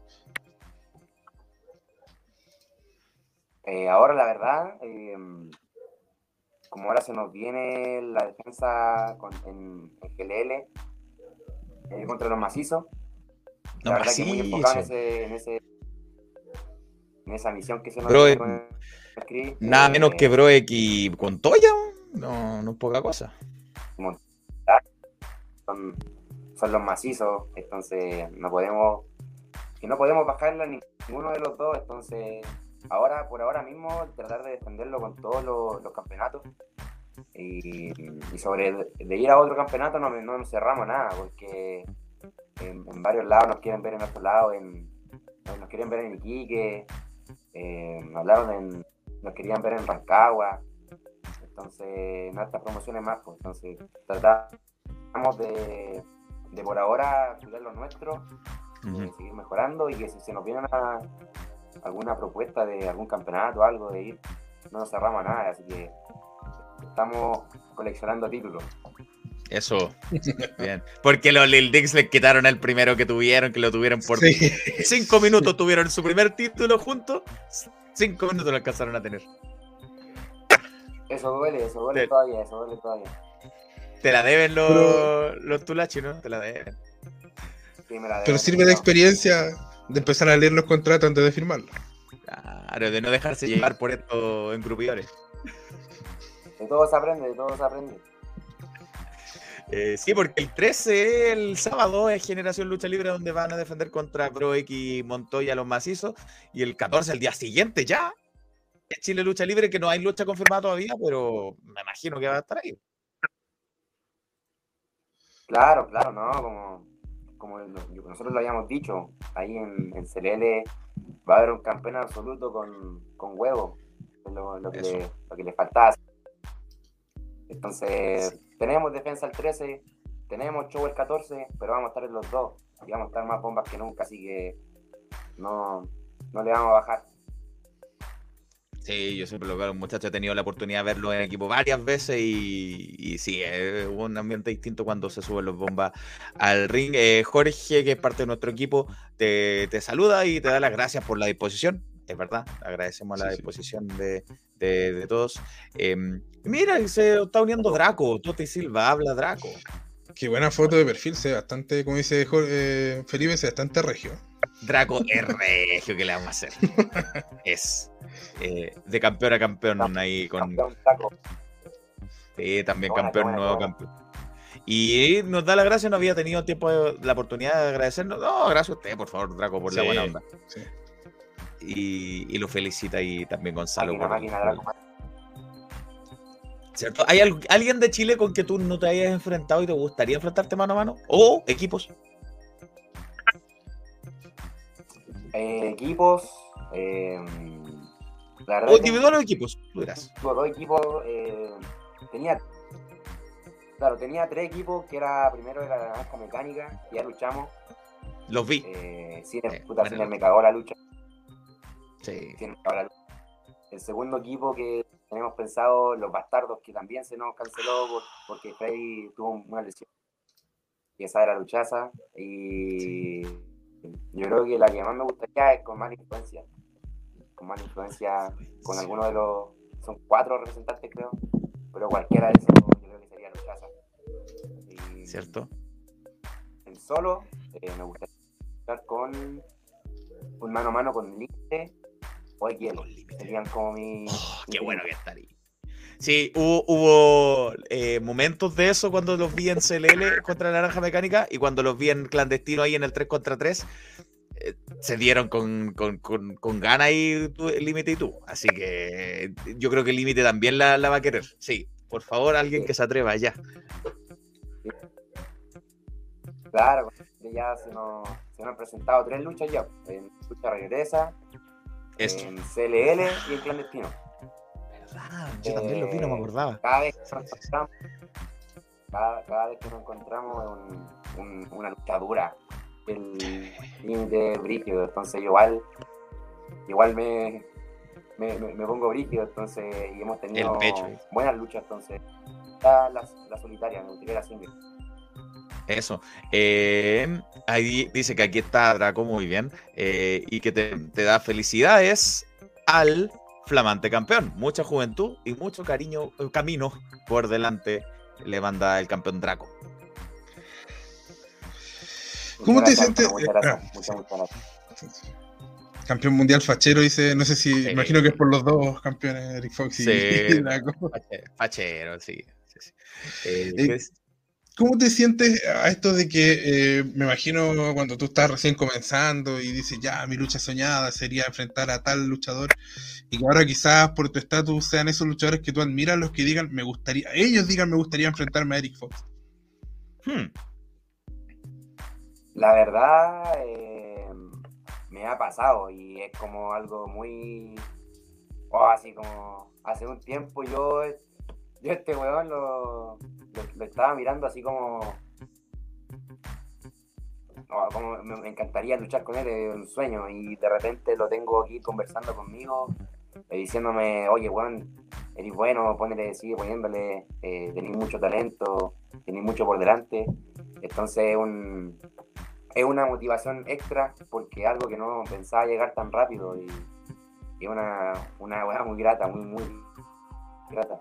ahora, la verdad, como ahora se nos viene la defensa con, en, en, GLL contra los macizos, no, la verdad macizo. que muy enfocado en, ese, en, ese, en esa misión que se nos Bro, viene Chris, Nada eh, menos que Broek y con Toya, no, no es poca cosa. Son, son, los macizos, entonces no podemos, que no podemos bajarla ni ninguno de los dos, entonces ahora, por ahora mismo, tratar de defenderlo con todos los, los campeonatos. Y, y, sobre de ir a otro campeonato no, no nos cerramos nada, porque en, en, varios lados nos quieren ver en otro lado, en, nos quieren ver en Iquique, eh, hablaron en, nos querían ver en Rancagua, entonces en estas promociones más, pues entonces tratamos de, de por ahora cuidar lo nuestro, uh -huh. seguir mejorando y que si se nos vienen a, alguna propuesta de algún campeonato o algo de ir. No nos cerramos a nada, así que estamos coleccionando títulos. Eso. Bien. Porque los Lil Dicks le quitaron el primero que tuvieron, que lo tuvieron por Sí. cinco minutos, tuvieron su primer título juntos. Cinco minutos lo alcanzaron a tener. Eso duele, eso duele todavía, eso duele todavía. Te la deben los, Pero- los Tulachi, ¿no? Te la deben. Sí, me la Pero deben, sirve de pero experiencia de empezar a leer los contratos antes de firmarlos. Claro, de no dejarse llevar por estos engrupidores. De todo se aprende, de todo se aprende. Eh, sí, porque el 13, el sábado, es Generación Lucha Libre, donde van a defender contra Pro X Montoya los macizos. Y el 14, el día siguiente ya, es Chile Lucha Libre, que no hay lucha confirmada todavía, pero me imagino que va a estar ahí. Claro, claro, ¿no? Como, como nosotros lo habíamos dicho, ahí en, en CLL va a haber un campeón absoluto con, con huevo, lo, lo que le, lo que le faltaba. Entonces, tenemos defensa el 13, tenemos show el 14, pero vamos a estar en los dos y vamos a estar más bombas que nunca, así que no, no le vamos a bajar. Sí, yo siempre lo veo, muchachos, he tenido la oportunidad de verlo en equipo varias veces y, y sí, es un ambiente distinto cuando se suben los bombas al ring. Eh, Jorge, que es parte de nuestro equipo, te, te saluda y te da las gracias por la disposición. Es verdad, agradecemos la Sí, sí. disposición de, de- de todos. Eh, mira, se está uniendo Draco, Tote Silva, habla Draco. Qué buena foto de perfil, se bastante, como dice Jor- eh, Felipe, se bastante regio. Draco es regio, ¿qué le vamos a hacer? Es eh, de campeón a campeón ahí con. Sí, también campeón, nuevo campeón. Y nos da la gracia, no había tenido tiempo, de- la oportunidad de agradecernos. No, gracias a usted, por favor, Draco, por la buena onda. sí. Y, y lo felicita y también Gonzalo. Máquina, máquina. ¿Cierto? ¿Hay al- alguien de Chile con que tú no te hayas enfrentado y te gustaría enfrentarte mano a mano? ¿O equipos? Eh, equipos. Eh, la verdad ¿O individual o equipos? Tú dirás. dos equipos. eh, tenía. Claro, tenía tres equipos, que era primero era la naranja mecánica, ya luchamos. Los vi. Eh, sin Eh, puta, sin me cagó la lucha. Sí. El segundo equipo que tenemos pensado, los bastardos, que también se nos canceló por- porque Freddy tuvo una lesión. Y esa era luchaza. Y yo creo que la que más me gustaría es con más influencia. Con más influencia, con alguno de los. Son cuatro representantes, creo. Pero cualquiera de esos, yo creo que sería luchaza. Y ¿Cierto? En solo, eh, me gustaría estar con un mano a mano con Límite o Hielo. Serían como mi. Oh, qué bueno que estaría. Sí, hubo, hubo, eh, momentos de eso cuando los vi en CLL contra la Naranja Mecánica y cuando los vi en clandestino ahí en el 3 contra 3, eh, se dieron con, con, con, con gana el límite y tú. Así que eh, yo creo que el límite también la, la va a querer. Sí, por favor, alguien que se atreva ya. Claro, ya se nos, se nos han presentado tres luchas ya. En lucha regresa, Esto. en CLL y en clandestino. ¿Verdad? Yo también los vi, no me acordaba. Cada vez que nos encontramos, cada, cada vez que nos encontramos es un- un- una lucha dura. El límite brígido, entonces igual, igual me, me, me- me pongo brígido, entonces, y hemos tenido buenas luchas, entonces, la, la, la solitaria, me gustaría la single. Eso. Eh, ahí dice que aquí está Draco muy bien eh, y que te, te da felicidades al flamante campeón. Mucha juventud y mucho cariño, eh, camino por delante le manda el campeón Draco. ¿Cómo te sientes? Campeón mundial fachero, dice, no sé si, Sí. imagino que es por los dos campeones, Eric Fox y, Sí. y Draco. Fache- Fachero, sí. sí. Eh, Eh. ¿Cómo te sientes a esto de que, eh, me imagino, cuando tú estás recién comenzando y dices, ya, mi lucha soñada sería enfrentar a tal luchador, y que ahora quizás por tu estatus sean esos luchadores que tú admiras los que digan, me gustaría, ellos digan, me gustaría enfrentarme a Eric Fox? Hmm, La verdad, eh, me ha pasado y es como algo muy. Oh, así como. Hace un tiempo yo. Yo este weón lo, lo, estaba mirando así como. me, encantaría luchar con él, es un sueño. Y de repente lo tengo aquí conversando conmigo, eh, diciéndome, oye, Juan, eres bueno, ponele, sigue poniéndole, eh, tenés mucho talento, tenés mucho por delante. Entonces es un, es una motivación extra porque algo que no pensaba llegar tan rápido y, y es una, una weá muy grata, muy, muy grata.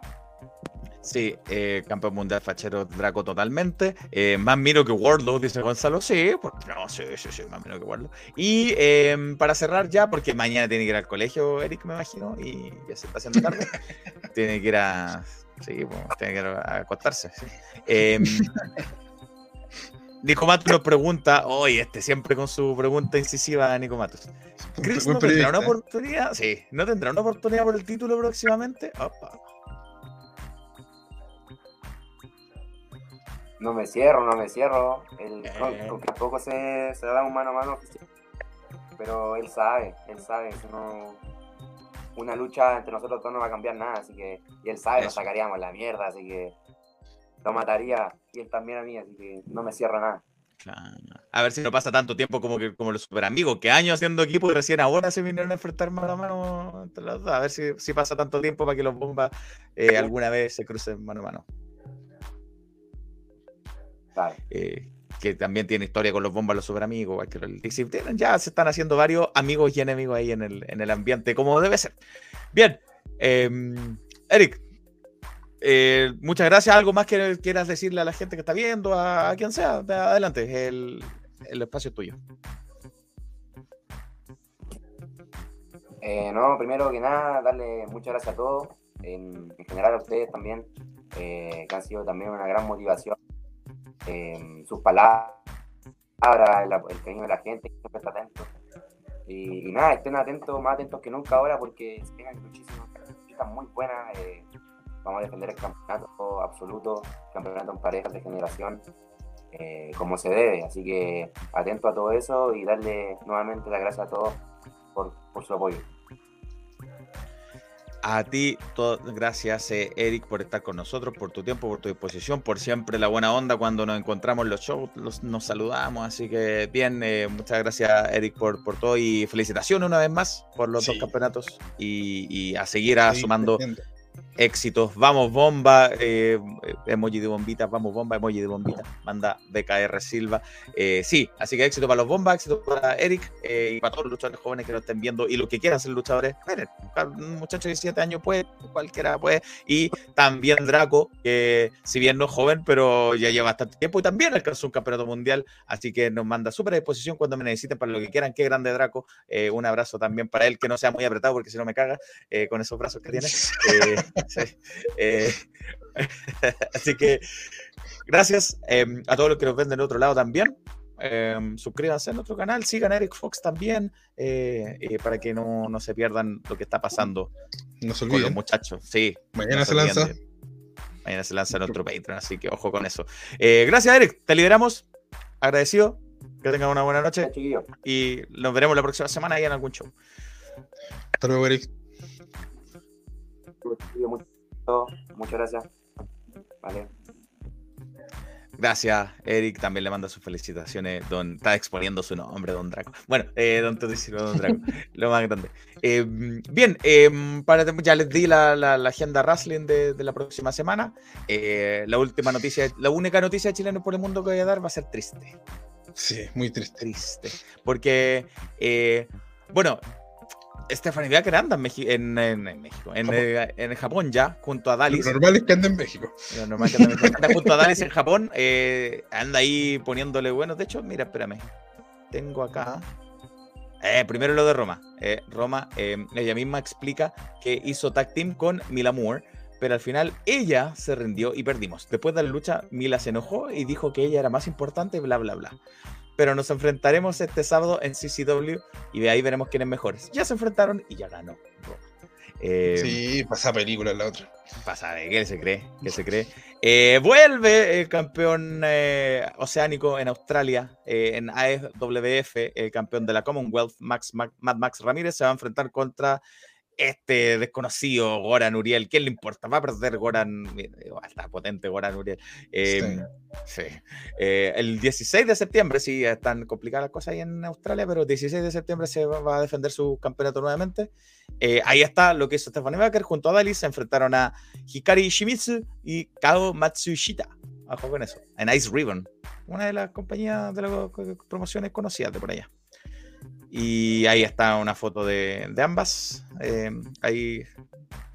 Sí, eh, campeón mundial fachero Draco totalmente. Eh, más miro que Wardlow, dice Gonzalo. Sí, porque, no, sí, sí, sí, más miro que Wardlow. Y eh, para cerrar ya, porque mañana tiene que ir al colegio, Eric, me imagino, y ya se está haciendo tarde. tiene que ir a. Sí, pues, tiene que ir a acostarse. Eh, Nico Matus nos pregunta, oye, este siempre con su pregunta incisiva, Nico Matus. ¿Chris no tendrá una oportunidad? Sí, ¿no tendrá una oportunidad por el título próximamente? Opa. No me cierro, no me cierro. No, Eh. tampoco se, se da un mano a mano oficial. Pero él sabe, él sabe. eso no- una lucha entre nosotros dos no va a cambiar nada, así que. Y él sabe, nos sacaríamos la mierda, así que. Lo mataría y él también a mí, así que no me cierra nada. Claro. A ver si no pasa tanto tiempo como, que, como los super amigos, que años haciendo equipo y recién ahora se vinieron a enfrentar mano a mano entre los dos. A ver si, si pasa tanto tiempo para que los bombas eh, alguna vez se crucen mano a mano. Eh, que también tiene historia con los bombas, los super amigos. igual que los- y si tienen- ya se están haciendo varios amigos y enemigos ahí en el, en el ambiente, como debe ser. Bien, em, Eric, eh, muchas gracias. ¿Algo más que quieras decirle a la gente que está viendo, a, a quien sea? De- adelante, el, el espacio es tuyo. Eh, no, primero que nada, darle muchas gracias a todos, en, en general a ustedes también, eh, que han sido también una gran motivación. Sus palabras, el, el cariño de la gente, siempre está atento. Y, nada, estén atentos, más atentos que nunca ahora, porque se muchísimas cositas muy buenas. eh, vamos a defender el campeonato absoluto, campeonato en parejas de generación, eh, como se debe. Así que atento a todo eso y darle nuevamente las gracias a todos por su apoyo. A ti, gracias eh, Eric por estar con nosotros, por tu tiempo, por tu disposición, por siempre la buena onda cuando nos encontramos en los shows, los- nos saludamos, así que bien, eh, muchas gracias Eric por, por todo y felicitaciones una vez más por los dos campeonatos y, y a seguir ah, sumando. Éxitos. Vamos bomba, eh, emoji de bombita, vamos bomba, emoji de bombita, manda BKR Silva. Eh, sí, así que éxito para los bombas, éxito para Eric eh, y para todos los luchadores jóvenes que lo estén viendo y los que quieran ser luchadores. Miren, un muchacho de 17 años puede, cualquiera puede. Y también Draco, que si bien no es joven, pero ya lleva bastante tiempo y también alcanzó un campeonato mundial, así que nos manda súper a disposición cuando me necesiten para lo que quieran. Qué grande Draco. Eh, un abrazo también para él, que no sea muy apretado porque si no me caga con esos brazos que tiene. Eh, sí, eh, así que gracias eh, a todos los que nos ven del otro lado también. Eh, suscríbanse a nuestro canal, sigan a Eric Fox también, eh, eh, para que no, no se pierdan lo que está pasando No se con los muchachos. Sí, Mañana no se lanza. mañana se lanza nuestro Patreon, así que ojo con eso. Eh, gracias, Eric. Te liberamos. Agradecido. Que tengan una buena noche y nos veremos la próxima semana ahí en algún show. Hasta luego, Eric. Mucho- Muchas gracias. Vale. Gracias, Eric. También le manda sus felicitaciones. Don, está exponiendo su nombre, Don Draco. Bueno, eh, Don Toti Silva, Don Draco. lo más grande. Eh, bien, eh, para, ya les di la, la- la agenda wrestling de, de la próxima semana. Eh, la última noticia, la única noticia de Chileno por el Mundo que voy a dar va a ser triste. Sí, muy triste. Triste. Porque, eh, bueno, Stephanie Becker anda en, Meji- en, en- en México, en, Japón. eh, en Japón ya, junto a Lo Dalis. normal es que ande en México. Lo normal que anda en México. Anda junto a Dalis en Japón, eh, anda ahí poniéndole bueno. De hecho, mira, espérame. Tengo acá. Eh, primero lo de Roma. Eh, Roma, eh, ella misma explica que hizo tag team con Mila Moore, pero al final ella se rindió y perdimos. Después de la lucha, Mila se enojó y dijo que ella era más importante, bla, bla, bla. Pero nos enfrentaremos este sábado en CCW y de ahí veremos quién es mejor. Ya se enfrentaron y ya ganó Roma. Eh, Sí, pasa película la otra. Pasa qué se cree, qué se cree. Eh, vuelve el campeón eh, oceánico en Australia, en AFWF, el campeón de la Commonwealth, Max, Mac- Mad Max Ramírez, se va a enfrentar contra este desconocido Goran Uriel, ¿quién le importa? Va a perder Goran, está potente Goran Uriel. Em, sí. Eh, el 16 de septiembre, sí, están complicadas las cosas ahí en Australia, pero el 16 de septiembre se va, a defender su campeonato nuevamente. Eh, ahí está lo que hizo Stephanie Baker junto a Dalis, se enfrentaron a Hikari Shimizu y Kao Matsushita. Ojo con eso, en Ice Ribbon, una de las compañías de las promociones conocidas de por allá. Y ahí está una foto de, ambas. Eh, ahí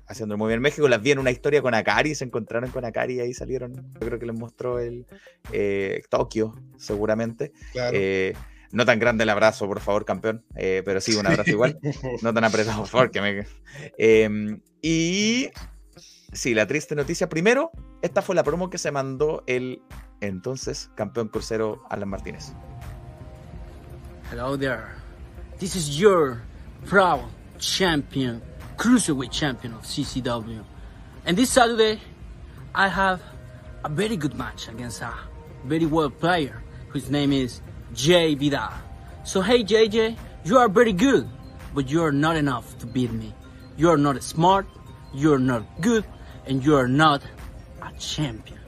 haciendo muy bien México. Las vi en una historia con Akari, se encontraron con Akari y ahí salieron. Yo creo que les mostró el eh, Tokio, seguramente. Eh, no tan grande el abrazo, por favor, campeón. pero sí, un abrazo igual. No tan apretado, por favor. Que me... Y sí, la triste noticia. Primero, esta fue la promo que se mandó el entonces campeón crucero Alan Martínez. Hello there. This is your proud champion, cruiserweight champion of CCW. And this Saturday, I have a very good match against a very well player whose name is Jay Vidal. So hey JJ, you are very good, but you are not enough to beat me. You are not smart, you are not good, and you are not a champion.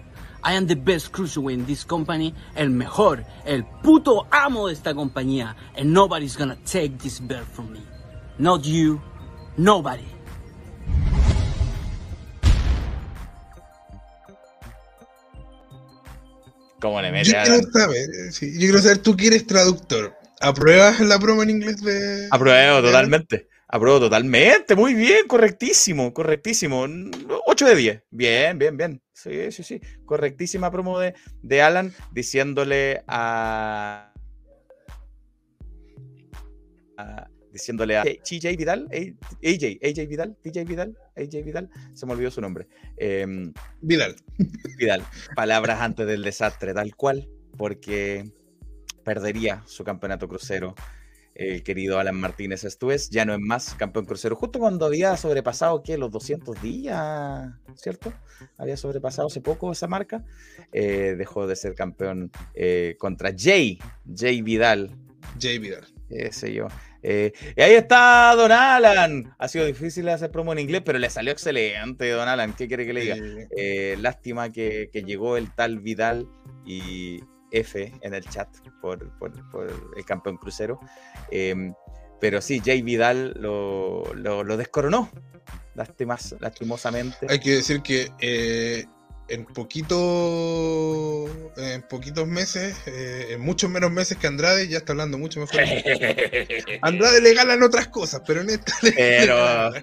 I am the best cruiserweight in this company, el mejor, el puto amo de esta compañía, and nobody's gonna take this belt from me. Not you, nobody. ¿Cómo le mete yo quiero saber, sí, yo quiero saber, tú que eres traductor, ¿apruebas la promo en inglés de...? Apruebo totalmente. Apruebo totalmente, muy bien, correctísimo, correctísimo. 8 de 10. Bien, bien, bien. Sí, sí, sí. Correctísima promo de, de Alan diciéndole a, diciéndole a TJ Vidal, AJ, AJ Vidal, TJ Vidal, AJ Vidal, se me olvidó su nombre. Em, Vidal. Vidal. Palabras antes del desastre, tal cual, porque perdería su campeonato crucero el querido Alan Martínez Estuves, ya no es más campeón crucero, justo cuando había sobrepasado, ¿qué? Los 200 días, ¿cierto? Había sobrepasado hace poco esa marca, eh, dejó de ser campeón eh, contra Jay, Jay Vidal. Jay Vidal. Ese yo. Eh, y ahí está Don Alan. Ha sido difícil hacer promo en inglés, pero le salió excelente, Don Alan. ¿Qué quiere que le diga? lástima que, que llegó el tal Vidal y, F en el chat por, el campeón crucero. Em, pero sí, Jay Vidal lo, lo, descoronó, lastimosamente. Hay que decir que eh, en poquito en poquitos meses, eh, en muchos menos meses que Andrade, ya está hablando mucho mejor. Andrade le ganan otras cosas, pero en esta Pero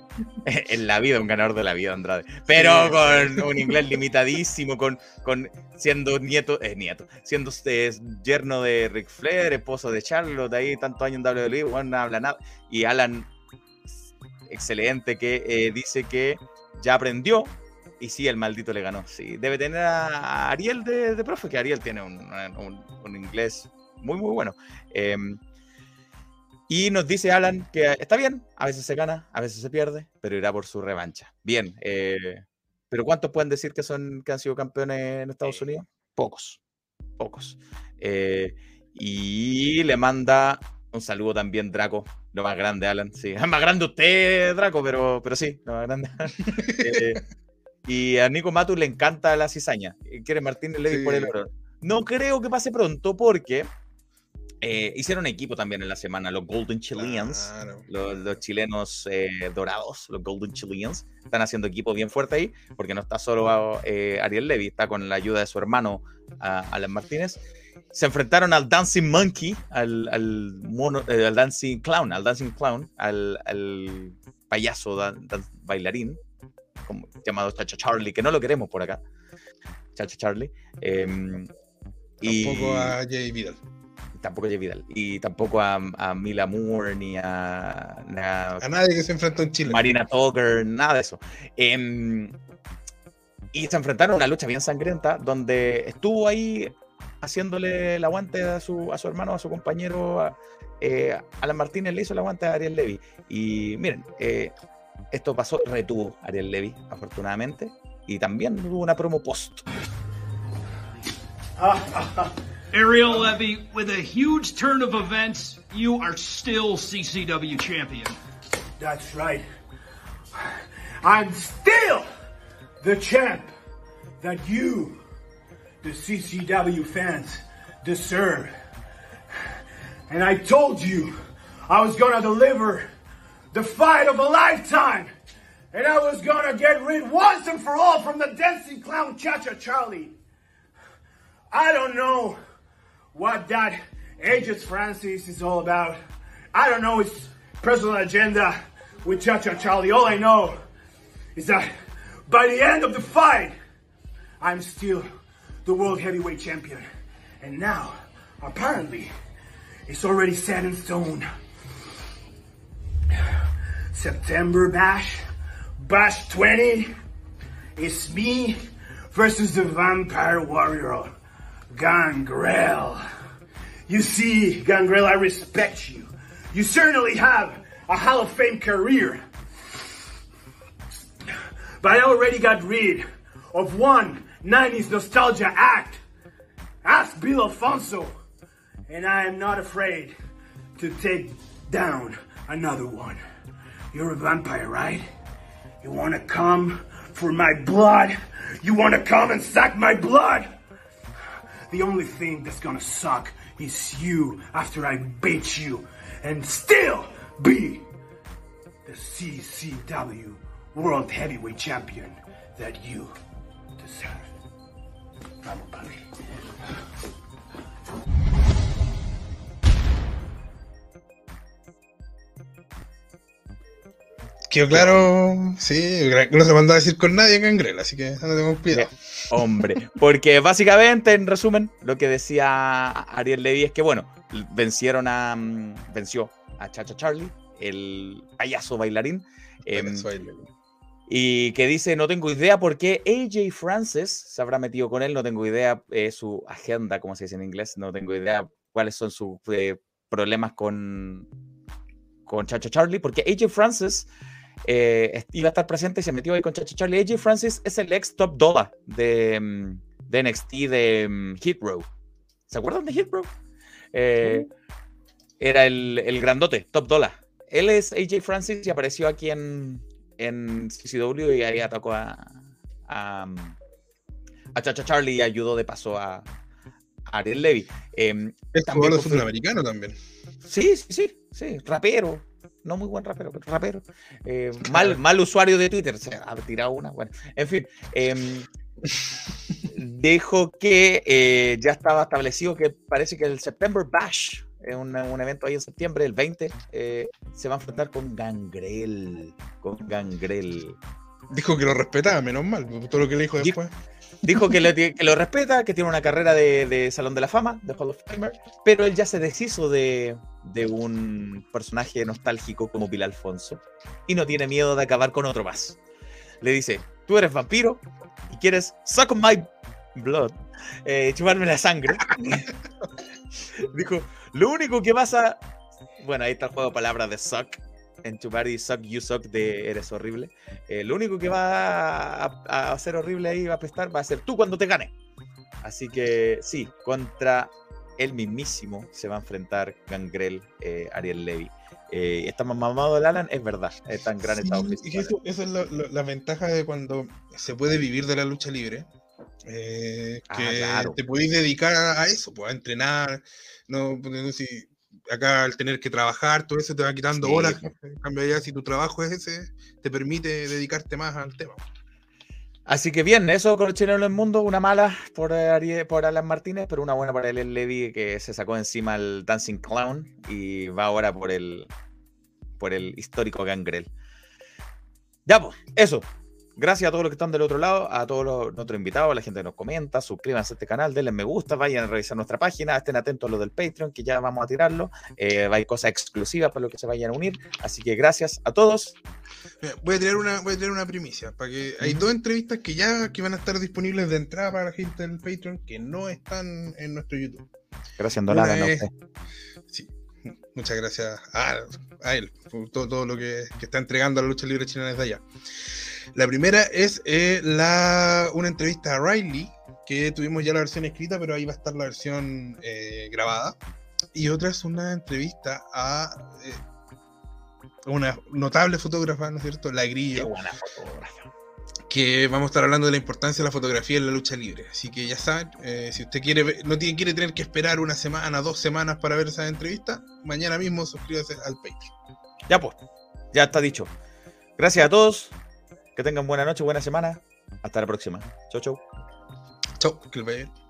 en la vida, un ganador de la vida, Andrade. Pero con un inglés limitadísimo, con, con siendo nieto, eh, nieto, siendo usted yerno de Ric Flair, esposo de Charlotte, ahí tantos años en WWE, bueno, no habla nada. Y Alan, excelente, que eh, dice que ya aprendió y sí, el maldito le ganó. Sí, debe tener a Ariel de, profe, que Ariel tiene un, inglés muy, muy bueno. Em, y nos dice Alan que está bien, a veces se gana, a veces se pierde, pero irá por su revancha. Bien, eh, pero ¿cuántos pueden decir que, son, que han sido campeones en Estados Unidos? Pocos, pocos. Eh, y le manda un saludo también, Draco, lo más grande, Alan. Sí, es más grande usted, Draco, pero, pero sí, lo más grande. eh, y a Nico Matus le encanta la cizaña. Quiere Martín Levy por el oro. No creo que pase pronto porque eh, hicieron equipo también en la semana, los Golden Chileans, los, chilenos eh, dorados, los Golden Chileans, están haciendo equipo bien fuerte ahí, porque no está solo eh, Ariel Levy, está con la ayuda de su hermano Alan Martínez. Se enfrentaron al Dancing Monkey, al, al, mono, al Dancing Clown, al Dancing Clown, al, al payaso bailarín, llamado Chacho Charlie, que no lo queremos por acá. Chacho Charlie. Em, tampoco a Jay Vidal. Tampoco a Jay Vidal. Y tampoco a, a Mila Moore ni a, a, nadie que se enfrentó en Chile. Marina Tucker, nada de eso. Em, y se enfrentaron a una lucha bien sangrienta donde estuvo ahí haciéndole el aguante a su, a su hermano, a su compañero. Eh, Alan Martínez le hizo el aguante a Ariel Levy. Y miren, eh, esto pasó, retuvo Ariel Levy, afortunadamente, y también hubo una promo post. Ariel Levy, with a huge turn of events, you are still CCW champion. That's right. I'm still the champ that you, the CCW fans, deserve. And I told you I was gonna deliver the fight of a lifetime. And I was gonna get rid once and for all from the dancing clown Cha-Cha Charlie. I don't know what that Aegis Francis is all about. I don't know his personal agenda with Cha-Cha Charlie. All I know is that by the end of the fight, I'm still the world heavyweight champion. And now, apparently, it's already set in stone. September Bash, Bash 20, it's me versus the Vampire Warrior, Gangrel. You see, Gangrel, I respect you. You certainly have a Hall of Fame career. But I already got rid of one 90s nostalgia act. Ask Bill Alfonso. And I am not afraid to take down another one. You're a vampire, right? You wanna come for my blood? You wanna come and suck my blood? The only thing that's gonna suck is you after I beat you and still be the CCW World Heavyweight Champion that you deserve. Vamos, papi. Quedó claro, sí, no se mandó a decir con nadie Gangrel, así que no tengo cuidado. Hombre, porque básicamente, en resumen, lo que decía Ariel Levy es que, bueno, vencieron a. mm, venció a Chacha Charlie, el payaso bailarín. em, ahí le- y que dice, no tengo idea por qué AJ Francis se habrá metido con él, no tengo idea eh, su agenda, como se dice en inglés, no tengo idea cuáles son sus eh, problemas con, con Chacha Charlie, porque AJ Francis eh, iba a estar presente y se metió ahí con Chacha Charlie. AJ Francis es el ex top dollar de, mm, de NXT de mm, Hit Row. ¿Se acuerdan de Hit Row? Eh, Era el, el grandote, top dollar. Él es AJ Francis y apareció aquí en, en CCW y ahí atacó a, a, a Chacha Charlie y ayudó de paso a, a Ariel Levy. Em, Es También jugador sudamericano también. Sí, sí, sí, sí, rapero. No muy buen rapero, pero rapero. Eh, mal, mal usuario de Twitter, se ha tirado una. Bueno, en fin. em, dijo que eh, ya estaba establecido que parece que el September Bash, es un, un evento ahí en septiembre, el 20, eh, se va a enfrentar con Gangrel. Con Gangrel. Dijo que lo respetaba, menos mal, todo lo que le dijo después. Dijo que lo, que lo respeta, que tiene una carrera de, de Salón de la Fama, de Hall of Famer, pero él ya se deshizo de, de un personaje nostálgico como Pilar Alfonso y no tiene miedo de acabar con otro más. Le dice, tú eres vampiro y quieres suck my blood, eh, chuparme la sangre. Dijo, lo único que vas a... Bueno, ahí está el juego de palabras de suck. En chupar y suck you suck de eres horrible. Eh, lo único que va a, hacer horrible ahí, va a apestar, va a ser tú cuando te gane. Así que sí, contra el mismísimo se va a enfrentar Gangrel, eh, Ariel Levy. Eh, está más mamado el Alan, es verdad, es tan gran Sí, estado físico. eso, eso es lo- lo- la ventaja de cuando se puede vivir de la lucha libre. eh, Ah, que claro. te podéis dedicar a, eso, pues, a entrenar. No, no, si acá al tener que trabajar, todo eso te va quitando Sí, horas. pues. En cambio, allá, si tu trabajo es ese, te permite dedicarte más al tema. Así que bien, eso con el chileno en el mundo, una mala por, eh, por Alan Martínez, pero una buena para el Levy que se sacó encima el Dancing Clown y va ahora por el, por el histórico Gangrel. Ya, pues, eso. Gracias a todos los que están del otro lado, a todos los, nuestros invitados, a la gente que nos comenta, suscríbanse a este canal, denle me gusta, vayan a revisar nuestra página, estén atentos a lo del Patreon, que ya vamos a tirarlo. Eh, hay cosas exclusivas para los que se vayan a unir. Así que gracias a todos. Mira, voy a tirar una, voy a tirar una primicia, para que hay dos entrevistas que ya que van a estar disponibles de entrada para la gente del Patreon que no están en nuestro YouTube. Gracias, Una Don Alan, a es- usted. Sí, muchas gracias a, a él por todo, todo lo que, que está entregando a la lucha libre chilena desde allá. La primera es eh, la, una entrevista a Riley, que tuvimos ya la versión escrita, pero ahí va a estar la versión eh, grabada. Y otra es una entrevista a. eh, una notable fotógrafa, ¿no es cierto? La Qué Grillo, buena fotógrafa. que vamos a estar hablando de la importancia de la fotografía en la lucha libre. Así que ya saben, eh, si usted quiere, ver- no tiene, quiere tener que esperar una semana, dos semanas para ver esa entrevista, mañana mismo suscríbase al Patreon. Ya pues, ya está dicho. Gracias a todos. Que tengan buena noche, buena semana. Hasta la próxima. Chau, chau. Chau, que.